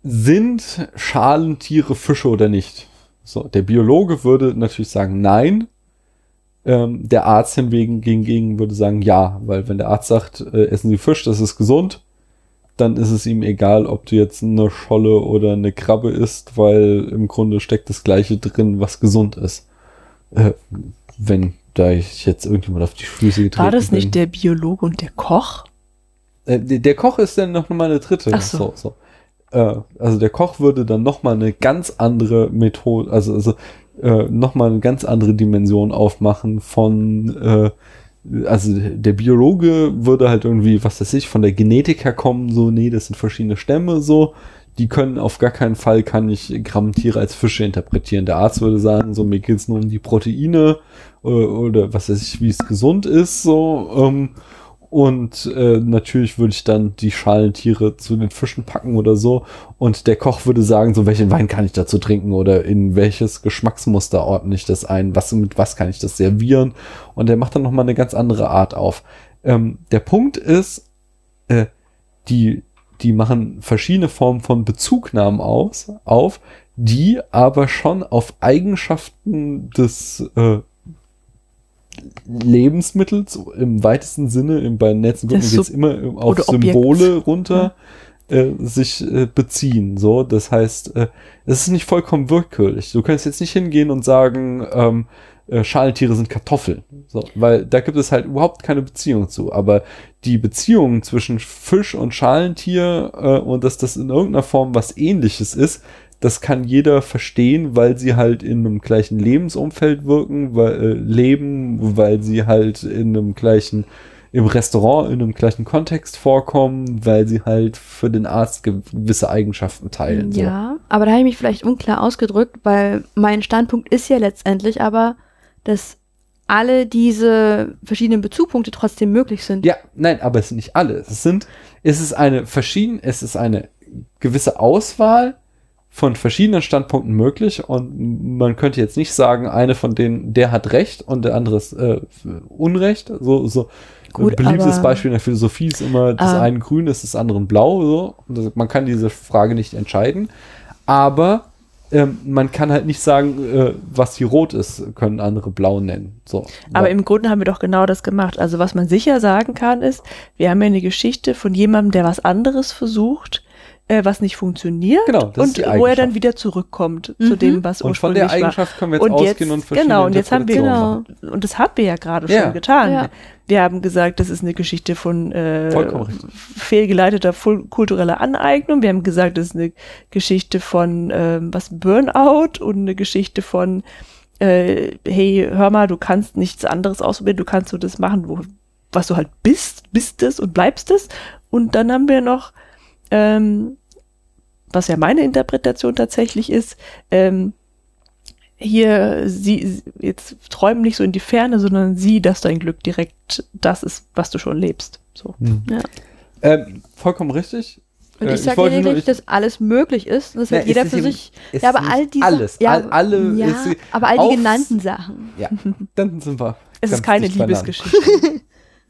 A: sind Schalentiere Fische oder nicht? So, der Biologe würde natürlich sagen, nein. Ähm, der Arzt hingegen gegen würde sagen, ja, weil wenn der Arzt sagt, äh, essen Sie Fisch, das ist gesund, dann ist es ihm egal, ob du jetzt eine Scholle oder eine Krabbe isst, weil im Grunde steckt das Gleiche drin, was gesund ist. Äh, wenn da ich jetzt irgendjemand auf die Füße getreten
B: War das
A: bin.
B: nicht der Biologe und der Koch?
A: Äh, der, Koch ist dann noch mal eine dritte.
B: Ach so.
A: so. Äh, also der Koch würde dann noch mal eine ganz andere Methode, also, also äh, noch mal eine ganz andere Dimension aufmachen von, äh, also der Biologe würde halt irgendwie, was weiß ich, von der Genetik her kommen, so, nee, das sind verschiedene Stämme, so, die können auf gar keinen Fall, kann ich Grammtiere als Fische interpretieren. Der Arzt würde sagen, so, mir geht's nur um die Proteine äh, oder was weiß ich, wie es gesund ist, so, ähm, und äh, natürlich würde ich dann die Schalentiere zu den Fischen packen oder so. Und der Koch würde sagen, so welchen Wein kann ich dazu trinken oder in welches Geschmacksmuster ordne ich das ein, was mit was kann ich das servieren. Und der macht dann nochmal eine ganz andere Art auf. Ähm, der Punkt ist, äh, die, die machen verschiedene Formen von Bezugnahmen aus, auf, die aber schon auf Eigenschaften des äh, Lebensmittels im weitesten Sinne, im, bei Netzen geht es immer auf
B: oder Objekt.
A: Symbole runter, äh, sich äh, beziehen. So, das heißt, äh, es ist nicht vollkommen willkürlich. Du kannst jetzt nicht hingehen und sagen, ähm, äh, Schalentiere sind Kartoffeln. So, weil da gibt es halt überhaupt keine Beziehung zu. Aber die Beziehung zwischen Fisch und Schalentier äh, und dass das in irgendeiner Form was ähnliches ist, das kann jeder verstehen, weil sie halt in einem gleichen Lebensumfeld wirken, weil, äh, leben, weil sie halt in einem gleichen, im Restaurant, in einem gleichen Kontext vorkommen, weil sie halt für den Arzt gewisse Eigenschaften teilen. So.
C: Ja, aber da habe ich mich vielleicht unklar ausgedrückt, weil mein Standpunkt ist ja letztendlich aber, dass alle diese verschiedenen Bezugspunkte trotzdem möglich sind.
A: Ja, nein, aber es sind nicht alle. Es sind, es ist eine verschieden, es ist eine gewisse Auswahl von verschiedenen Standpunkten möglich und man könnte jetzt nicht sagen, eine von denen, der hat Recht und der andere ist äh, Unrecht. So, so
C: Gut,
A: beliebtes
C: aber-
A: Beispiel in der Philosophie ist immer, das
C: Ah.
A: eine grün ist, das andere blau. So. Das, man kann diese Frage nicht entscheiden. Aber ähm, man kann halt nicht sagen, äh, was hier rot ist, können andere blau nennen. So.
B: Aber
A: Weil-
B: im Grunde haben wir doch genau das gemacht. Also was man sicher sagen kann, ist, wir haben ja eine Geschichte von jemandem, der was anderes versucht, äh, was nicht funktioniert
A: Genau,
B: und wo er dann wieder zurückkommt zu
C: Mhm.
B: dem, was
A: und von
B: ursprünglich
A: der Eigenschaft können wir
B: war.
A: jetzt
B: Und jetzt,
A: ausgehen und verschiedene
B: genau, und jetzt haben wir,
C: Genau.
B: und das haben wir ja gerade
A: Ja.
B: schon getan.
C: Ja.
B: Wir haben gesagt, das ist eine Geschichte von äh, fehlgeleiteter kultureller Aneignung. Wir haben gesagt, das ist eine Geschichte von ähm, was Burnout und eine Geschichte von äh, hey, hör mal, du kannst nichts anderes ausprobieren, du kannst so das machen, wo, was du halt bist, bist es und bleibst es. Und dann haben wir noch, ähm, was ja meine Interpretation tatsächlich ist, ähm, hier, sie, jetzt träumen nicht so in die Ferne, sondern sieh, dass dein Glück direkt das ist, was du schon lebst. So.
A: Hm.
C: Ja.
A: Ähm, vollkommen richtig.
C: Und
A: Äh,
C: ich sage
A: wollte nur-
C: lediglich, dass alles möglich ist. Das wird
A: Na,
C: jeder
A: ist
C: für sich. Ja, aber
A: ist nicht
C: all diese.
A: alles,
C: Ja,
A: all- alle-
C: ja,
A: es-
C: aber all die
A: aufs-
C: genannten Sachen.
A: Ja, dann sind wir.
B: Es ist keine. Liebesgeschichte.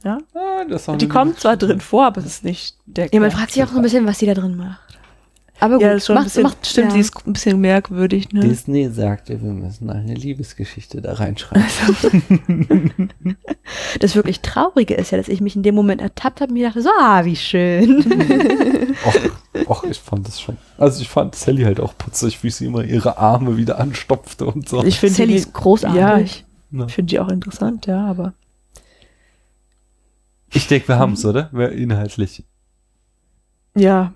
B: ja?
A: Ah, ist
B: Die kommt zwar drin vor, aber es ist nicht der
C: Ja, man fragt sich auch so ein bisschen, was die da drin macht. Aber gut,
B: Ja, ist schon ein
C: macht,
B: bisschen,
C: macht,
B: stimmt,
C: ja.
B: die ist ein bisschen merkwürdig, ne?
A: Disney sagte, wir müssen eine Liebesgeschichte da reinschreiben.
C: Das wirklich Traurige ist ja, dass ich mich in dem Moment ertappt habe und mir dachte, so, ah, wie schön.
A: Och, och, ich fand das schon. Also ich fand Sally halt auch putzig, wie sie immer ihre Arme wieder anstopfte und so.
B: Ich finde
C: Sally ist großartig.
B: Ja, ich
A: Ja.
B: finde die auch interessant, ja, aber
A: Ich denke, wir haben es, oder? Inhaltlich.
B: ja,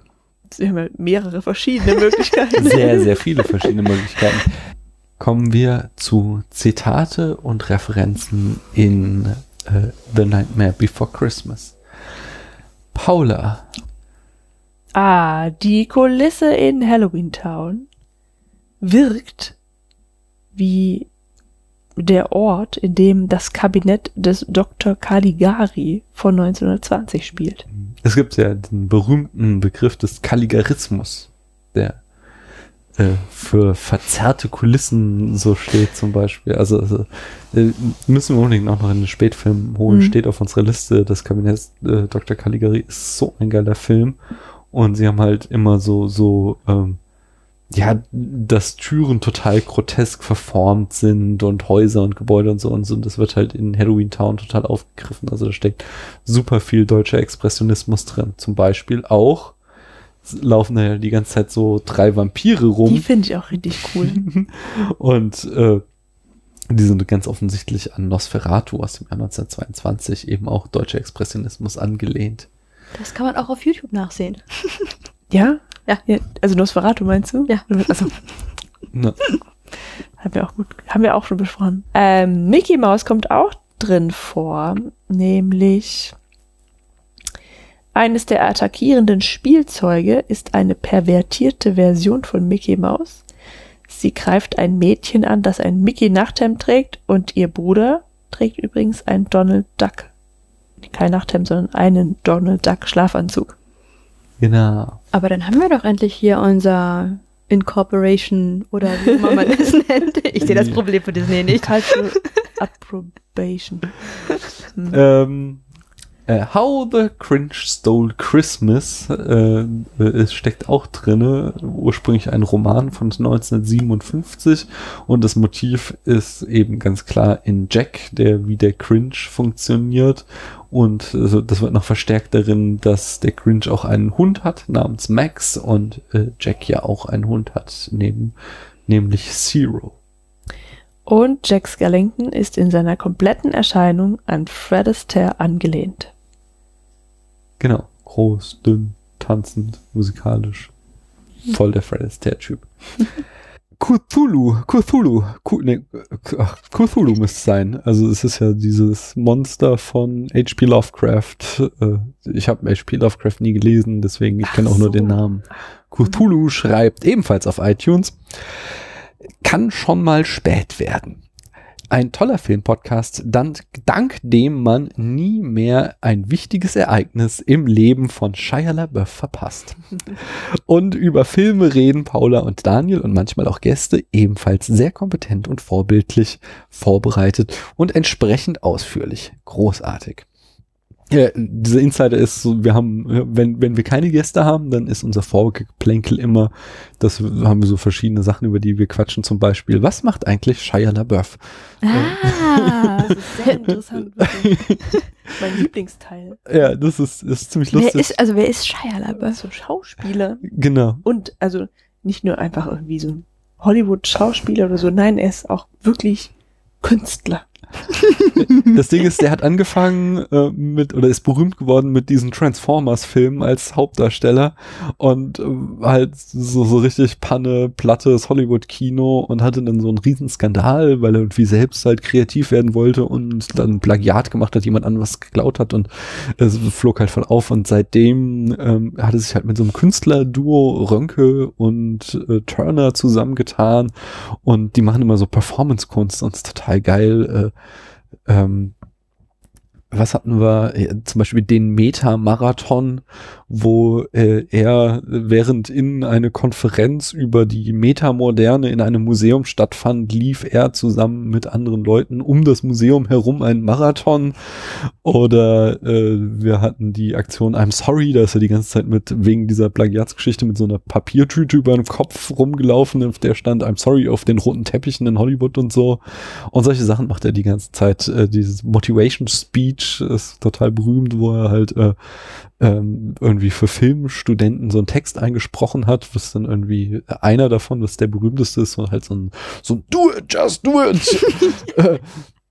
B: sie haben ja mehrere verschiedene Möglichkeiten.
A: Sehr, sehr viele verschiedene Möglichkeiten. Kommen wir zu Zitate und Referenzen in äh, The Nightmare Before Christmas. Paula,
B: Ah, die Kulisse in Halloween Town wirkt wie der Ort, in dem das Kabinett des Dr. Caligari von 1920 spielt.
A: es gibt ja den berühmten Begriff des Kaligarismus, der äh, für verzerrte Kulissen so steht zum Beispiel. Also, also äh, müssen wir unbedingt auch noch in den Spätfilm holen.
B: Mhm.
A: Steht auf unserer Liste. Das Kabinett äh, Dr. Caligari ist so ein geiler Film. Und sie haben halt immer so, so, ähm, ja, dass Türen total grotesk verformt sind und Häuser und Gebäude und so und so. Und das wird halt in Halloween Town total aufgegriffen. Also da steckt super viel deutscher Expressionismus drin. Zum Beispiel auch laufen da ja die ganze Zeit so drei Vampire rum.
B: Die finde ich auch richtig cool.
A: und äh, die sind ganz offensichtlich an Nosferatu aus dem Jahr 1922 eben auch deutscher Expressionismus angelehnt.
C: Das kann man auch auf YouTube nachsehen.
B: ja?
C: Ja.
B: Also Nosferatu meinst du?
C: Ja.
B: Also,
A: Ne?
B: haben wir auch gut, haben wir auch schon besprochen. Ähm, Mickey Mouse kommt auch drin vor, nämlich eines der attackierenden Spielzeuge ist eine pervertierte Version von Mickey Mouse. Sie greift ein Mädchen an, das ein Mickey Nachthemd trägt und ihr Bruder trägt übrigens ein Donald Duck. Kein Nachthemd, sondern einen Donald Duck Schlafanzug.
A: Genau.
C: Aber dann haben wir doch endlich hier unser Incorporation oder wie immer man es nennt. Ich sehe das Problem für Disney nicht.
B: Cultural Approbation. Hm.
A: Ähm, äh, How the Cringe Stole Christmas äh, es steckt auch drinne. Ursprünglich ein Roman von 1957 und das Motiv ist eben ganz klar in Jack, der wie der Cringe funktioniert und also, das wird noch verstärkt darin, dass der Cringe auch einen Hund hat namens Max und äh, Jack ja auch einen Hund hat, neben, nämlich Zero.
B: Und Jack Skellington ist in seiner kompletten Erscheinung an Fred Astaire angelehnt.
A: Genau. Groß, dünn, tanzend, musikalisch. Voll der Fred Astaire-Typ. Cthulhu, Cthulhu, ach, Cthulhu müsste es sein. Also es ist ja dieses Monster von H.P. Lovecraft. Äh, Ich habe H.P. Lovecraft nie gelesen, deswegen ich kenne auch nur
B: so.
A: den Namen. Cthulhu schreibt ebenfalls auf iTunes. Kann schon mal spät werden. Ein toller Filmpodcast, dank, dank dem man nie mehr ein wichtiges Ereignis im Leben von Shia LaBeouf verpasst. Und über Filme reden Paula und Daniel und manchmal auch Gäste ebenfalls sehr kompetent und vorbildlich vorbereitet und entsprechend ausführlich. Großartig. Ja, dieser Insider ist so, wir haben, wenn, wenn wir keine Gäste haben, dann ist unser Vorgeplänkel immer, das haben wir so verschiedene Sachen, über die wir quatschen, zum Beispiel, was macht eigentlich Shia LaBeouf?
C: Ah.
B: Das ist sehr interessant. mein Lieblingsteil.
A: Ja, das ist, ist ziemlich
C: wer
A: lustig.
C: ist, also wer ist Shia
B: Das
C: LaBeouf?
B: so Schauspieler.
A: genau.
B: Und also nicht nur einfach irgendwie so ein Hollywood-Schauspieler oder so, nein, er ist auch wirklich Künstler.
A: Das Ding ist, der hat angefangen äh, mit, oder ist berühmt geworden mit diesen Transformers-Filmen als Hauptdarsteller und äh, halt so, so richtig Panne, plattes Hollywood-Kino und hatte dann so einen riesen Skandal, weil er irgendwie selbst halt kreativ werden wollte und dann Plagiat gemacht hat, jemand an was geklaut hat und es flog halt voll auf und seitdem ähm, hat er sich halt mit so einem Künstlerduo Rönke und äh, Turner zusammengetan und die machen immer so Performance-Kunst und ist total geil. Äh, ähm, was hatten wir? Zum Beispiel den Meta-Marathon, wo äh, er während in eine Konferenz über die Metamoderne in einem Museum stattfand, lief er zusammen mit anderen Leuten um das Museum herum einen Marathon. Oder äh, wir hatten die Aktion I'm Sorry, da ist er die ganze Zeit mit wegen dieser Plagiatsgeschichte mit so einer Papiertüte über den Kopf rumgelaufen, auf der stand I'm Sorry auf den roten Teppichen in Hollywood und so. Und solche Sachen macht er die ganze Zeit. Äh, dieses Motivation Speech ist total berühmt, wo er halt äh, ähm, irgendwie für Filmstudenten so einen Text eingesprochen hat, was dann irgendwie einer davon, was der berühmteste ist, und halt so ein, so ein Do it, just do it. äh,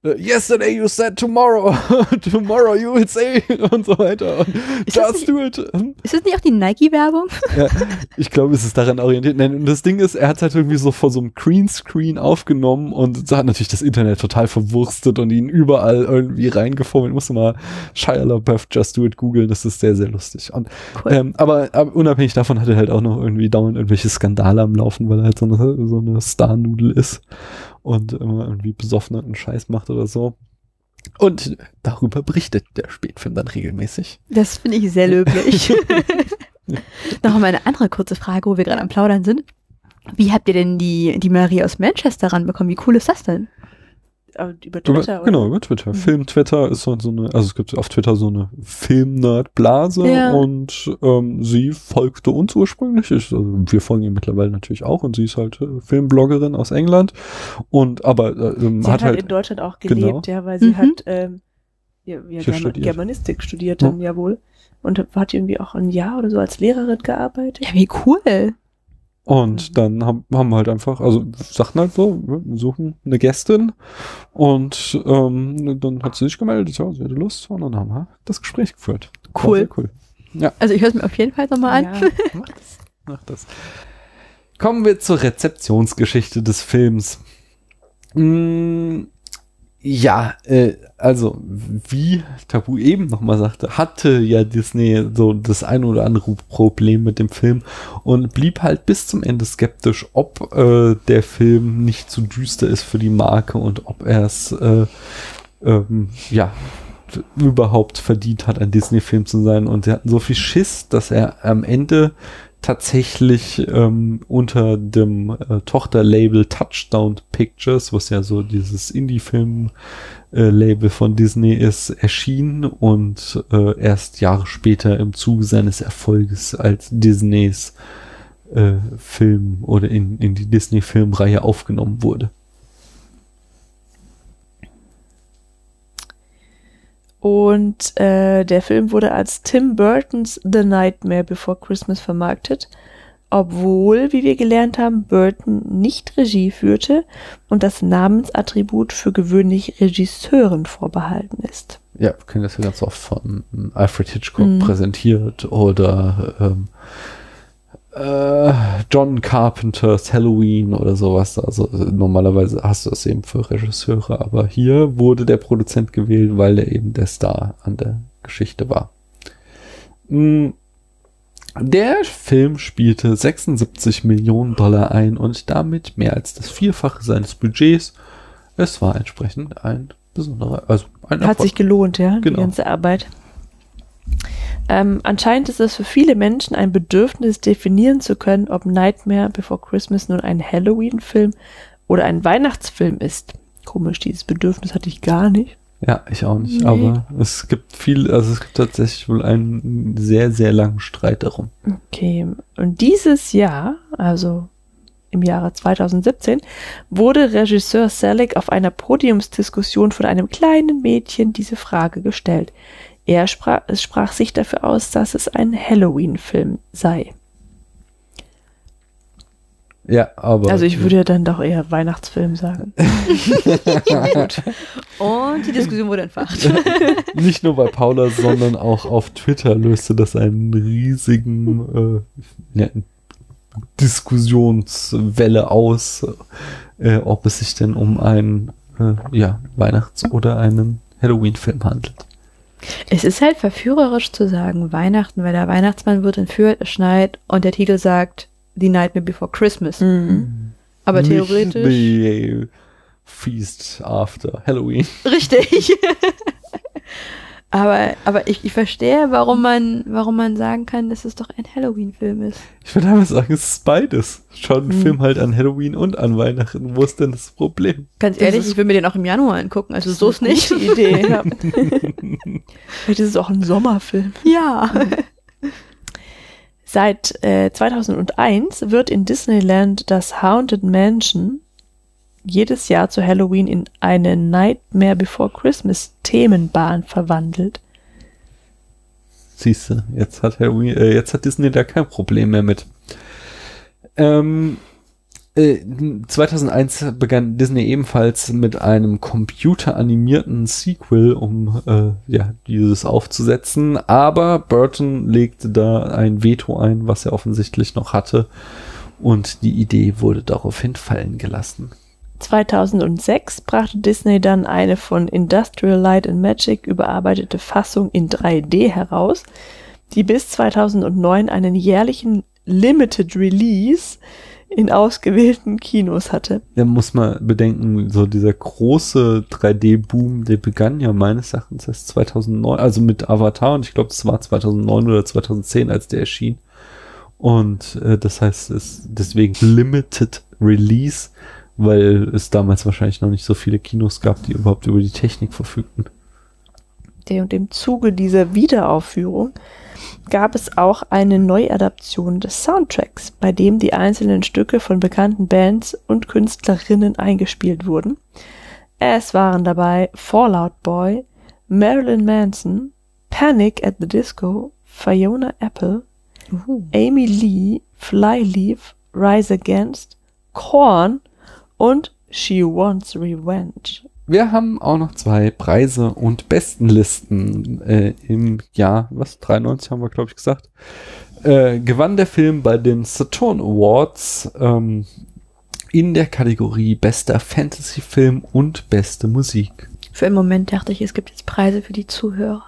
A: Yesterday you said tomorrow, tomorrow you will say und so weiter. Und
C: Ist
A: just do it.
C: Ist das nicht auch die Nike-Werbung?
A: Ja, ich glaube, es ist daran orientiert. Nein, und das Ding ist, er hat es halt irgendwie so vor so einem Greenscreen aufgenommm und hat natürlich das Internet total verwurstet und ihn überall irgendwie reingeformt. Ich musste mal Shia LaBeouf Just Do It googeln, das ist sehr, sehr lustig. Und,
C: Cool.
A: ähm, aber, aber unabhängig davon hat er halt auch noch irgendwie dauernd irgendwelche Skandale am Laufen, weil er halt so eine, so eine Star-Nudel ist und immer irgendwie besoffenen Scheiß macht oder so. Und darüber berichtet der Spätfilm dann regelmäßig.
C: Das finde ich sehr löblich. Noch mal eine andere kurze Frage, wo wir gerade am Plaudern sind. Wie habt ihr denn die, die Marie aus Manchester ranbekommen? Wie cool ist das denn?
B: Äh, über Twitter.
A: Über, genau, über Twitter.
B: Mhm.
A: Film-Twitter ist so so eine, also es gibt auf Twitter so eine Film-Nerd-Blase
C: Ja.
A: und ähm, sie folgte uns ursprünglich. Ich, also wir folgen ihr mittlerweile natürlich auch und sie ist halt äh, Filmbloggerin aus England und aber äh, ähm,
B: Sie
A: hat
B: hat halt
A: halt
B: in Deutschland auch
A: Genau.
B: gelebt, ja, weil sie
C: Mhm.
B: hat ähm, ja, ja, German
A: studiert.
B: Germanistik studiert dann ja wohl. Und hat irgendwie auch ein Jahr oder so als Lehrerin gearbeitet.
C: Ja, wie cool.
A: Und
B: Mhm.
A: dann haben, haben wir halt einfach, also sagten halt so, wir suchen eine Gästin und ähm, dann hat sie sich gemeldet, ja, sie hatte Lust und dann haben wir das Gespräch geführt.
C: Cool.
A: sehr cool.
C: Also ich höre es mir auf jeden Fall nochmal an.
B: Ja.
A: Mach das. Mach das. Kommen wir zur Rezeptionsgeschichte des Films. Mm, ja, äh, also wie Tabu eben nochmal sagte, hatte ja Disney so das ein oder andere Problem mit dem Film und blieb halt bis zum Ende skeptisch, ob äh, der Film nicht zu düster ist für die Marke und ob er es äh, ähm, ja überhaupt verdient hat, ein Disney-Film zu sein. Und sie hatten so viel Schiss, dass er am Ende tatsächlich ähm, unter dem äh, Tochterlabel Touchdown Pictures, was ja so dieses Indie-Film-Label von Disney ist, erschien und äh, erst Jahre später im Zuge seines Erfolges als Disneys äh, Film oder in, in die Disney-Filmreihe aufgenommen wurde.
B: Und äh, der Film wurde als Tim Burtons The Nightmare Before Christmas vermarktet, obwohl, wie wir gelernt haben, Burton nicht Regie führte und das Namensattribut für gewöhnlich Regisseuren vorbehalten ist.
A: Ja, wir kennen das ja ganz oft von Alfred Hitchcock
B: Mhm.
A: präsentiert oder ähm, äh, John Carpenters Halloween oder sowas. Also äh, normalerweise hast du das eben für Regisseure, aber hier wurde der Produzent gewählt, weil er eben der Star an der Geschichte war. Mm, Der Film spielte 76 Millionen Dollar ein und damit mehr als das Vierfache seines Budgets. Es war entsprechend ein besonderer, also ein
B: Hat sich gelohnt, ja,
A: Genau.
B: die ganze Arbeit. Ähm, anscheinend ist es für viele Menschen ein Bedürfnis, definieren zu können, ob Nightmare Before Christmas nun ein Halloween-Film oder ein Weihnachtsfilm ist. Komisch, dieses Bedürfnis hatte ich gar nicht.
A: Ja, ich auch nicht.
C: Nee.
A: Aber es gibt viel, also es gibt tatsächlich wohl einen sehr, sehr langen Streit darum.
B: Okay, und dieses Jahr, also im Jahre 2017, wurde Regisseur Selig auf einer Podiumsdiskussion von einem kleinen Mädchen diese Frage gestellt. Er sprach, es sprach sich dafür aus, dass es ein Halloween-Film sei.
A: Ja, aber.
B: Also ich würde dann doch eher Weihnachtsfilm sagen.
C: Und die Diskussion wurde entfacht.
A: nicht nur bei Paula, sondern auch auf Twitter löste das einen riesigen äh, ja, Diskussionswelle aus, äh, ob es sich denn um einen äh, ja, Weihnachts- oder einen Halloween-Film handelt.
C: Es ist halt verführerisch zu sagen Weihnachten, weil der Weihnachtsmann wird entführt, es schneit und der Titel sagt The Nightmare Before Christmas.
B: Mhm.
C: Aber theoretisch.
A: The Feast after Halloween.
C: Richtig. aber aber ich, ich verstehe, warum man, warum man sagen kann, dass es doch ein Halloween-Film ist.
A: Ich würde aber sagen, es ist beides. Schaut ein
B: Hm.
A: Film halt an Halloween und an Weihnachten. Wo ist denn das Problem?
C: Ganz ehrlich, ich will mir den auch im Januar angucken, also so ist nicht.
B: gute Idee. Vielleicht ist es auch ein Sommerfilm.
C: Ja.
B: Seit äh, 2001 wird in Disneyland das Haunted Mansion jedes Jahr zu Halloween in eine Nightmare Before Christmas Themenbahn verwandelt.
A: Siehst du, jetzt hat Halloween, äh, jetzt hat Disney da kein Problem mehr mit. Ähm, äh, 2001 begann Disney ebenfalls mit einem computeranimierten Sequel, um äh, ja dieses aufzusetzen. Aber Burton legte da ein Veto ein, was er offensichtlich noch hatte, und die Idee wurde daraufhin fallen gelassen.
B: 2006 brachte Disney dann eine von Industrial Light and Magic überarbeitete Fassung in 3D heraus, die bis 2009 einen jährlichen Limited Release in ausgewählten Kinos hatte.
A: Da muss man bedenken, so dieser große 3D-Boom, der begann ja meines Erachtens erst 2009, also mit Avatar und ich glaube, das war 2009 oder 2010, als der erschien. Und äh, das heißt, es deswegen Limited Release, weil es damals wahrscheinlich noch nicht so viele Kinos gab, die überhaupt über die Technik verfügten.
B: Der und im Zuge dieser Wiederaufführung gab es auch eine Neuadaption des Soundtracks, bei dem die einzelnen Stücke von bekannten Bands und Künstlerinnen eingespielt wurden. Es waren dabei Fallout Boy, Marilyn Manson, Panic at the Disco, Fiona Apple, Amy Lee, Flyleaf, Rise Against, Korn und She Wants Revenge.
A: Wir haben auch noch zwei Preise und Bestenlisten äh, im Jahr, was, 93 haben wir, glaube ich, gesagt. Äh, gewann der Film bei den Saturn Awards ähm, in der Kategorie Bester Fantasy-Film und Beste Musik.
C: Für einen Moment dachte ich, es gibt jetzt Preise für die Zuhörer.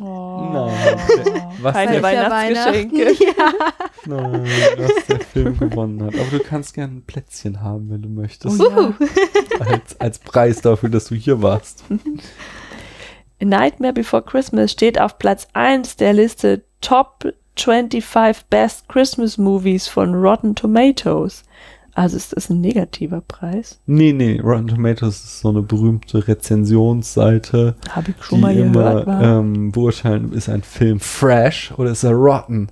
B: Oh.
A: Nein, was
B: Keine Weihnachtsgeschenke.
C: Ja.
A: nein, was der Film gewonnen hat. Aber du kannst gerne ein Plätzchen haben, wenn du möchtest.
B: Oh ja.
A: Als, als Preis dafür, dass du hier warst.
B: Nightmare Before Christmas steht auf Platz 1 der Liste Top 25 Best Christmas Movies von Rotten Tomatoes. Also ist das ein negativer Preis?
A: Nee, nee, Rotten Tomatoes ist so eine berühmte Rezensionsseite,
B: Habe ich schon
A: die
B: mal gehört.
A: immer ähm, beurteilen, ist ein Film fresh oder ist er rotten?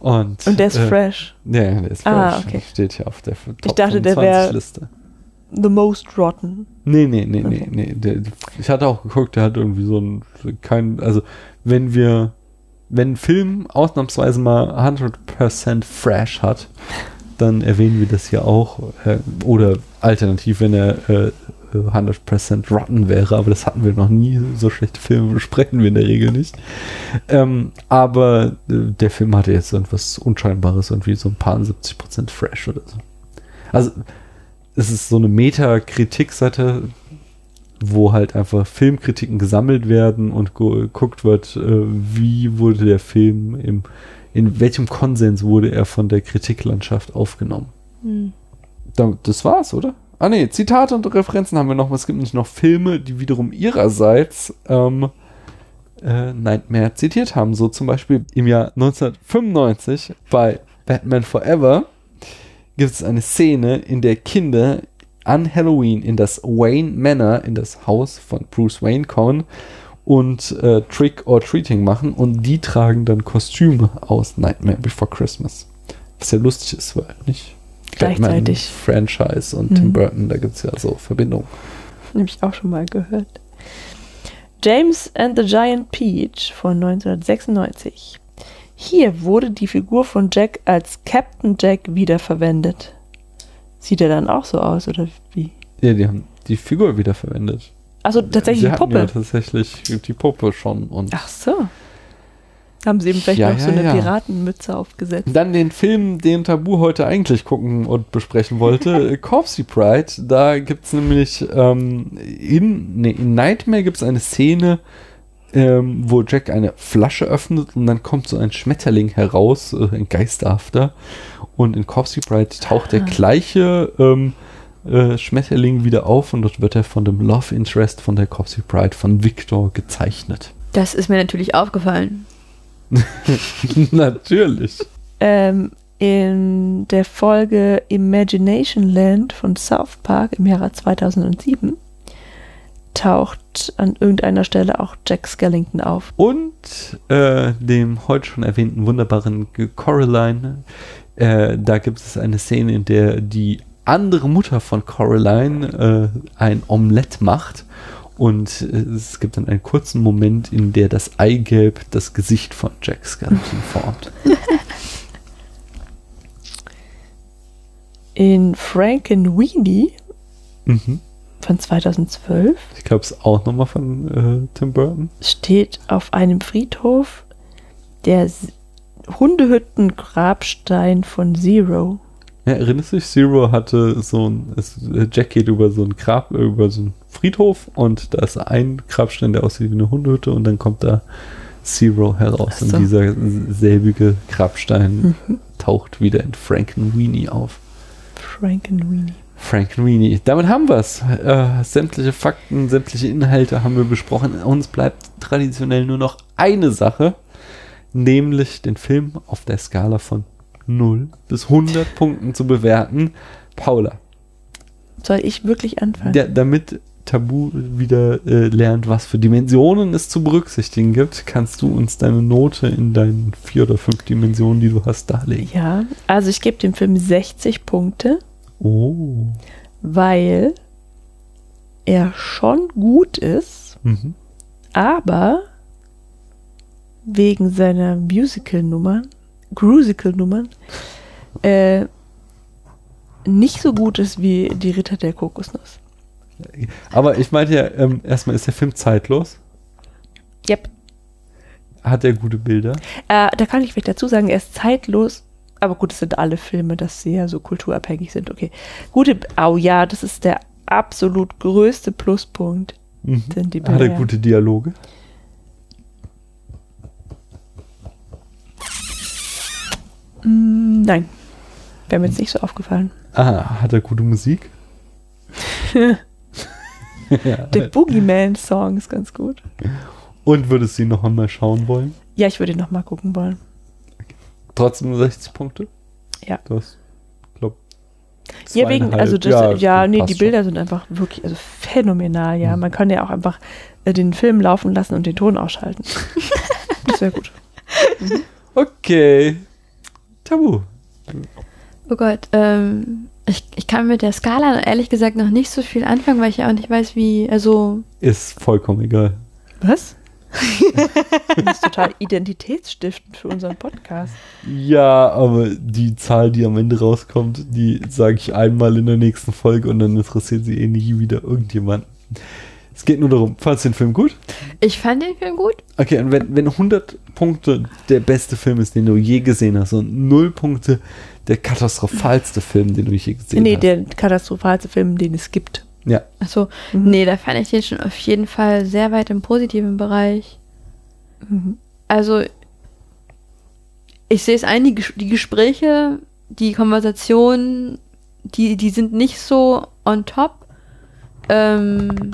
A: Und,
B: Und der ist
A: äh,
B: fresh.
A: Ja, der ist fresh.
B: Ah, okay.
A: Steht hier auf der Top
B: Ich dachte, der wär-
A: 25 Liste.
B: The Most Rotten.
A: Nee, nee, nee, nee,
B: Okay.
A: nee. Der, ich hatte auch geguckt, der hat irgendwie so ein, kein, also, wenn wir, wenn ein Film ausnahmsweise mal 100% fresh hat, dann erwähnen wir das hier auch. Äh, oder alternativ, wenn er äh, 100% rotten wäre, aber das hatten wir noch nie. So schlechte Filme besprechen wir in der Regel nicht. Ähm, aber äh, der Film hatte jetzt irgendwas Unscheinbares, irgendwie so ein paar 70% fresh oder so. Also, es ist so eine Meta-Kritik-Seite, wo halt einfach Filmkritiken gesammelt werden und geguckt wird, äh, wie wurde der Film im, in welchem Konsens wurde er von der Kritiklandschaft aufgenommen.
C: Hm.
A: Da, das war's, oder? Ah nee, Zitate und Referenzen haben wir noch. Es gibt nämlich noch Filme, die wiederum ihrerseits ähm, äh, Nightmare zitiert haben. So zum Beispiel im Jahr 1995 bei Batman Forever gibt es eine Szene, in der Kinder an Halloween in das Wayne Manor, in das Haus von Bruce Wayne kommen und äh, Trick or Treating machen und die tragen dann Kostüme aus Nightmare Before Christmas. Was ja lustig ist, weil nicht
B: Gleichzeitig.
A: Franchise und
B: Mhm.
A: Tim Burton, da gibt es ja so Verbindungen.
B: Habe ich auch schon mal gehört. James and the Giant Peach von 1996. Hier wurde die Figur von Jack als Captain Jack wiederverwendet. Sieht er dann auch so aus, oder wie?
A: Ja, die haben die Figur wiederverwendet.
B: Also tatsächlich
A: Sie
B: die Puppe.
A: Ja tatsächlich die Puppe schon. Und
B: Ach so. Haben sie ihm vielleicht
A: Ja,
B: noch so
A: ja,
B: eine
A: ja.
B: Piratenmütze aufgesetzt?
A: dann den Film, den Tabu heute eigentlich gucken und besprechen wollte, Corpsey Pride. Da gibt es nämlich ähm, in, nee, in Nightmare gibt es eine Szene, ähm, wo Jack eine Flasche öffnet und dann kommt so ein Schmetterling heraus, äh, ein Geisterhafter. Und in Corpsey Pride taucht der
B: Ah.
A: gleiche ähm, äh, Schmetterling wieder auf und dort wird er von dem Love Interest von der Corpsey Pride von Victor gezeichnet.
C: Das ist mir natürlich aufgefallen.
A: Natürlich.
B: Ähm, in der Folge Imagination Land von South Park im Jahre 2007 taucht an irgendeiner Stelle auch Jack Skellington auf.
A: Und äh, dem heute schon erwähnten wunderbaren Coraline, äh, da gibt es eine Szene, in der die andere Mutter von Coraline äh, ein Omelett macht. Und äh, es gibt dann einen kurzen Moment, in der das Eigelb das Gesicht von Jack Skellington formt.
B: In Frankenweenie
A: Mhm.
B: von 2012
A: Ich glaube, es ist auch nochmal von äh, Tim Burton.
B: steht auf einem Friedhof der Hundehütten-Grabstein von Zero.
A: Ja, erinnerst du dich? Zero hatte so ein, es, äh, Jack geht über so ein Grab, über so einen Friedhof und da ist ein Grabstein, der aussieht wie eine Hundehütte und dann kommt da Zero heraus
B: so.
A: und dieser selbige Grabstein
B: Mhm.
A: taucht wieder in Frankenweenie auf.
B: Frankenweenie.
A: Frankenweenie. Damit haben wir es. Äh, sämtliche Fakten, sämtliche Inhalte haben wir besprochen. Uns bleibt traditionell nur noch eine Sache, nämlich den Film auf der Skala von 0 bis 100 Punkten zu bewerten. Paula,
B: Soll ich wirklich anfangen?
A: Ja, damit Tabu wieder äh, lernt, was für Dimensionen es zu berücksichtigen gibt, kannst du uns deine Note in deinen vier oder fünf Dimensionen, die du hast, darlegen.
B: Ja, also ich gebe dem Film 60 Punkte,
A: Oh.
B: weil er schon gut ist,
A: Mhm.
B: aber wegen seiner Musical-Nummern, Grusical-Nummern, äh, nicht so gut ist wie die Ritter der Kokosnuss.
A: Aber ich meinte ja, ähm, erstmal ist der Film zeitlos.
B: Yep.
A: Hat er gute Bilder?
B: Äh, da kann ich vielleicht dazu sagen, er ist zeitlos. Aber gut, es sind alle Filme, dass sie ja so kulturabhängig sind. Okay. Gute, oh ja, das ist der absolut größte Pluspunkt.
A: Mhm.
B: Sind die
A: Hat er
B: Bilder.
A: gute Dialoge?
B: Nein. Wäre mir jetzt nicht so aufgefallen.
A: Ah, hat er gute Musik?
B: Der Boogeyman-Song ist ganz gut.
A: Und würdest du ihn noch einmal schauen wollen?
B: Ja, ich würde ihn nochmal gucken wollen.
A: Trotzdem nur 60 Punkte?
B: Ja.
A: Du hast, glaub,
B: Ja, wegen, also das, ja,
A: ja,
B: nee, die Bilder sind einfach wirklich, also phänomenal, ja.
A: Mhm.
B: Man kann ja auch einfach äh, den Film laufen lassen und den Ton ausschalten. das wäre gut.
A: schon. Okay. Tabu.
C: Oh Gott, ähm, ich, ich kann mit der Skala ehrlich gesagt noch nicht so viel anfangen, weil ich ja auch nicht weiß, wie, also,
A: Ist vollkommen egal.
B: Was? das ist total identitätsstiftend für unseren Podcast.
A: Ja, aber die Zahl, die am Ende rauskommt, die sage ich einmal in der nächsten Folge und dann interessiert sie eh nie wieder irgendjemanden. Es geht nur darum, fandest du den Film gut?
C: ich fand den Film gut.
A: Okay, und wenn, wenn 100 Punkte der beste Film ist, den du je gesehen hast und 0 Punkte der katastrophalste Film, den du je gesehen
B: nee,
A: hast.
B: der katastrophalste Film, den es gibt.
A: ja,
C: Achso,
B: Mhm.
C: nee, da fand ich den schon auf jeden Fall sehr weit im positiven Bereich.
B: Mhm.
C: Also, ich sehe es ein, die, Ges- die Gespräche, die Konversationen, die, die sind nicht so on top. Ähm,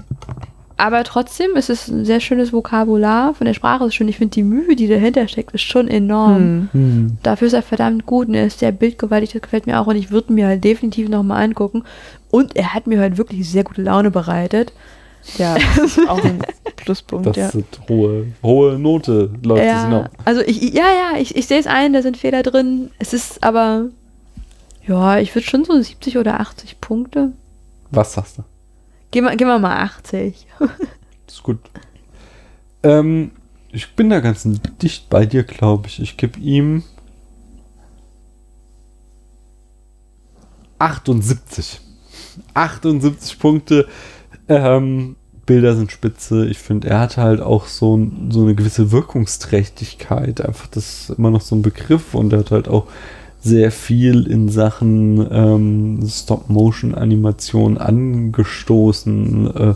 C: aber trotzdem ist es ein sehr schönes Vokabular. Von der Sprache ist schön. Ich finde, die Mühe, die dahinter steckt, ist schon enorm.
B: Hm.
A: hm.
C: Dafür ist er verdammt gut und er ist sehr bildgewaltig, das gefällt mir auch und ich würde mir halt definitiv nochmal angucken. Und er hat mir halt wirklich sehr gute Laune bereitet.
B: Ja, das ist auch ein Pluspunkt,
A: das
B: ja.
A: ist hohe, hohe Note, läuft das
C: ja,
A: hinaus.
C: also ich, ja, ja, ich, ich sehe es ein, da sind Fehler drin. Es ist aber, ja, ich würde schon so 70 oder 80 Punkte.
A: Was sagst du?
C: Gehen wir, gehen wir mal 80.
A: Ist gut. Ähm, ich bin da ganz dicht bei dir, glaube ich. Ich gebe ihm 78. 78 Punkte. Ähm, Bilder sind spitze. Ich finde, er hat halt auch so, ein- so eine gewisse Wirkungsträchtigkeit. Einfach, das ist immer noch so ein Begriff und er hat halt auch sehr viel in Sachen ähm, Stop-Motion-Animation angestoßen. Äh,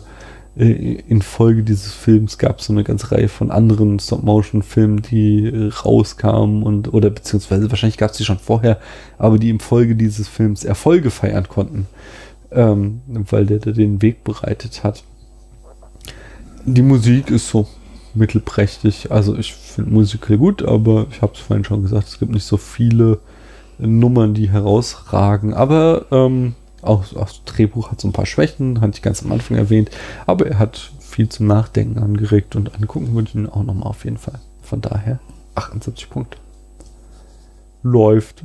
A: äh, in Folge dieses Films gab es so eine ganze Reihe von anderen Stop-Motion-Filmen, die rauskamen und oder beziehungsweise wahrscheinlich gab es die schon vorher, aber die im Folge dieses Films Erfolge feiern konnten, ähm, weil der da den Weg bereitet hat. Die Musik ist so mittelprächtig, also ich finde Musical gut, aber ich habe es vorhin schon gesagt, es gibt nicht so viele Nummern, die herausragen, aber ähm, auch, auch das Drehbuch hat so ein paar Schwächen, hatte ich ganz am Anfang erwähnt, aber er hat viel zum Nachdenken angeregt und angucken würde ich ihn auch nochmal auf jeden Fall. Von daher 78 Punkte. Läuft.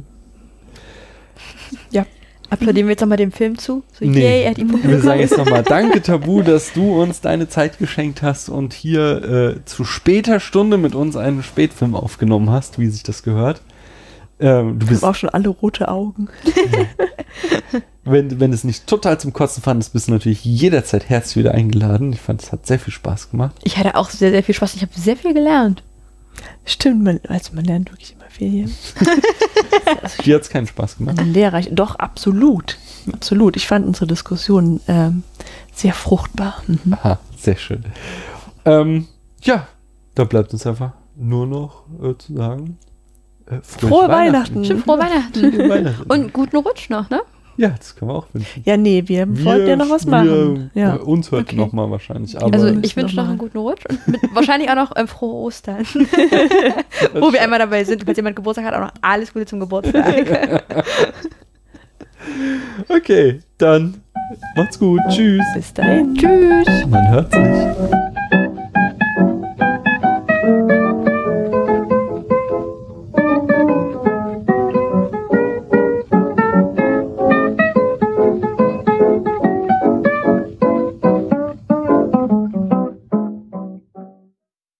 C: Applaudieren wir jetzt nochmal dem Film zu? So,
A: Nee.
C: yay, er hat die Punkte
A: Wir sagen jetzt nochmal Danke, Tabu, dass du uns deine Zeit geschenkt hast und hier äh, zu später Stunde mit uns einen Spätfilm aufgenommen hast, wie sich das gehört. Ähm, du
B: Ich
A: bist,
B: habe auch schon alle rote Augen.
A: wenn, wenn du es nicht total zum Kotzen fandest, bist du natürlich jederzeit herzlich wieder eingeladen. Ich fand, es hat sehr viel Spaß gemacht.
C: Ich hatte auch sehr, sehr viel Spaß. Ich habe sehr viel gelernt.
B: Stimmt, man, also man lernt wirklich immer viel hier.
A: Dir hat es keinen Spaß gemacht.
B: Lehrreich. Doch, absolut. Absolut. Ich fand unsere Diskussion ähm, sehr fruchtbar. Mhm.
A: Aha, sehr schön. Ähm, ja, da bleibt uns einfach nur noch äh, zu sagen. Äh,
B: Frohe Weihnachten.
C: Schön frohe Weihnachten.
A: Frohe Weihnachten.
C: Und guten Rutsch noch, ne?
A: ja, das können wir auch wünschen.
B: Ja, nee, wir, wollten ja noch was machen.
A: Wir,
B: Ja.
A: äh, uns hört
B: Okay.
A: noch mal wahrscheinlich. Aber
C: Also ich wünsche
B: noch
C: noch einen guten Rutsch und mit, wahrscheinlich auch noch ähm, frohe Ostern. Wo wir einmal dabei sind, falls jemand Geburtstag hat, auch noch alles Gute zum Geburtstag.
A: okay, dann Macht's gut. Tschüss.
B: Bis dahin. Tschüss.
A: Man hört sich.